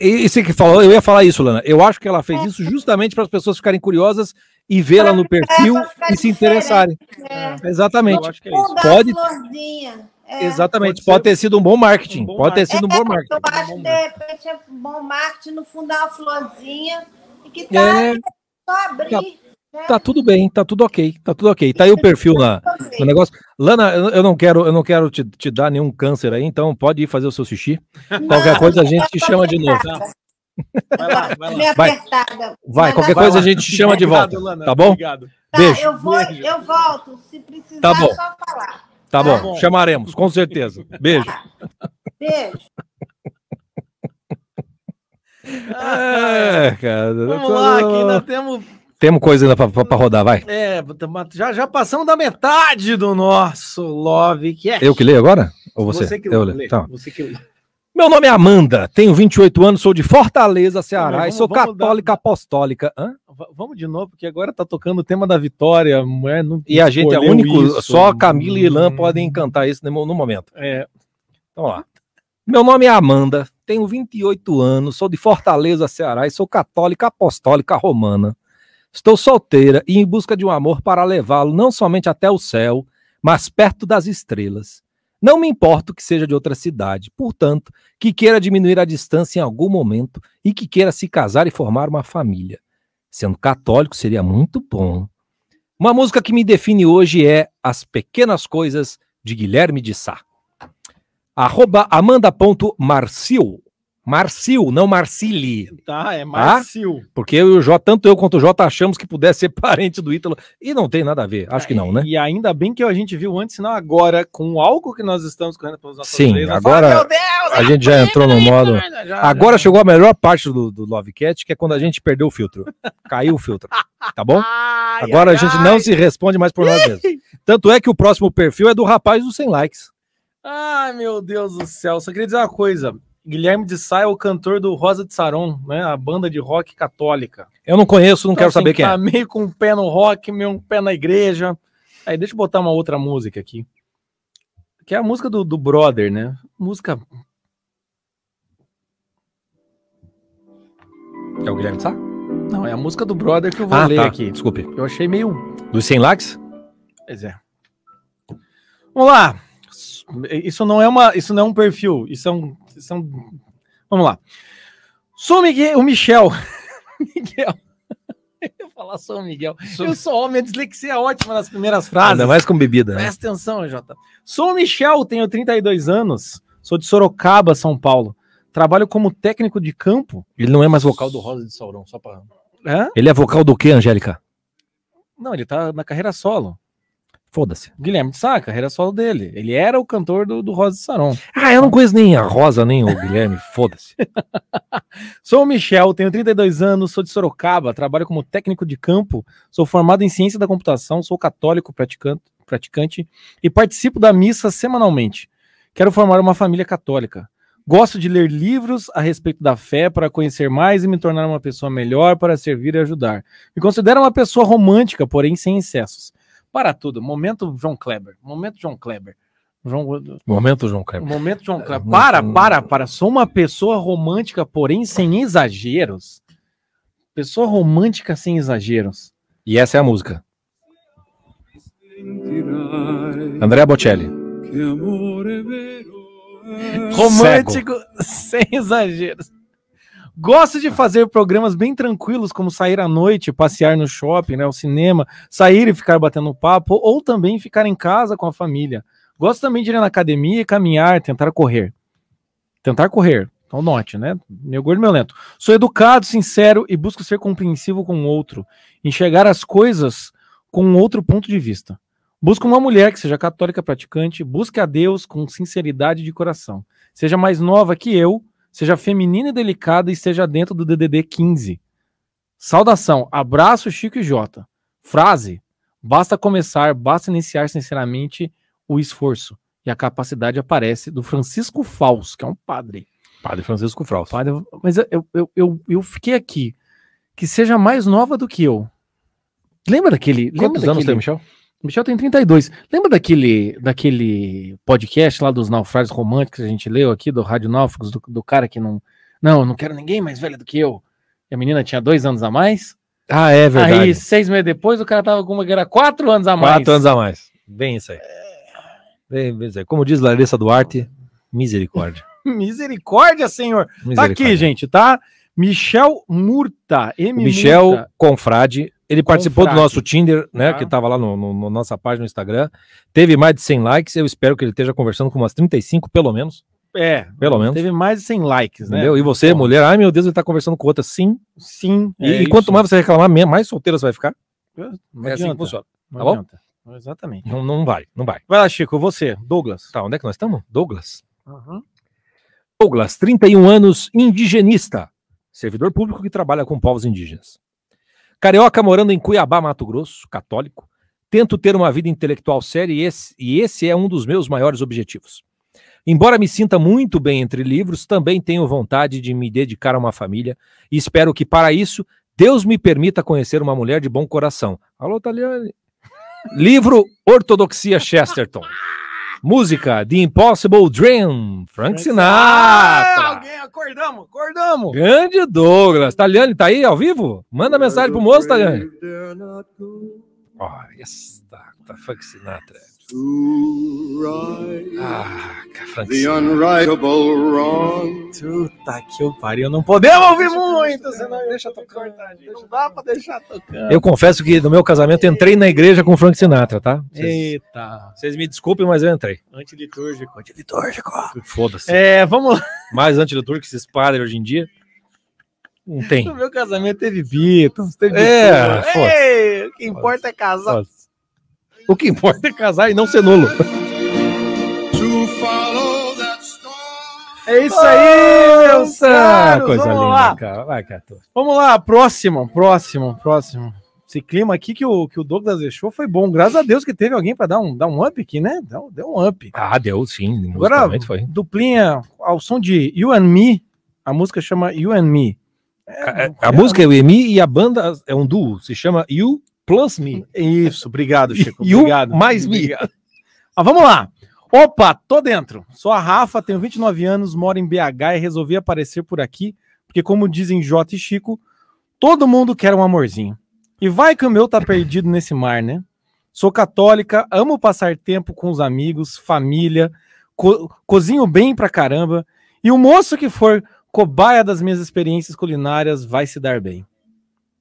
eu, você que falou, eu ia falar isso, Lana. Eu acho que ela fez isso justamente para as pessoas ficarem curiosas e vê-la no perfil e se interessarem. É. Exatamente. Eu acho que é isso. Pode. É. exatamente. Pode Pode, ser ter sido um bom marketing. um bom pode ter sido um bom marketing. Eu acho que de repente é bom marketing no fundo uma florzinha e que tá É, só abrir. Tá- tá tudo bem, tá tudo ok, tá tudo ok. Tá aí o perfil na, no negócio. Lana, eu não quero, eu não quero te, te dar nenhum câncer aí, então pode ir fazer o seu xixi. Qualquer coisa a gente te chama de novo. Vai lá, vai lá. Vai. apertada. Vai, qualquer vai coisa a lá. gente te chama de Obrigado, volta, Lana, tá bom? Obrigado. Tá, Beijo. eu vou, Beijo. eu volto. Se precisar, Tá bom. é só falar. Tá bom, bom. chamaremos, com certeza. Beijo. <laughs> Beijo. É, cara. Vamos lá, que ainda temos. Temos coisa ainda pra rodar, vai. É, já, já passamos da metade do nosso Love Cast. Eu que leio agora? Ou você? Você que eu lê. leio. Tá. Você que lê. Meu nome é Amanda, tenho 28 anos, sou de Fortaleza, Ceará Vamos- e sou vamos dar- católica apostólica. Hã? Vamos de novo, porque agora tá tocando o tema da vitória. Mulher não E a gente é único, isso. só Camila e Ilan podem cantar isso no, no momento. É, Então lá. Meu nome é Amanda, tenho 28 anos, sou de Fortaleza, Ceará e sou católica apostólica romana. Estou solteira e em busca de um amor para levá-lo não somente até o céu, mas perto das estrelas. Não me importo que seja de outra cidade, portanto, que queira diminuir a distância em algum momento e que queira se casar e formar uma família. Sendo católico seria muito bom. Uma música que me define hoje é As Pequenas Coisas de Guilherme de Sá. Arroba amanda.marcil. Marcil, não Marcili. tá, é Marcio. Porque eu e o Jota, tanto eu quanto o Jota achamos que pudesse ser <laughs> parente do Ítalo. E não tem nada a ver. Acho que não, né? E ainda bem que a gente viu antes, senão agora, com o álcool que nós estamos correndo pelas nossas Sim, nós agora fala, "Meu Deus, a gente já entrou no modo. já, Agora chegou a melhor parte do, do Love Cat, que é quando a gente perdeu o filtro. Caiu o filtro. Tá bom? Ai, Agora ai, a gente ai. não se responde mais por nós mesmos. Tanto é que o próximo perfil é do rapaz dos 100 likes. Ai, meu Deus do céu. Só queria dizer uma coisa. Guilherme de Sá é o cantor do Rosa de Saron, né? A banda de rock católica. Eu não conheço, não Então, quero assim, saber quem tá é. meio com um pé no rock, meio um pé na igreja. Aí deixa eu botar uma outra música aqui. Que é a música do, do Brother, né? Música. É o Guilherme Sá? Não, é a música do Brother que eu vou Ah, ler tá. aqui. Desculpe. Eu achei meio. Dos 100 likes? Pois é. Vamos lá. Isso não é uma, isso não é um perfil. Isso é um, é um... Vamos lá. Sou o Miguel, o Michel. <laughs> Miguel. Eu falar sou o Miguel. Eu sou homem, a dislexia é ótima nas primeiras frases. Ainda mais com bebida. Né? Presta atenção, Jota. Sou o Michel, tenho 32 anos. Sou de Sorocaba, São Paulo. Trabalho como técnico de campo. Ele não é mais vocal do Rosa de Saurão, só pra. Hã? Ele é vocal do que, Angélica? Não, ele tá na carreira solo. Foda-se. Guilherme de Sá, carreira solo dele. Ele era o cantor do, do Rosa de Saron. Ah, eu não conheço nem a Rosa, nem o Guilherme. <laughs> Foda-se. <laughs> Sou o Michel, tenho 32 anos, sou de Sorocaba, trabalho como técnico de campo, sou formado em ciência da computação, sou católico praticante, praticante e participo da missa semanalmente. Quero formar uma família católica. Gosto de ler livros a respeito da fé para conhecer mais e me tornar uma pessoa melhor para servir e ajudar. Me considero uma pessoa romântica, porém sem excessos. Para tudo, momento João Kleber. Momento João Kleber. João, Momento, João Kleber. Momento João Kleber. muito- Para, para, para. Sou uma pessoa romântica, porém sem exageros. Pessoa romântica sem exageros. E essa é a música. André Bocelli. Romântico <laughs> sem exageros. Gosto de fazer programas bem tranquilos, como sair à noite, passear no shopping, né, cinema, sair e ficar batendo papo, ou também ficar em casa com a família. Gosto também de ir na academia, caminhar, tentar correr. Tentar correr. Então note, né? Meu gordo, meu lento. Sou educado, sincero e busco ser compreensivo com o outro. Enxergar as coisas com um outro ponto de vista. Busco uma mulher que seja católica praticante, busque a Deus com sinceridade de coração. Seja mais nova que eu, seja feminina e delicada e esteja dentro do DDD 15. Saudação, abraço Chico e Jota. Frase: basta começar, basta iniciar sinceramente o esforço. E a capacidade aparece do Francisco Faus, que é um padre. Padre Francisco Fraus. Padre, mas eu, eu, eu, eu fiquei aqui. Que seja mais nova do que eu. Lembra daquele. lembra Quantos anos daquele- tem, Michel? Michel tem 32. Lembra daquele, daquele podcast lá dos naufrágios românticos que a gente leu aqui, do Rádio Náufragos, do, do cara que não. Não, não quero ninguém mais velho do que eu. E a menina tinha dois anos a mais. Ah, é verdade. Aí, seis meses depois, o cara tava com uma que era quatro anos a mais. Quatro anos a mais. Bem isso aí. Bem, bem isso aí. Como diz Larissa Duarte, misericórdia. <laughs> Misericórdia, senhor. Tá Misericórdia. aqui, gente, tá? Michel Murta. M. Michel Murta. Confrade, ele participou do nosso Tinder, né? Tá. Que tava lá no, no- no nossa página no Instagram. Teve mais de 100 likes. Eu espero que ele esteja conversando com umas 35, pelo menos. É, Pelo menos. Teve mais de 100 likes, né? Entendeu? E você, Bom, mulher, ai meu Deus, ele tá conversando com outra. Sim. Sim. E, é e quanto mais você reclamar, mais solteira você vai ficar. Não É assim que funciona. Tá bom? adianta. Exatamente. Não, não vai, não vai. Vai lá, Chico, você, Douglas. Tá, onde é que nós estamos? Douglas. Douglas, 31 anos, indigenista. Servidor público que trabalha com povos indígenas. Carioca morando em Cuiabá, Mato Grosso, católico. Tento ter uma vida intelectual séria e esse, e esse é um dos meus maiores objetivos. Embora me sinta muito bem entre livros, também tenho vontade de me dedicar a uma família e espero que para isso Deus me permita conhecer uma mulher de bom coração. Alô, Taliane. <laughs> Livro Ortodoxia Chesterton. Música The Impossible Dream, Frank Ah, Sinatra. alguém, acordamos, acordamos. Grande Douglas. Taliane, tá aí ao vivo? Manda mensagem pro moço, Taliane. Olha, esta tá Frank Sinatra. Ah, Frank The Sinatra. unrightable wrong. Puta que eu pariu, não podemos ouvir muito, senão deixa tocando. Não dá pra deixar tocando. Eu confesso que no meu casamento entrei na igreja com Frank Sinatra, tá? Vocês, Eita. vocês me desculpem, mas eu entrei. Antilitúrgico, antilitúrgico. Foda-se. É, vamos lá. Mais antiliturgo que esses padres hoje em dia. Não tem. No meu casamento teve Beatles, teve É, foda-se. Ei, o que importa é casar. O que importa é casar e não ser nulo. É isso aí, Ah, caros. coisa vamos linda, lá. cara. Vai, Cato. Vamos lá, próximo, próximo, próximo. Esse clima aqui que o, que o Douglas deixou foi bom. Graças a Deus que teve alguém para dar um, dar um up aqui, né? Deu, deu um up. Ah, deu sim. Agora, foi. duplinha ao som de You and Me. A música chama You and Me. A, a música é o Emi e a banda é um duo. Se chama You Plus Me. Isso, obrigado, Chico. You obrigado. mais me. Obrigado. Ah, vamos lá. Opa, tô dentro. Sou a Rafa, tenho 29 anos, moro em BH e resolvi aparecer por aqui, porque como dizem Jota e Chico, todo mundo quer um amorzinho. E vai que o meu tá perdido nesse mar, né? Sou católica, amo passar tempo com os amigos, família, co- cozinho bem pra caramba, e o moço que for cobaia das minhas experiências culinárias vai se dar bem.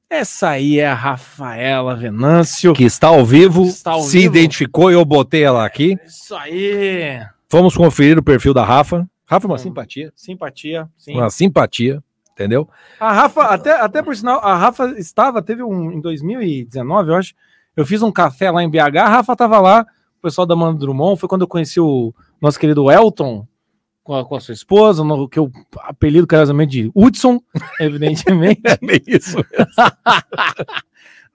Essa aí é a Rafaela Venâncio. Que está ao vivo, Está ao se vivo. identificou e eu botei ela aqui. Isso aí. Vamos conferir o perfil da Rafa. Rafa é uma simpatia. Simpatia, sim. Uma simpatia, entendeu? A Rafa, até, até por sinal, a Rafa estava, teve um em 2019, eu acho. Eu fiz um café lá em BH, a Rafa estava lá, o pessoal da Mano Drummond, foi quando eu conheci o nosso querido Elton com a, com a sua esposa, no, que eu apelido carinhosamente de Hudson, <laughs> evidentemente. É bem isso. <laughs>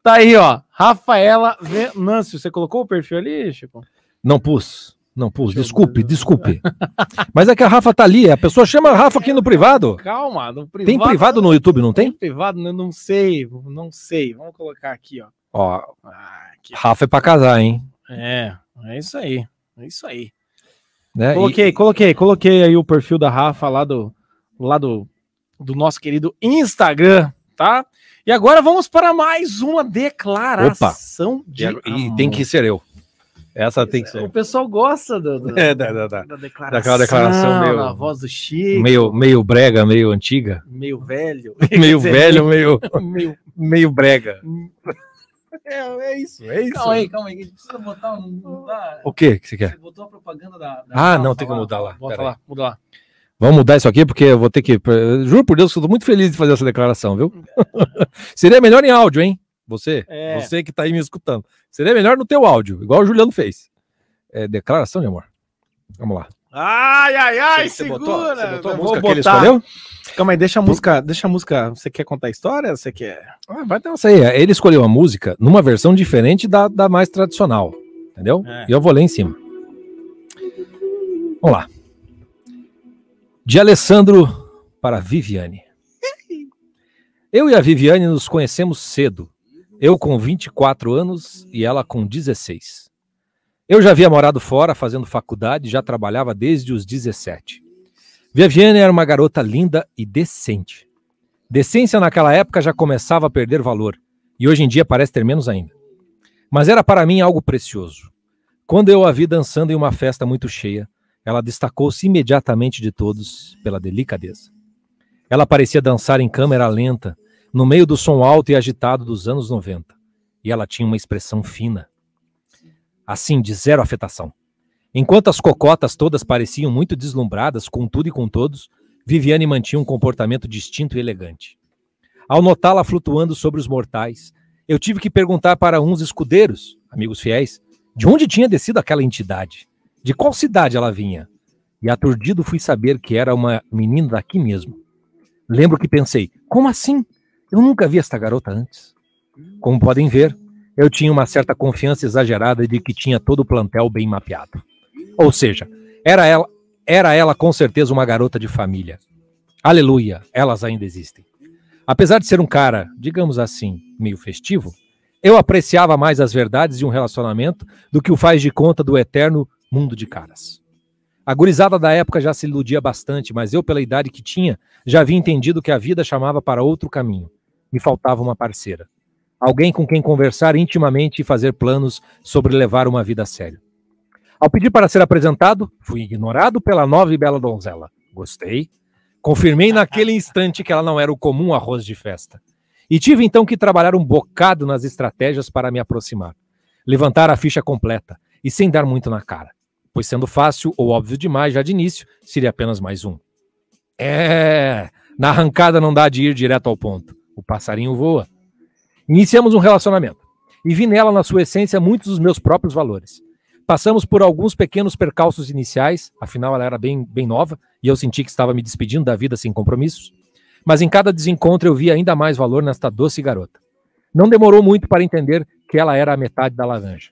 tá aí, ó. Rafaela Venâncio. Você colocou o perfil ali, Chico? Não pus. Não pus. Desculpe, desculpe. Mas é que a Rafa tá ali. A pessoa chama a Rafa aqui no privado. Calma, no privado. Tem privado no YouTube, não tem? Privado, eu não sei, não sei. Vamos colocar aqui, ó. Ó, Rafa é pra casar, hein? É, é isso aí. É isso aí. Né? Coloquei, coloquei, coloquei aí o perfil da Rafa lá do, lá do, do nosso querido Instagram, tá? E agora vamos para mais uma declaração E, de e- e tem que ser eu. Essa tem que O ser. pessoal gosta do, do- <laughs> É, da, da, da. da declaração, Daquela declaração meio, na voz do Chico, meio, meio brega, meio antiga. meio velho. <laughs> Meio velho, <laughs> meio, meio... meio brega. É, é isso, é isso. Calma aí, calma aí, a gente precisa botar um... Não dá... O que que você quer? Você botou a propaganda da... da Ah, não, tem que mudar lá. Bota Pera lá, muda lá. Vamos mudar isso aqui, porque eu vou ter que. Juro por Deus que eu tô muito feliz de fazer essa declaração, viu? <laughs> Seria melhor em áudio, hein? Você, É. você que tá aí me escutando. Seria melhor no teu áudio, igual o Juliano fez. É, declaração de amor. Vamos lá. Ai, ai, ai, Você segura. botou- você botou a música que ele botar. escolheu? Calma aí, deixa a música, deixa a música. Você quer contar a história? Você quer? Ah, vai dar isso aí. Ele escolheu a música numa versão diferente da, da mais tradicional. Entendeu? É. E eu vou ler em cima. Vamos lá. De Alessandro para Viviane. Eu e a Viviane nos conhecemos cedo. Eu com 24 anos e ela com 16. Eu já havia morado fora fazendo faculdade já trabalhava desde os 17. Viviane era uma garota linda e decente. Decência naquela época já começava a perder valor, e hoje em dia parece ter menos ainda. Mas era para mim algo precioso. Quando eu a vi dançando em uma festa muito cheia, ela destacou-se imediatamente de todos pela delicadeza. Ela parecia dançar em câmera lenta, no meio do som alto e agitado dos anos 90, e ela tinha uma expressão fina. Assim, de zero afetação. Enquanto as cocotas todas pareciam muito deslumbradas com tudo e com todos, Viviane mantinha um comportamento distinto e elegante. Ao notá-la flutuando sobre os mortais, eu tive que perguntar para uns escudeiros, amigos fiéis, de onde tinha descido aquela entidade, de qual cidade ela vinha. E aturdido fui saber que era uma menina daqui mesmo. Lembro que pensei, como assim? Eu nunca vi esta garota antes. Como podem ver, eu tinha uma certa confiança exagerada de que tinha todo o plantel bem mapeado. Ou seja, era ela, era ela com certeza uma garota de família. Aleluia, elas ainda existem. Apesar de ser um cara, digamos assim, meio festivo, eu apreciava mais as verdades de um relacionamento do que o faz de conta do eterno mundo de caras. A gurizada da época já se iludia bastante, mas eu, pela idade que tinha, já havia entendido que a vida chamava para outro caminho. Me faltava uma parceira. Alguém com quem conversar intimamente e fazer planos sobre levar uma vida a sério. Ao pedir para ser apresentado, fui ignorado pela nova e bela donzela. Gostei. Confirmei <laughs> naquele instante que ela não era o comum arroz de festa. E tive então que trabalhar um bocado nas estratégias para me aproximar. Levantar a ficha completa e sem dar muito na cara. Pois sendo fácil ou óbvio demais já de início, seria apenas mais um. É, na arrancada não dá de ir direto ao ponto. O passarinho voa. Iniciamos um relacionamento. E vi nela, na sua essência, muitos dos meus próprios valores. Passamos por alguns pequenos percalços iniciais, afinal ela era bem, bem nova e eu senti que estava me despedindo da vida sem compromissos. Mas em cada desencontro eu vi ainda mais valor nesta doce garota. Não demorou muito para entender que ela era a metade da laranja.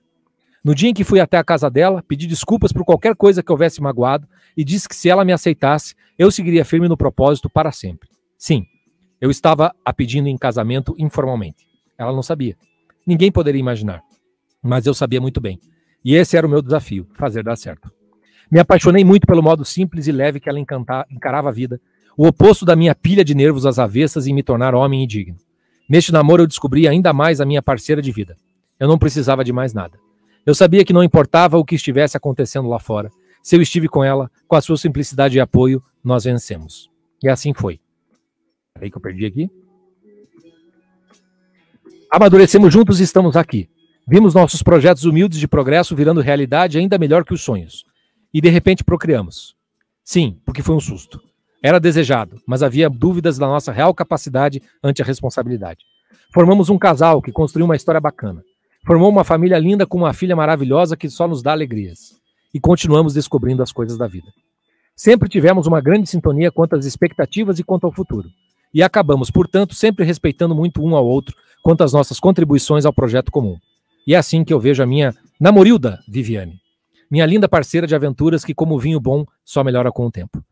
No dia em que fui até a casa dela, pedi desculpas por qualquer coisa que houvesse magoado e disse que se ela me aceitasse, eu seguiria firme no propósito para sempre. Sim, eu estava a pedindo em casamento informalmente. Ela não sabia. Ninguém poderia imaginar. Mas eu sabia muito bem. E esse era o meu desafio, fazer dar certo. Me apaixonei muito pelo modo simples e leve que ela encarava a vida, o oposto da minha pilha de nervos às avessas em me tornar homem e digno. Neste namoro eu descobri ainda mais a minha parceira de vida. Eu não precisava de mais nada. Eu sabia que não importava o que estivesse acontecendo lá fora. Se eu estive com ela, com a sua simplicidade e apoio, nós vencemos. E assim foi. Peraí que eu perdi aqui. Amadurecemos juntos e estamos aqui. Vimos nossos projetos humildes de progresso virando realidade ainda melhor que os sonhos. E de repente procriamos. Sim, porque foi um susto. Era desejado, mas havia dúvidas da nossa real capacidade ante a responsabilidade. Formamos um casal que construiu uma história bacana. Formou uma família linda com uma filha maravilhosa que só nos dá alegrias. E continuamos descobrindo as coisas da vida. Sempre tivemos uma grande sintonia quanto às expectativas e quanto ao futuro. E acabamos, portanto, sempre respeitando muito um ao outro quanto às nossas contribuições ao projeto comum. E é assim que eu vejo a minha namorilda Viviane. Minha linda parceira de aventuras que, como vinho bom, só melhora com o tempo.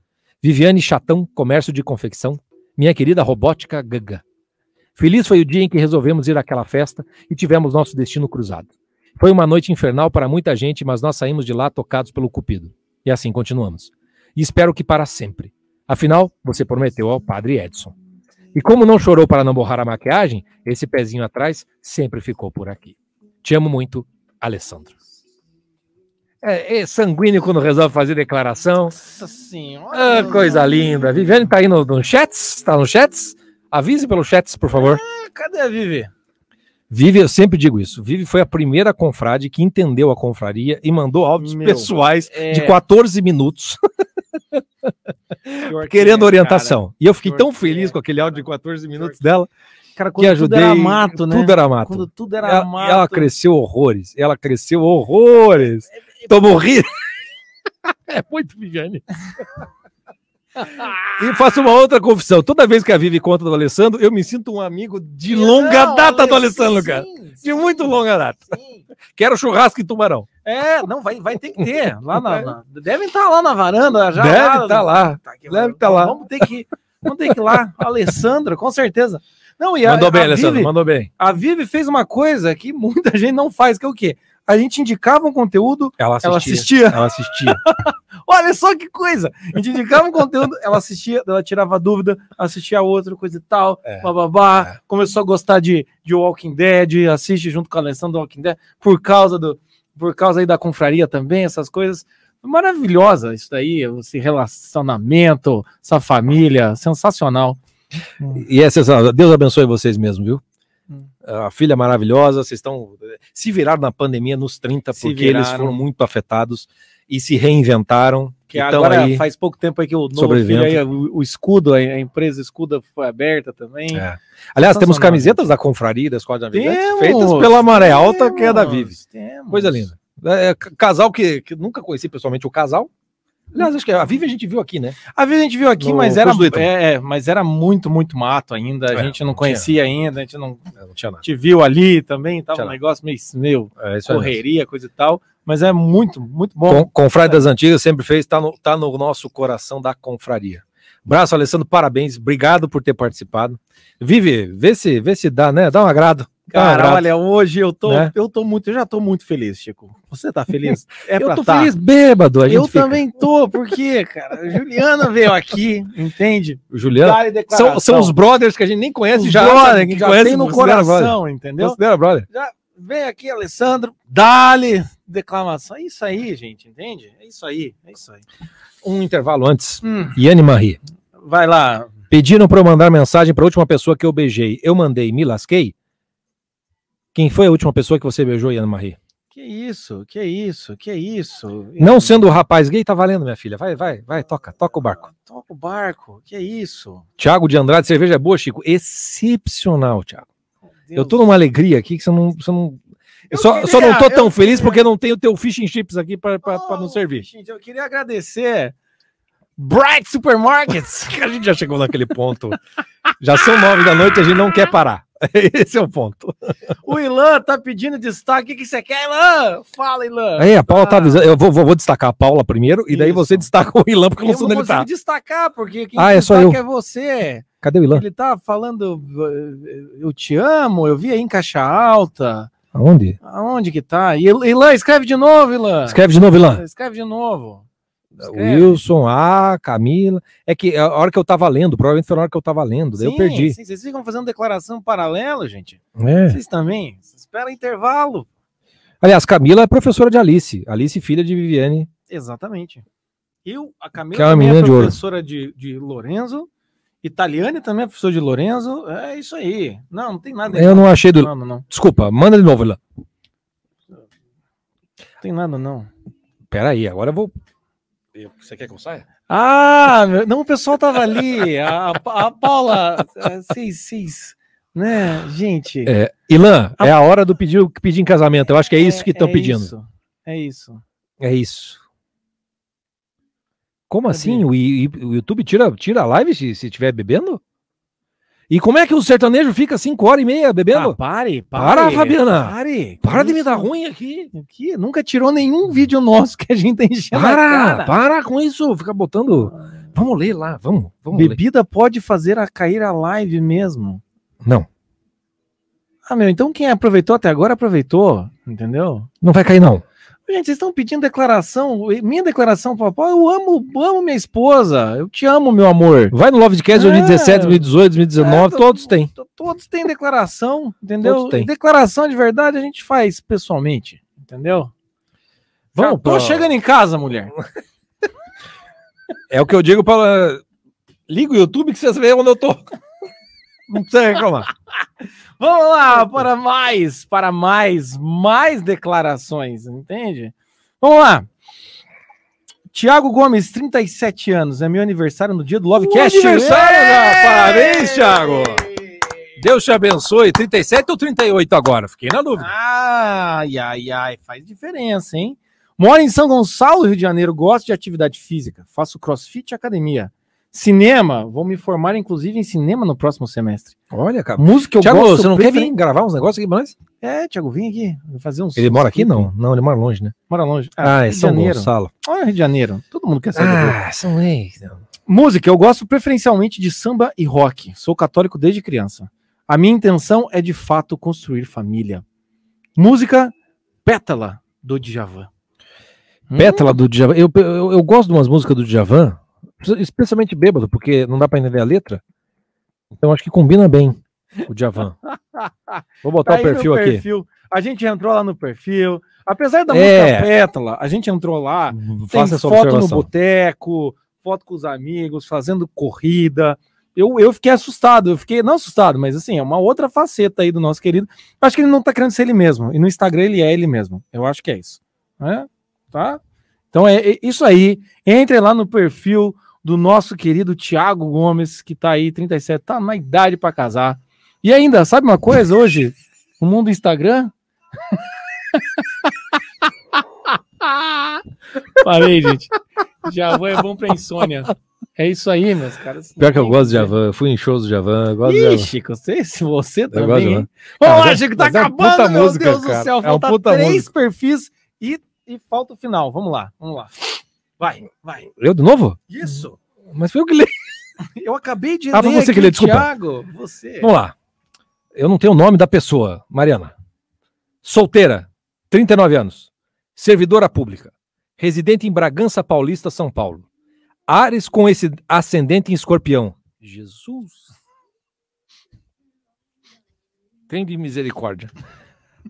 Viviane Chatão, comércio de confecção. Minha querida robótica Gaga. Feliz foi o dia em que resolvemos ir àquela festa e tivemos nosso destino cruzado. Foi uma noite infernal para muita gente, mas nós saímos de lá tocados pelo Cupido. E assim continuamos. E espero que para sempre. Afinal, você prometeu ao padre Edson. E como não chorou para não borrar a maquiagem, esse pezinho atrás sempre ficou por aqui. Te amo muito, Alessandro. É, é sanguíneo quando resolve fazer declaração. Nossa senhora. Ah, coisa linda. Viviane tá aí no, no chats? Tá no chats? Avise pelo chats, por favor. Ah, Cadê a Vivi? Vivi, eu sempre digo isso. Vivi foi a primeira confrade que entendeu a confraria e mandou áudios Meu, pessoais é. de 14 minutos <laughs> querendo é, orientação. cara. E eu fiquei tão feliz é. com aquele áudio de 14 minutos dela. Cara, que quando tudo ajudei. era mato, né? Tudo era mato. Quando tudo era ela, mato. ela cresceu horrores. Ela cresceu horrores. Tô morrendo. É muito Viviane. E faço uma outra confissão. Toda vez que a Vivi conta do Alessandro, eu me sinto um amigo de longa Não, data do Ale- Alessandro, cara. De muito longa data. Quero churrasco em Tubarão. É, não, vai, vai ter que ter. Lá na, na- devem estar lá na varanda já. Deve estar lá. Deve estar lá. Vamos ter que, vamos ter que ir lá. Alessandra, com certeza. Não, e a, Mandou bem, a Alessandro, Vivi- mandou bem. A Vivi fez uma coisa que muita <laughs> gente não faz, que é o quê? A gente indicava um conteúdo, Ela ela assistia. assistia. Ela assistia. <laughs> Olha só que coisa! A gente indicava um conteúdo, ela assistia, ela tirava dúvida, assistia outro, coisa e tal, É, bababá, começou a gostar de, de Walking Dead, assiste junto com a Alessandra do Walking Dead, por causa do por causa aí da confraria também, essas coisas. Maravilhosa isso daí, esse relacionamento, essa família, sensacional. E é sensacional. Deus abençoe vocês mesmo, viu? A filha maravilhosa, vocês estão. Se viraram na pandemia nos 30, Se porque eles viraram. foram muito afetados e se reinventaram. Que e tão agora aí faz pouco tempo aí que o novo aí, o, o escudo, a, empresa escuda foi aberta também. É. Aliás, temos camisetas da Confraria da Escola de Navegantes Temos, feitas pela Maré Alta, que é da temos, Vive. temos. Coisa linda. É, ca- casal que, que nunca conheci pessoalmente o casal. Aliás, acho que a Vive a gente viu aqui, né? A vida a gente viu aqui, No mas era, é, é, mas era muito, muito mato ainda. A É, gente não não conhecia ainda, a gente não Não tinha nada. te viu ali também, tava um nada. negócio meio, meio É correria, coisa e tal. Mas é muito, muito bom. Com, Confrade das Antigas sempre fez, tá no, tá no nosso coração da confraria. Braço, Alessandro, parabéns. Obrigado por ter participado. Vive, vê se, vê se dá, né? Dá um agrado. Cara, olha, hoje eu tô, Né? eu tô muito, eu já tô muito feliz, Chico. Você tá feliz? <laughs> É eu tô tá. feliz bêbado. A gente Eu fica. também tô, porque, cara, <laughs> Juliana veio aqui, entende? Juliana, são, são os brothers que a gente nem conhece Os já. brother, que já conhece, tem no coração, brother. entendeu? Considera brother. Já vem aqui, Alessandro, dá-lhe declamação. É isso aí, gente, entende? É isso aí, é isso aí. Um intervalo antes. Hum. Yane Marie. Vai lá. Pediram para eu mandar mensagem para a última pessoa que eu beijei. Eu mandei, me lasquei. Quem foi a última pessoa que você beijou, Yane Marie? Que isso, que isso, que isso. Não sendo o rapaz gay, tá valendo, minha filha. Vai, vai, vai, toca, toca o barco. Toca o barco, que isso. Tiago de Andrade, cerveja é boa, Chico? Excepcional, Tiago. Eu tô numa alegria aqui que você não. Você não... Eu só, queria- só não tô tão feliz porque não tenho o teu fish and chips aqui para não servir. Gente, eu queria agradecer Bright Supermarkets. Que <laughs> a gente já chegou naquele ponto. Já são nove da noite e a gente não quer parar. <laughs> Esse é o ponto. O Ilan tá pedindo destaque. O que, você quer, Ilan? Fala, Ilan. Aí, a Paula Ah, tá avisando. Eu vou, vou, vou destacar a Paula primeiro e daí você destaca o Ilan, porque eu Eu não sei não onde ele tá. destacar, porque quem Ah, é só eu. é você. Cadê o Ilan? Ele tá falando, eh, eu te amo, eu vi aí em caixa alta. Aonde? Aonde que tá? Ilan, escreve de novo, Ilan. Escreve de novo, Ilan. Escreve de novo. Escreve. Wilson, a Camila. É que a hora que eu tava lendo, provavelmente foi na hora que eu tava lendo, daí eu Sim, perdi. sim, vocês ficam fazendo declaração paralela, gente. É. Vocês também. Vocês esperam intervalo. Aliás, Camila é professora de Alice. Alice, filha de Viviane. Exatamente. Eu, a Camila Que é uma é de professora de, de Lorenzo. Italiane também é professor de Lorenzo. É isso aí. Não, não tem nada. Eu não achei do. Não, não, não. Desculpa, manda de novo, Ilan. Não tem nada, não. Pera aí, agora eu vou. Eu- Você quer que eu saia? Ah, não, o pessoal tava ali. A, a Paula, ah, vocês, vocês, né, gente? É, Ilan, é a hora do pedir, pedir em casamento. Eu acho que é isso que estão é pedindo. isso, é isso. É isso. Como assim? O, I- o YouTube tira, tira a live se se estiver bebendo? E como é que o sertanejo fica 5 horas e meia bebendo? Ah, pare, Para, pare, Fabiana. Pare. Para de me dar ruim aqui. Aqui, nunca tirou nenhum vídeo nosso que a gente tá enchendo Para, para com isso. Fica botando. Vamos ler lá, vamos. vamos ler. Bebida pode fazer a cair a live mesmo. Não, Ah, meu, então quem aproveitou até agora aproveitou, entendeu? não vai cair, não. Gente, vocês estão pedindo declaração. Minha declaração, papai, eu amo, amo minha esposa. Eu te amo, meu amor. Vai no Lovecast É. 2017, 2018, 2019, É, todos têm. Todos têm declaração, entendeu? Todos têm. Declaração de verdade a gente faz pessoalmente, entendeu? Vamos Já tô pra- chegando em casa, mulher. É o que eu digo para. Liga o YouTube que vocês veem onde eu tô. Não precisa reclamar. <laughs> Vamos lá, para mais, para mais, mais declarações, entende? Vamos lá. Tiago Gomes, 37 anos, é meu aniversário no dia do Lovecast. aniversário, né? Parabéns, Thiago. Deus te abençoe. 37 ou 38 agora? Fiquei na dúvida. Ai, ai, ai, faz diferença, hein? Moro em São Gonçalo, Rio de Janeiro. Gosto de atividade física. Faço crossfit e academia. Cinema. Vou me formar, inclusive, em cinema no próximo semestre. Olha, cara. Música eu Thiago, gosto. você não quer vir gravar uns negócios aqui pra nós? É, Thiago, vem aqui. Fazer uns. Ele mora aqui? Não. Não, ele mora longe, né? Mora longe. Ah, é Rio de São Janeiro. Gonçalo. Olha, Rio de Janeiro. Todo mundo quer saber. Ah, são ex. Música, eu gosto preferencialmente de samba e rock. Sou católico desde criança. A minha intenção é de fato construir família. Música, Pétala, do Djavan. Pétala do Djavan. Eu, eu, eu gosto de umas músicas do Djavan, especialmente bêbado, porque não dá pra entender a letra. Então acho que combina bem o Djavan. <laughs> Vou botar Tá o no perfil aqui. perfil. A gente entrou lá no perfil. Apesar da É. música Pétala, a gente entrou lá. Tem Faça essa foto no observação. boteco, foto com os amigos, fazendo corrida. Eu, eu fiquei assustado, eu fiquei, não assustado, mas assim, é uma outra faceta aí do nosso querido. Eu acho que ele não tá querendo ser ele mesmo. E no Instagram ele é ele mesmo. Eu acho que é isso. né? Tá? Então é, é isso aí. Entre lá no perfil do nosso querido Tiago Gomes, que tá aí, 37, tá na idade para casar. E ainda, sabe uma coisa hoje? O mundo Instagram. <laughs> Parei, gente. Javan é bom pra insônia. É isso aí, meus caras. Pior que eu gosto de Javan. Eu fui em shows do Javan. Eu gosto de Ih. Chico, você, se você Eu também. Vamos Cara, lá, Chico, tá é acabando, puta meu música, Deus do cara. céu. É Falta puta três música. perfis e, e falta o final. Vamos lá, vamos lá. Vai, vai. Eu de novo? Isso. Mas foi eu que li. <laughs> Eu acabei de Ah, foi você que lê, desculpa. Thiago. Você. Vamos lá. Eu não tenho o nome da pessoa. Mariana. Solteira, 39 anos. Servidora pública. Residente em Bragança Paulista, São Paulo. Ares com esse ascendente em escorpião. Jesus. Tem de misericórdia.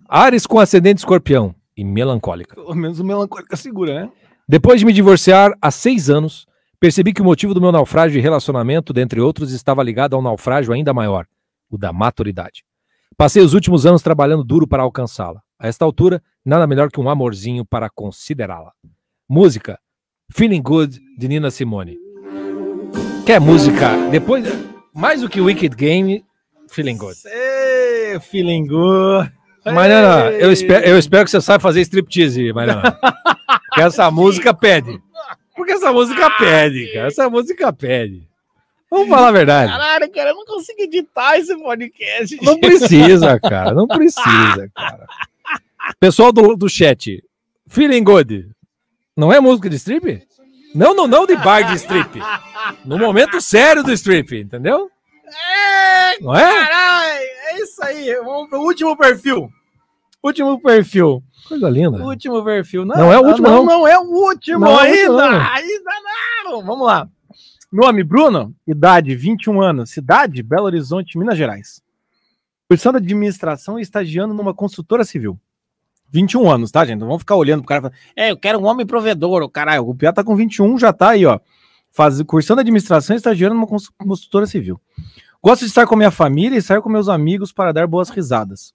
Ares com ascendente em escorpião e melancólica. Pelo menos o melancólica segura, né? Depois de me divorciar há seis anos, percebi que o motivo do meu naufrágio de relacionamento, dentre outros, estava ligado a um naufrágio ainda maior, o da maturidade. Passei os últimos anos trabalhando duro para alcançá-la. A esta altura, nada melhor que um amorzinho para considerá-la. Música Feeling Good de Nina Simone. Quer música? Depois, mais do que Wicked Game, Feeling Good. Ê, feeling good. Mariana, eu espero, eu espero que você saiba fazer striptease, Mariana. <laughs> Porque essa música pede. Porque essa música pede, cara. Essa música pede. Vamos falar a verdade. Caralho, cara, eu não consigo editar esse podcast. Não precisa, cara. Não precisa, cara. Pessoal do, do chat, Feeling Good. Não é música de strip? Não, não, não de bar de strip. No momento sério do strip, entendeu? É, Não é? Caralho, é isso aí. Vamos pro último perfil. Último perfil. Coisa linda. Último perfil. Não é o último, Não, não. não é o último Não é ainda. não. Ainda não. Vamos lá. Nome, Bruno. Idade, 21 anos. Cidade, Belo Horizonte, Minas Gerais. Cursando administração e estagiando numa construtora civil. 21 anos, tá, gente? Não vamos ficar olhando pro cara e falar, é, eu quero um homem provedor. O caralho, o Pia tá com 21, já tá aí, ó. Faz, cursando administração e estagiando numa cons- construtora civil. Gosto de estar com minha família e sair com meus amigos para dar boas risadas.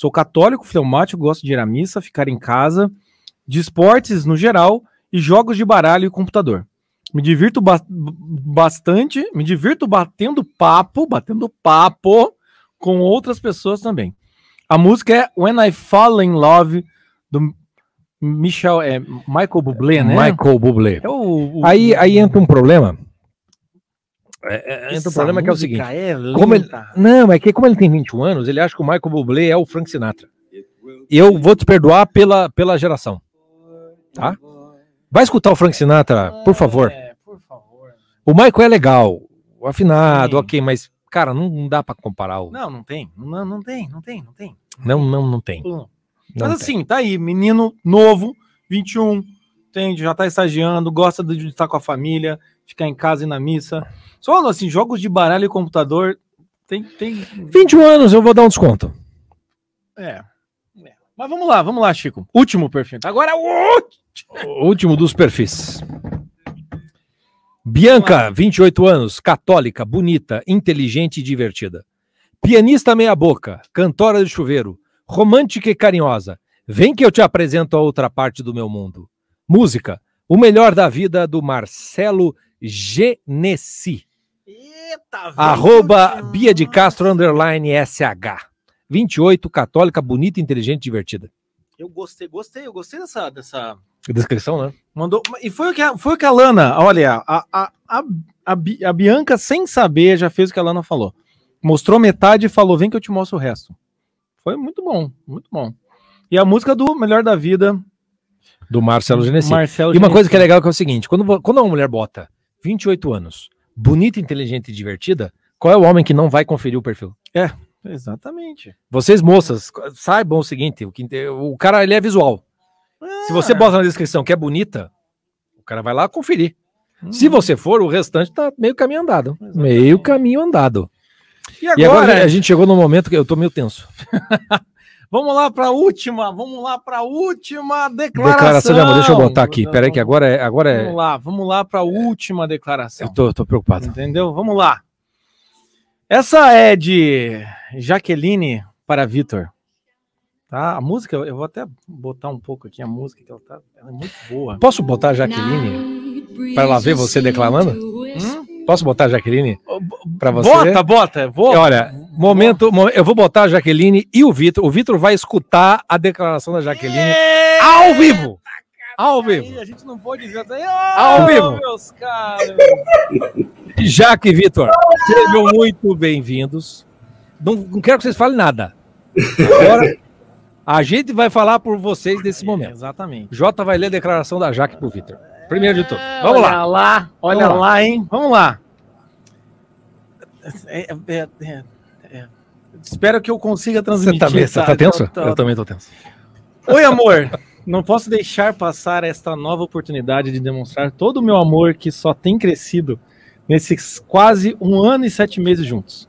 Sou católico, fleumático, gosto de ir à missa, ficar em casa, de esportes no geral e jogos de baralho e computador. Me divirto ba- bastante, me divirto batendo papo, batendo papo com outras pessoas também. A música é When I Fall in Love do Michel, é Michael Bublé, né? Michael Bublé. É o, o- Aí, aí entra um problema. É, é, Essa um problema que é o seguinte. é como ele, não, é que como ele tem 21 anos, ele acha que o Michael Bublé é o Frank Sinatra. E eu vou te perdoar pela, pela geração. Tá? Vai escutar o Frank Sinatra, por favor. É, O Michael é legal, o afinado, ok, mas, cara, não, não dá pra comparar. O... Não, não tem. Não, não tem, não tem, não tem. Não, não, não tem. Não. Mas tem. assim, tá aí, menino novo, 21, entende? Já tá estagiando, gosta de estar com a família, ficar em casa e na missa. Só assim, jogos de baralho e computador, tem, tem... 21 anos, eu vou dar um desconto. É. é. Mas vamos lá, vamos lá, Chico. Último perfil. Agora é o último. O último dos perfis. Bianca, 28 anos, católica, bonita, inteligente e divertida. Pianista meia-boca, cantora de chuveiro, romântica e carinhosa. Vem que eu te apresento a outra parte do meu mundo. Música, o melhor da vida do Marcelo Genesi. Arroba Bia de Castro, underline SH. 28, católica, bonita, inteligente divertida. Eu gostei, gostei, eu gostei dessa. dessa... Descrição, né? Mandou. E foi o que a, foi o que a Lana, olha, a, a, a, a, Bi- a Bianca, sem saber, já fez o que a Lana falou. Mostrou metade e falou: vem que eu te mostro o resto. Foi muito bom, muito bom. E a música do Melhor da Vida, Do Marcelo Genesi. Marcelo E uma Genesi. coisa que é legal que é o seguinte: quando, quando uma mulher bota 28 anos, bonita, inteligente e divertida, qual é o homem que não vai conferir o perfil? É, exatamente. Vocês, moças, saibam o seguinte: o, que, o cara ele é visual. Se você bota na descrição que é bonita, o cara vai lá conferir. Se você for, o restante tá meio caminho andado. Meio caminho andado. E E agora agora, a gente chegou no momento que eu tô meio tenso. <laughs> vamos lá para a última, vamos lá para a última declaração. Declaração de amor, deixa eu botar aqui. Peraí, que agora é. Agora é Vamos lá, vamos lá para a última declaração. eu tô, tô preocupado. Entendeu? Vamos lá. Essa é de Jaqueline para Vitor. Tá? A música, eu vou até botar um pouco aqui a música, que ela, tá, ela é muito boa. Posso botar a Jaqueline para ela ver você declamando? Posso botar a Jaqueline para você? Bota, bota. Vou. Olha, momento, mo- eu vou botar a Jaqueline e o Vitor. O Vitor vai escutar a declaração da Jaqueline ao vivo. Ao vivo. A gente não pode ver até Ao vivo. meus caros. Jaque e Vitor, sejam muito bem-vindos. Não, não quero que vocês falem nada. Agora, a gente vai falar por vocês nesse momento. Exatamente. Jota vai ler a declaração da Jaque pro Vitor. Primeiro de tudo. Vamos olha lá. lá. Olha Vamos lá. lá. hein? Vamos lá. É, é, é, é. Espero que eu consiga Você transmitir. tá, você tá tá? tenso? Tô- tô- Eu também tô tenso. Oi, amor. Não posso deixar passar esta nova oportunidade de demonstrar todo o meu amor que só tem crescido nesses quase um ano e sete meses juntos.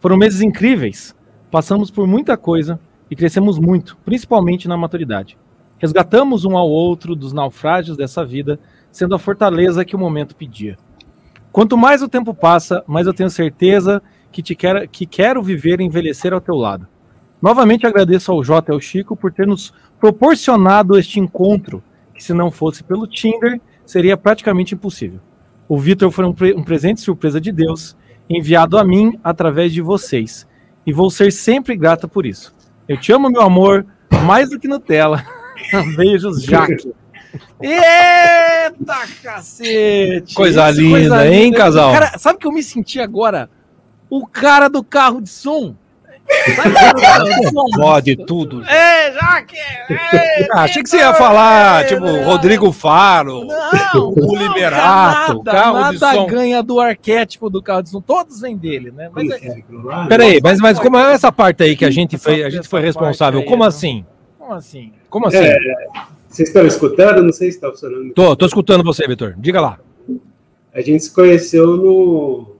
Foram meses incríveis. Passamos por muita coisa e crescemos muito, principalmente na maturidade. Resgatamos um ao outro dos naufrágios dessa vida, sendo a fortaleza que o momento pedia. Quanto mais o tempo passa, mais eu tenho certeza que, te quero, que quero viver e envelhecer ao teu lado. Novamente agradeço ao Jota e ao Chico por ter nos proporcionado este encontro, que se não fosse pelo Tinder, seria praticamente impossível. O Vitor foi um, pre- um presente surpresa de Deus, enviado a mim através de vocês, e vou ser sempre grata por isso. Eu te amo, meu amor, mais do que Nutella. <laughs> Beijos, Jaque. Eita cacete! Coisa Isso, linda, hein, casal? Cara, sabe que eu me senti agora? O cara do carro de som. Sabe o cara do carro de som? <laughs> Pode tudo. Ei, Jaque! Ah, achei que você ia falar, tipo, Rodrigo Faro, <laughs> o Liberato, o nada, carro de nada som. ganha do arquétipo do carro de som. Todos vêm dele, né? Mas é, Peraí, mas, mas como é essa parte aí que a gente foi, a gente foi responsável? Como assim? como assim? Como assim? É, vocês estão escutando? Não sei se está funcionando. Tô, tô escutando você, Vitor. Diga lá. A gente se conheceu no,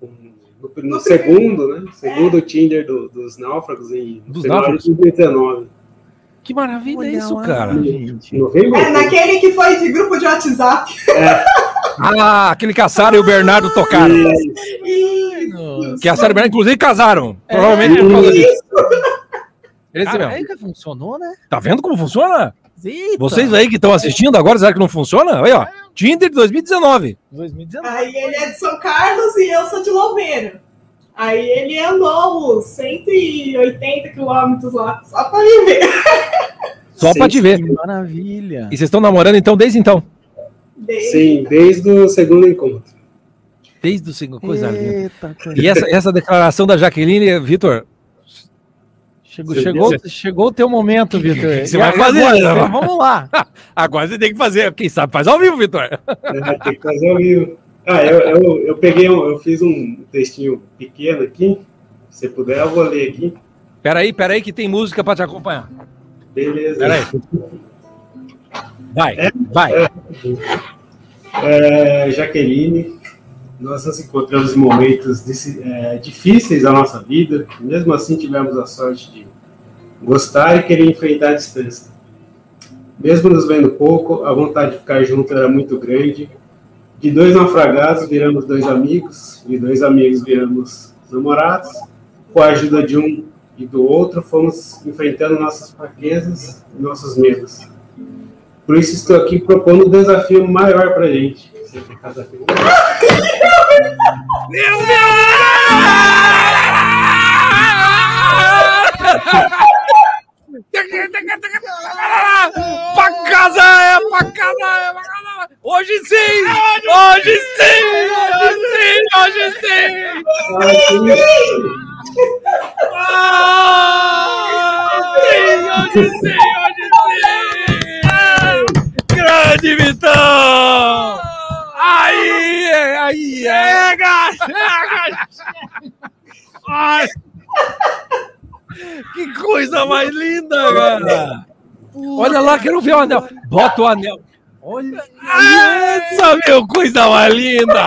no, no segundo, né? Segundo Tinder do- dos náufragos em Dos final náufragos? de 2019. Que maravilha é isso, cara. Novembro? É naquele que foi de grupo de WhatsApp. Ah, aquele que a Sara e o Bernardo tocaram. Que a Sara e o Bernardo, inclusive, casaram. Provavelmente por causa disso. Esse Cara, mesmo. aí que funcionou, né? Tá vendo como funciona? Eita. Vocês aí que estão assistindo agora, será que não funciona? Aí, ó. Tinder de 2019. 2019. Aí ele é de São Carlos e eu sou de Louveira. Aí ele andou uns 180 quilômetros lá, só pra me ver. <laughs> Só pra te ver. Que maravilha. E vocês estão namorando então desde então? Sim, desde o segundo encontro. Desde o segundo, coisa linda. Eita, coisa E essa, essa declaração da Jaqueline, Vitor, Chegou, chegou, chegou o teu momento, Vitor. você E vai fazer? agora, Vamos lá. <laughs> agora você tem que fazer. Quem sabe faz ao vivo, Vitor. É, tem que fazer ao vivo. Ah, eu, eu, eu peguei, um, eu fiz um textinho pequeno aqui. Se puder, eu vou ler aqui. Peraí, peraí, que tem música pra te acompanhar. Beleza. Peraí. Vai, vai. É, Jaqueline, nós nos encontramos em momentos é, difíceis da nossa vida, mesmo assim tivemos a sorte de gostar e querer enfrentar a distância. Mesmo nos vendo pouco, a vontade de ficar junto era muito grande. De dois naufragados viramos dois amigos, de dois amigos viramos namorados. Com a ajuda de um e do outro, fomos enfrentando nossas fraquezas e nossos medos. Por isso estou aqui propondo um desafio maior para a gente. Você quer casar comigo? Pra casa, é pra casa, é pra casa. Hoje sim! Hoje sim! Hoje sim! Hoje sim! Ah, sim, hoje sim! Ai! Que coisa mais linda, cara! Olha lá, quero ver o anel. Bota o anel. Olha essa, meu, coisa mais linda!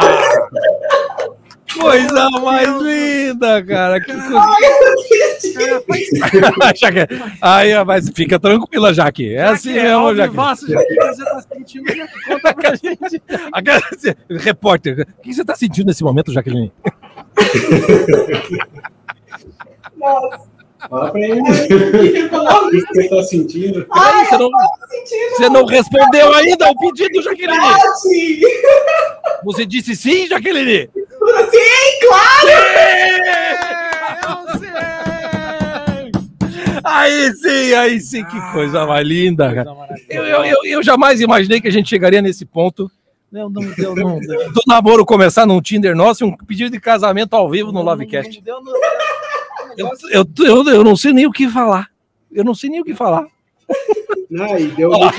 Coisa mais linda, cara. Que coisa... <laughs> Jaque, aí, mas fica tranquila, Jaque. É assim mesmo, Jaque. Vivaço, já que você tá sentindo, que conta pra <laughs> gente. Repórter, o que você está sentindo nesse momento, Jaqueline? Nossa. Fala pra ele. O que você tá sentindo? Ai, você, eu não, tô sentindo. você não respondeu ainda o pedido, Jaqueline. Sim, <laughs> Você disse sim, Jaqueline? Sim, Aí sim, aí sim, que coisa mais linda, cara. Eu, eu, eu, eu jamais imaginei que a gente chegaria nesse ponto Não, não deu, não do namoro começar num Tinder nosso e um pedido de casamento ao vivo no Lovecast. Não deu, não Eu, eu, eu, eu não sei nem o que falar. Eu não sei nem o que falar. Não, e deu muito!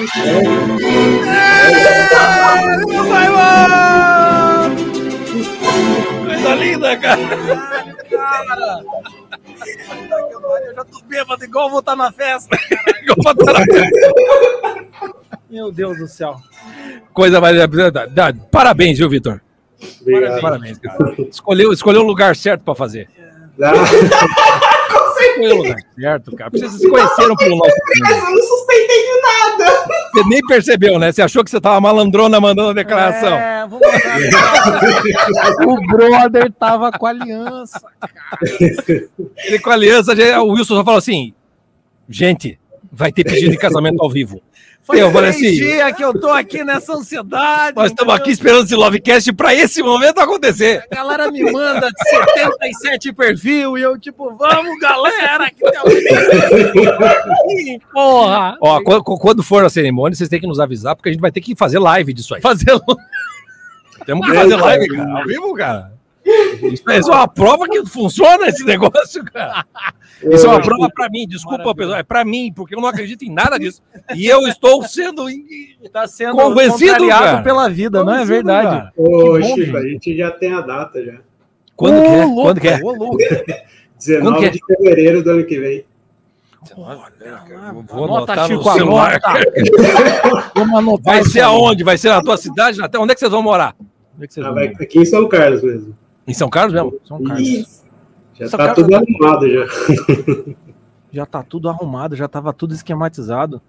Coisa linda, cara. Eu já tô bêbado, igual vou estar na festa. <laughs> Igual vou estar na festa. Meu Deus do céu. Coisa mais. Parabéns, viu, Vitor? Parabéns, cara. Escolheu, escolheu o lugar certo pra fazer. Escolheu o lugar certo, cara. Vocês se conheceram pelo nosso eu não suspeitei de nada. Você nem percebeu, né? Você achou que você tava malandrona mandando a declaração. É, vamos lá. o brother tava com aliança. Ele com a aliança, o Wilson só falou assim: gente, vai ter pedido de casamento ao vivo. Foi eu falei assim: dias que eu tô aqui nessa ansiedade. nós estamos aqui esperando esse Lovecast pra esse momento acontecer. A galera me manda 77 perfil e eu, tipo, vamos, galera, que tem alguém. Porra! Ó, quando, quando for a cerimônia, vocês têm que nos avisar, porque a gente vai ter que fazer live disso aí. Fazer Temos que fazer live, cara. Ao vivo, cara. Isso é uma prova que funciona esse negócio, cara. <laughs> Isso é uma prova pra mim, desculpa, pessoal. É pra mim, porque eu não acredito em nada disso. E eu estou sendo tá sendo convencido, contrariado cara. pela vida, não é Convencido, verdade? cara. Ô, bom, Chico, gente. a gente já tem a data já. Quando que é? Louco, Quando que é? ô, louco. <laughs> 19 que é? de fevereiro do ano que vem. Vou Anota, anotar no Chico, celular. <laughs> Vamos anotar Vai ser aonde? Vai ser na tua cidade? Onde é que vocês vão morar? Onde é que vocês Ah, vão? vai aqui em São Carlos mesmo. Em São Carlos mesmo? São Carlos. Isso. Já São tá Carlos- tudo arrumado já. <laughs> Já tá tudo arrumado, já tava tudo esquematizado.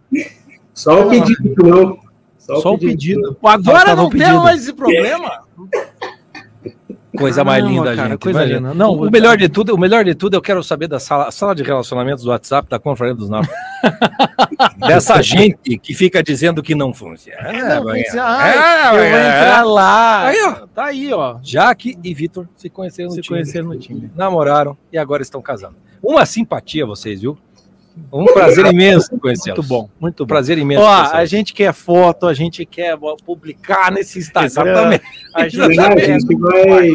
Só o pedido, não. Só, Só o pedido. pedido. Agora não o tem mais esse problema. <laughs> Coisa mais Caramba, linda, cara, gente. coisa Imagina. linda. Não, o melhor de tudo, o melhor de tudo, eu quero saber da sala, sala de relacionamentos do WhatsApp da Conferência dos Novos. <laughs> Dessa gente que fica dizendo que não funciona. Não, que ser, ai, eu vou é. entrar lá. Aí, ó. Tá aí, ó. Jaque e Vitor se conheceram no Se Tinder. conheceram no Tinder. Namoraram e agora estão casando. Uma simpatia vocês, viu? Um prazer imenso conhecê-los. Muito bom, muito bom. Prazer imenso Ó, a gente quer foto, a gente quer publicar nesse Instagram. Exatamente. A gente, A gente vai.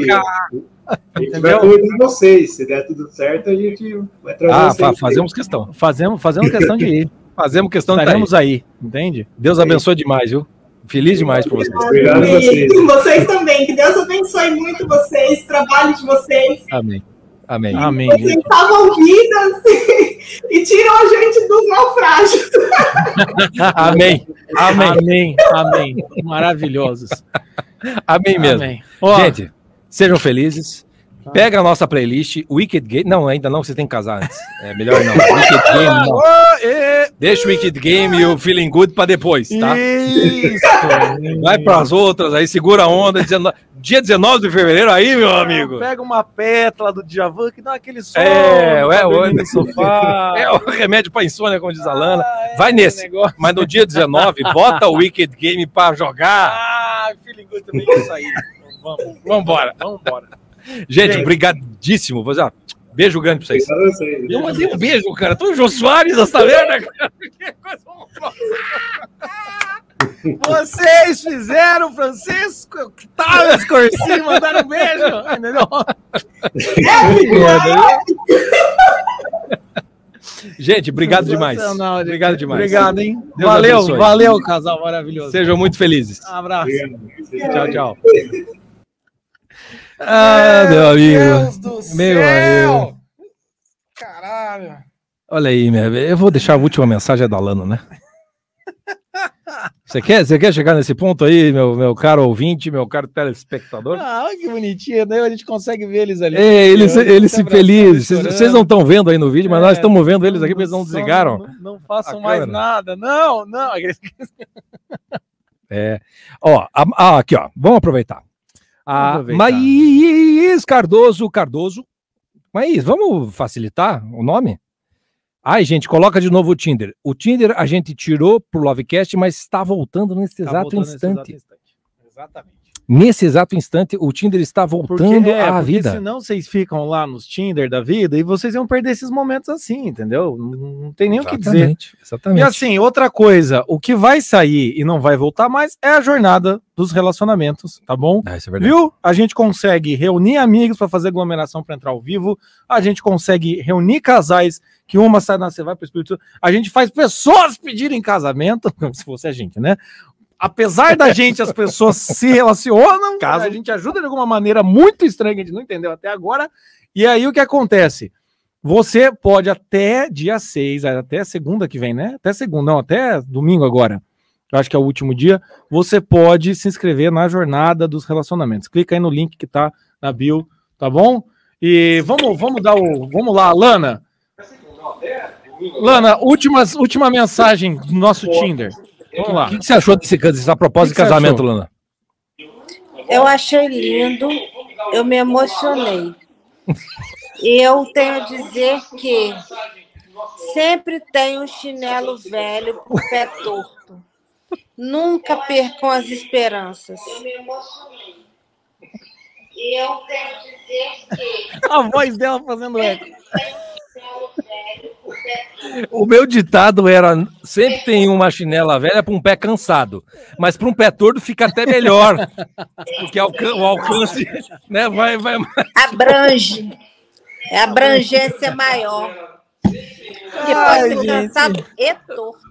A gente vai vocês. Se der tudo certo, a gente vai trazer Ah, vocês. fa- fazemos questão. Fazemos, fazemos questão de ir. <laughs> Fazemos questão de Estaremos estar aí. aí, entende? Deus abençoe demais, viu? Feliz demais por vocês. Obrigado vocês. E vocês também. Que Deus abençoe muito vocês, trabalho de vocês. Amém. Amém. Amém. Vocês salvam vidas <laughs> e tiram a gente dos naufrágios. <laughs> Amém. Amém. Amém. Amém. Maravilhosos. Amém mesmo. Amém. Gente, sejam felizes. Pega a nossa playlist, Wicked Game. Não, ainda não, você tem que casar antes. É melhor não. Wicked Game, não. Deixa o Wicked Game e o Feeling Good pra depois, tá? Isso. Vai pras outras aí, segura a onda. 19 Dia 19 de fevereiro aí, meu amigo. Pega uma pétala do Djavan que dá aquele som. É, no é, o no sofá. É o remédio pra insônia, como diz a Lana. Vai esse nesse. Mas no dia 19, bota o Wicked Game pra jogar. Ah, feeling good também isso aí. <laughs> Vamos, Vambora. vamos embora. Gente, Gente. obrigadíssimo. Vou dizer, Beijo grande pra vocês. Obrigado a vocês. Eu mandei um beijo, cara. Tô o Jô Soares essa merda, cara. <laughs> Que coisa Vocês fizeram o Francisco Octávio Corsi, mandaram um beijo, entendeu? <laughs> Gente, obrigado demais. Obrigado demais. Obrigado, hein? Deus valeu, abençoe. valeu, casal maravilhoso. Sejam muito felizes. Um abraço. Tchau, tchau. Ah, meu amigo. Deus do Meu céu! amigo. Caralho. Olha aí, minha, eu vou deixar a última mensagem da Lano, né? Você quer, você quer chegar nesse ponto aí, meu, meu caro ouvinte, meu caro telespectador? Ah, que bonitinho, né? A gente consegue ver eles ali. É, eles, eles se felizes. Vocês, não estão vendo aí no vídeo, mas nós É. estamos vendo eles aqui, porque eles não desligaram. Não, não façam mais câmera. nada. Não, não. <laughs> É. Ó, a- a- aqui, ó. Vamos aproveitar. A aproveitar. Maís Cardoso Cardoso. Maís, vamos facilitar o nome? Ai, gente, coloca de novo o Tinder. O Tinder a gente tirou pro Lovecast, mas está voltando nesse Tá exato voltando nesse instante. exato instante. Exatamente. Nesse exato instante, o Tinder está voltando é, à porque vida. senão vocês ficam lá nos Tinder da vida e vocês iam perder esses momentos assim, entendeu? Não, não tem nem o que dizer. Exatamente. E assim, outra coisa, o que vai sair e não vai voltar mais é a jornada dos relacionamentos, tá bom? Ah, isso é verdade. Viu? A gente consegue reunir amigos para fazer aglomeração para entrar ao vivo, a gente consegue reunir casais que uma sai na você vai para o Espírito. A gente faz pessoas pedirem casamento, <laughs> como se fosse a gente, né? Apesar da gente, as pessoas se relacionam, a gente ajuda de alguma maneira muito estranha que a gente não entendeu até agora. E aí o que acontece? Você pode até dia 6, até segunda que vem, né? Até segunda, não, até domingo agora. Eu acho que é o último dia. Você pode se inscrever na jornada dos relacionamentos. Clica aí no link que tá na bio, tá bom? E vamos, vamos dar o. Vamos lá, Lana. Lana, últimas, última mensagem do nosso Tinder. Vamos lá. O que, que você achou desse, dessa proposta O que de casamento? Lana? Eu achei lindo, eu me emocionei. E eu tenho a dizer que sempre tem um chinelo velho com o pé torto. Nunca percam as esperanças. E eu tenho a dizer que A voz dela fazendo eco. O meu ditado era: sempre tem uma chinela velha para um pé cansado, mas para um pé torto fica até melhor, porque o alcance né, vai, vai abrange. É abrangência maior. Que pode ser cansado e torto.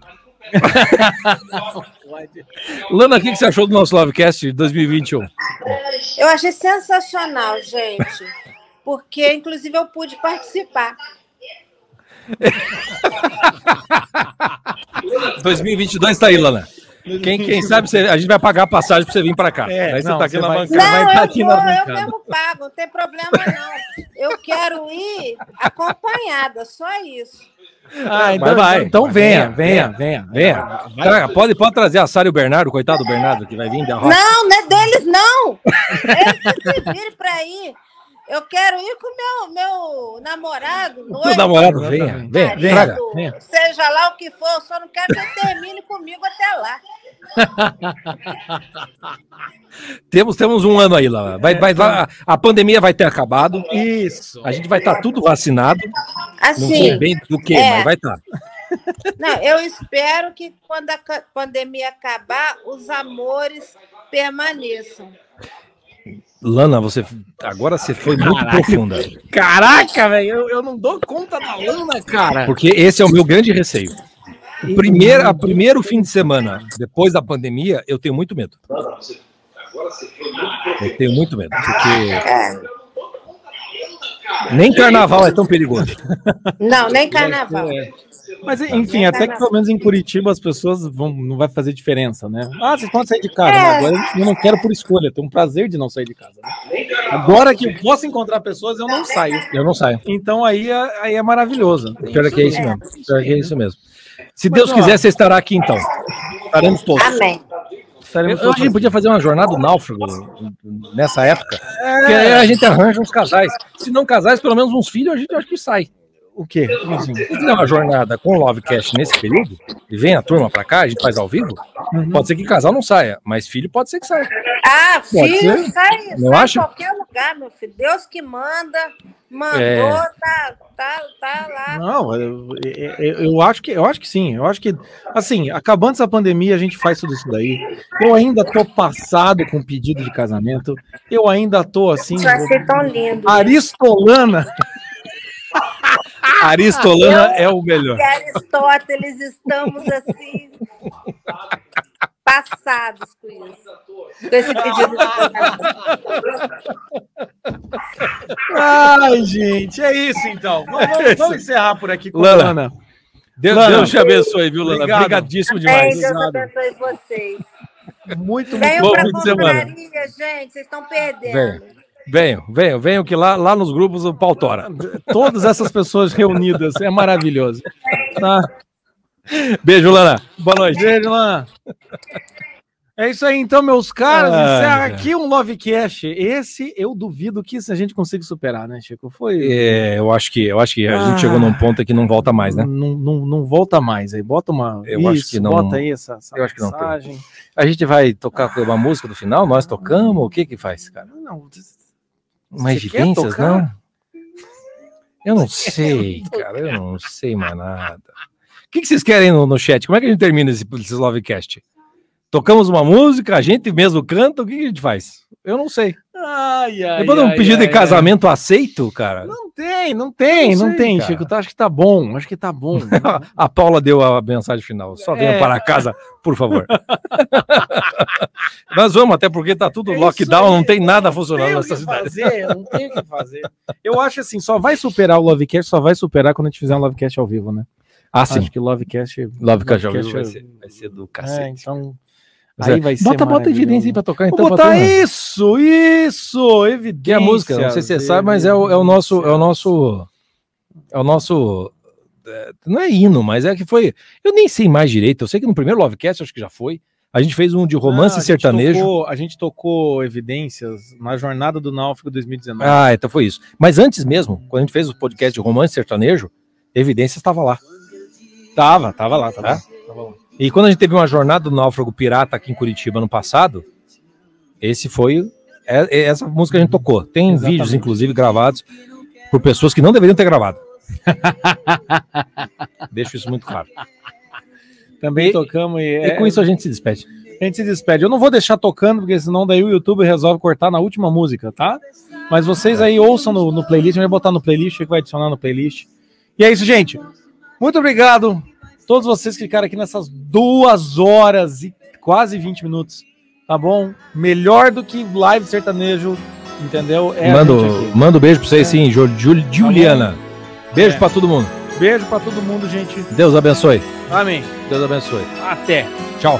<laughs> Lana, o que que você achou do nosso Lovecast 2021? Eu achei sensacional, gente. Porque, inclusive, eu pude participar. <laughs> 2022 tá aí, Lana. Quem, quem sabe você- a gente vai pagar a passagem para você vir para cá. É, Aí você não, tá aqui na vai- bancada. vai Não, tá eu aqui vou, na eu mesmo pago, não tem problema não. Eu quero ir acompanhada, só isso. Ah, então, Vai, vai. então Vai, venha, venha, venha, venha. Venha. Traga, pode, pode trazer a Sara e o Bernardo, coitado do Bernardo, que vai vir da roça. Não, não é deles, não. Eles que se virem pra ir. Eu quero ir com meu meu namorado, noivo, Meu namorado, venha, venha, marido, traga. venha. seja lá o que for, eu só não quero que ele termine comigo até lá. <laughs> Temos, temos um ano aí, lá. Vai, vai, vai- a pandemia vai ter acabado. Isso. A gente vai estar tudo vacinado. não Assim, sei bem do que, é. mas vai estar. Não, eu espero que quando a pandemia acabar, os amores permaneçam. Lana, você agora você foi muito Caraca. profunda. Caraca, velho, eu, eu não dou conta da Lana, cara. Porque esse é o meu grande receio. O primeiro, a primeiro fim de semana depois da pandemia, eu tenho muito medo. Eu tenho muito medo, porque nem carnaval é tão perigoso. Não, nem carnaval. É. Mas enfim, até que pelo menos em Curitiba as pessoas vão, não vai fazer diferença, né? Ah, vocês podem sair de casa. É. né? Agora eu não quero por escolha, tenho um prazer de não sair de casa. né? Agora que eu posso encontrar pessoas, eu não saio. Eu não saio. Então aí é, aí é maravilhoso. Pior é que é isso mesmo. Pior é que é isso mesmo. Se Mas, Deus ó, quiser, você estará aqui então. Estaremos todos. Amém. Estaremos Eu- A gente podia fazer uma jornada do náufrago nessa época. É. Porque aí a gente arranja uns casais. Se não casais, pelo menos uns filhos, a gente acho que sai. O quê? Assim? Se fizer uma jornada com o Lovecast nesse período, e vem a turma pra cá, a gente faz ao vivo, Uhum. pode ser que casal não saia, mas filho pode ser que saia. Ah, Pode filho, ser. sai, Não sai acha? em qualquer lugar, meu filho. Deus que manda, Mandou, É. tá, tá, tá lá. Não, eu, eu, eu acho que eu acho que sim. Eu acho que assim, acabando essa pandemia, a gente faz tudo isso daí. Eu ainda tô passado com pedido de casamento. Eu ainda tô assim. Isso vai ser tão lindo. Aristolana. <laughs> Aristolana Eu é o melhor. E Aristóteles estamos assim passados com isso. Com esse pedido de <laughs> Ai, gente, é isso então. Vamos, vamos encerrar por aqui com Lana. Lana. Deus, Lana, Deus te abençoe, viu, Lana? obrigado. Obrigadíssimo demais. Deus abençoe vocês. Muito, Venham bom de semana. confraria, gente, vocês estão perdendo. Venham, venham, venham, venham, que lá, lá nos grupos o pau tora. Todas essas pessoas reunidas, é maravilhoso. Tá? Beijo, Lana. Boa noite. Beijo, Lana. É isso aí, então, meus caras. Ai, encerra cara. aqui um Lovecast. Esse eu duvido que a gente consiga superar, né, Chico? Foi. É, eu acho que, eu acho que a Ah. gente chegou num ponto que não volta mais, né? Não, não, não volta mais aí. Bota uma. Eu acho que não- Bota aí essa, essa eu acho que não tem. mensagem. A gente vai tocar uma música do final, nós tocamos, o que que faz, cara? Não, Mais você tocar? não? Eu não sei, cara, eu não sei mais nada. O que, que vocês querem no, no chat? Como é que a gente termina esse, esse Lovecast? Tocamos uma música, a gente mesmo canta, o que, que a gente faz? Eu não sei. Ai, ai, Depois de um pedido ai, de casamento aceito, cara. Não tem, não tem, Não não, sei, tem, cara. Chico. Tá, acho que tá bom, acho que tá bom. <laughs> A Paula deu a mensagem final. Só venha É. para casa, por favor. <laughs> Nós vamos, até porque tá tudo É lockdown, não tem nada Não funcionando nessa cidade. fazer, não tem o que fazer. Eu acho assim, só vai superar o Lovecast, só vai superar quando a gente fizer um Lovecast ao vivo, né? Ah, sim. Acho que Lovecast. Lovecast ao vivo Lovecast vai é- ser, vai ser do É, cacete. então. Mas Aí é, vai ser. bota, bota aí pra tocar, então. Vou botar isso, isso, evidência. Que é a música, não sei se você sabe, mas é o, é o nosso, é o nosso, é o nosso, é, não é hino, mas é que foi, eu nem sei mais direito, eu sei que no primeiro Lovecast, acho que já foi, a gente fez um de romance Ah, a gente sertanejo, tocou- a gente tocou evidências na jornada do Náufrago 2019. ah, então foi isso, mas antes mesmo, quando a gente fez o podcast de romance sertanejo, Evidências estava lá. Tava, tava lá, tava, Tá? lá, tava lá. E quando a gente teve uma jornada do náufrago pirata aqui em Curitiba no passado, esse foi é- é essa música a gente tocou. Tem Exatamente. vídeos, inclusive, gravados por pessoas que não deveriam ter gravado. <laughs> Deixo isso muito claro. Também tocamos e, E com isso a gente se despede. A gente se despede. Eu não vou deixar tocando, porque senão daí o YouTube resolve cortar na última música, tá? Mas vocês aí ouçam no, no playlist, a gente vai botar no playlist, que vai adicionar no playlist. E é isso, gente. Muito obrigado. Todos vocês que ficaram aqui nessas duas horas e quase 20 minutos. Tá bom? Melhor do que live sertanejo, entendeu? É a mando, gente aqui. mando beijo pra vocês sim, Ju- Ju- Juliana. Beijo É. pra todo mundo. Beijo pra todo mundo, gente. Deus abençoe. Amém. Deus abençoe. Até. Tchau.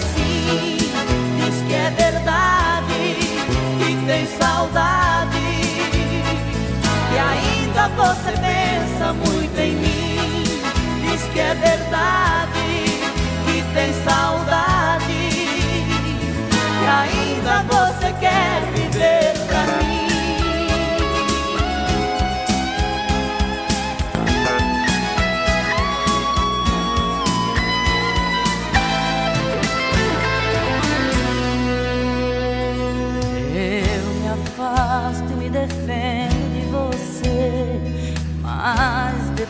Diz que é verdade, que tem saudade. E ainda você pensa muito em mim. Diz que é verdade, que tem saudade. E ainda você quer viver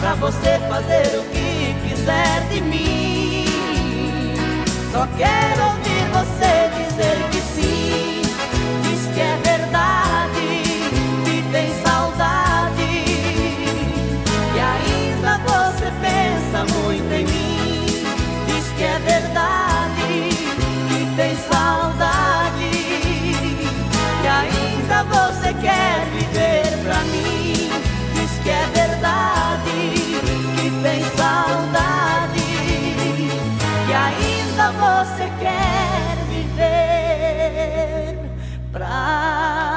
pra você fazer o que quiser de mim. Só quero ouvir você dizer que sim, diz que é love.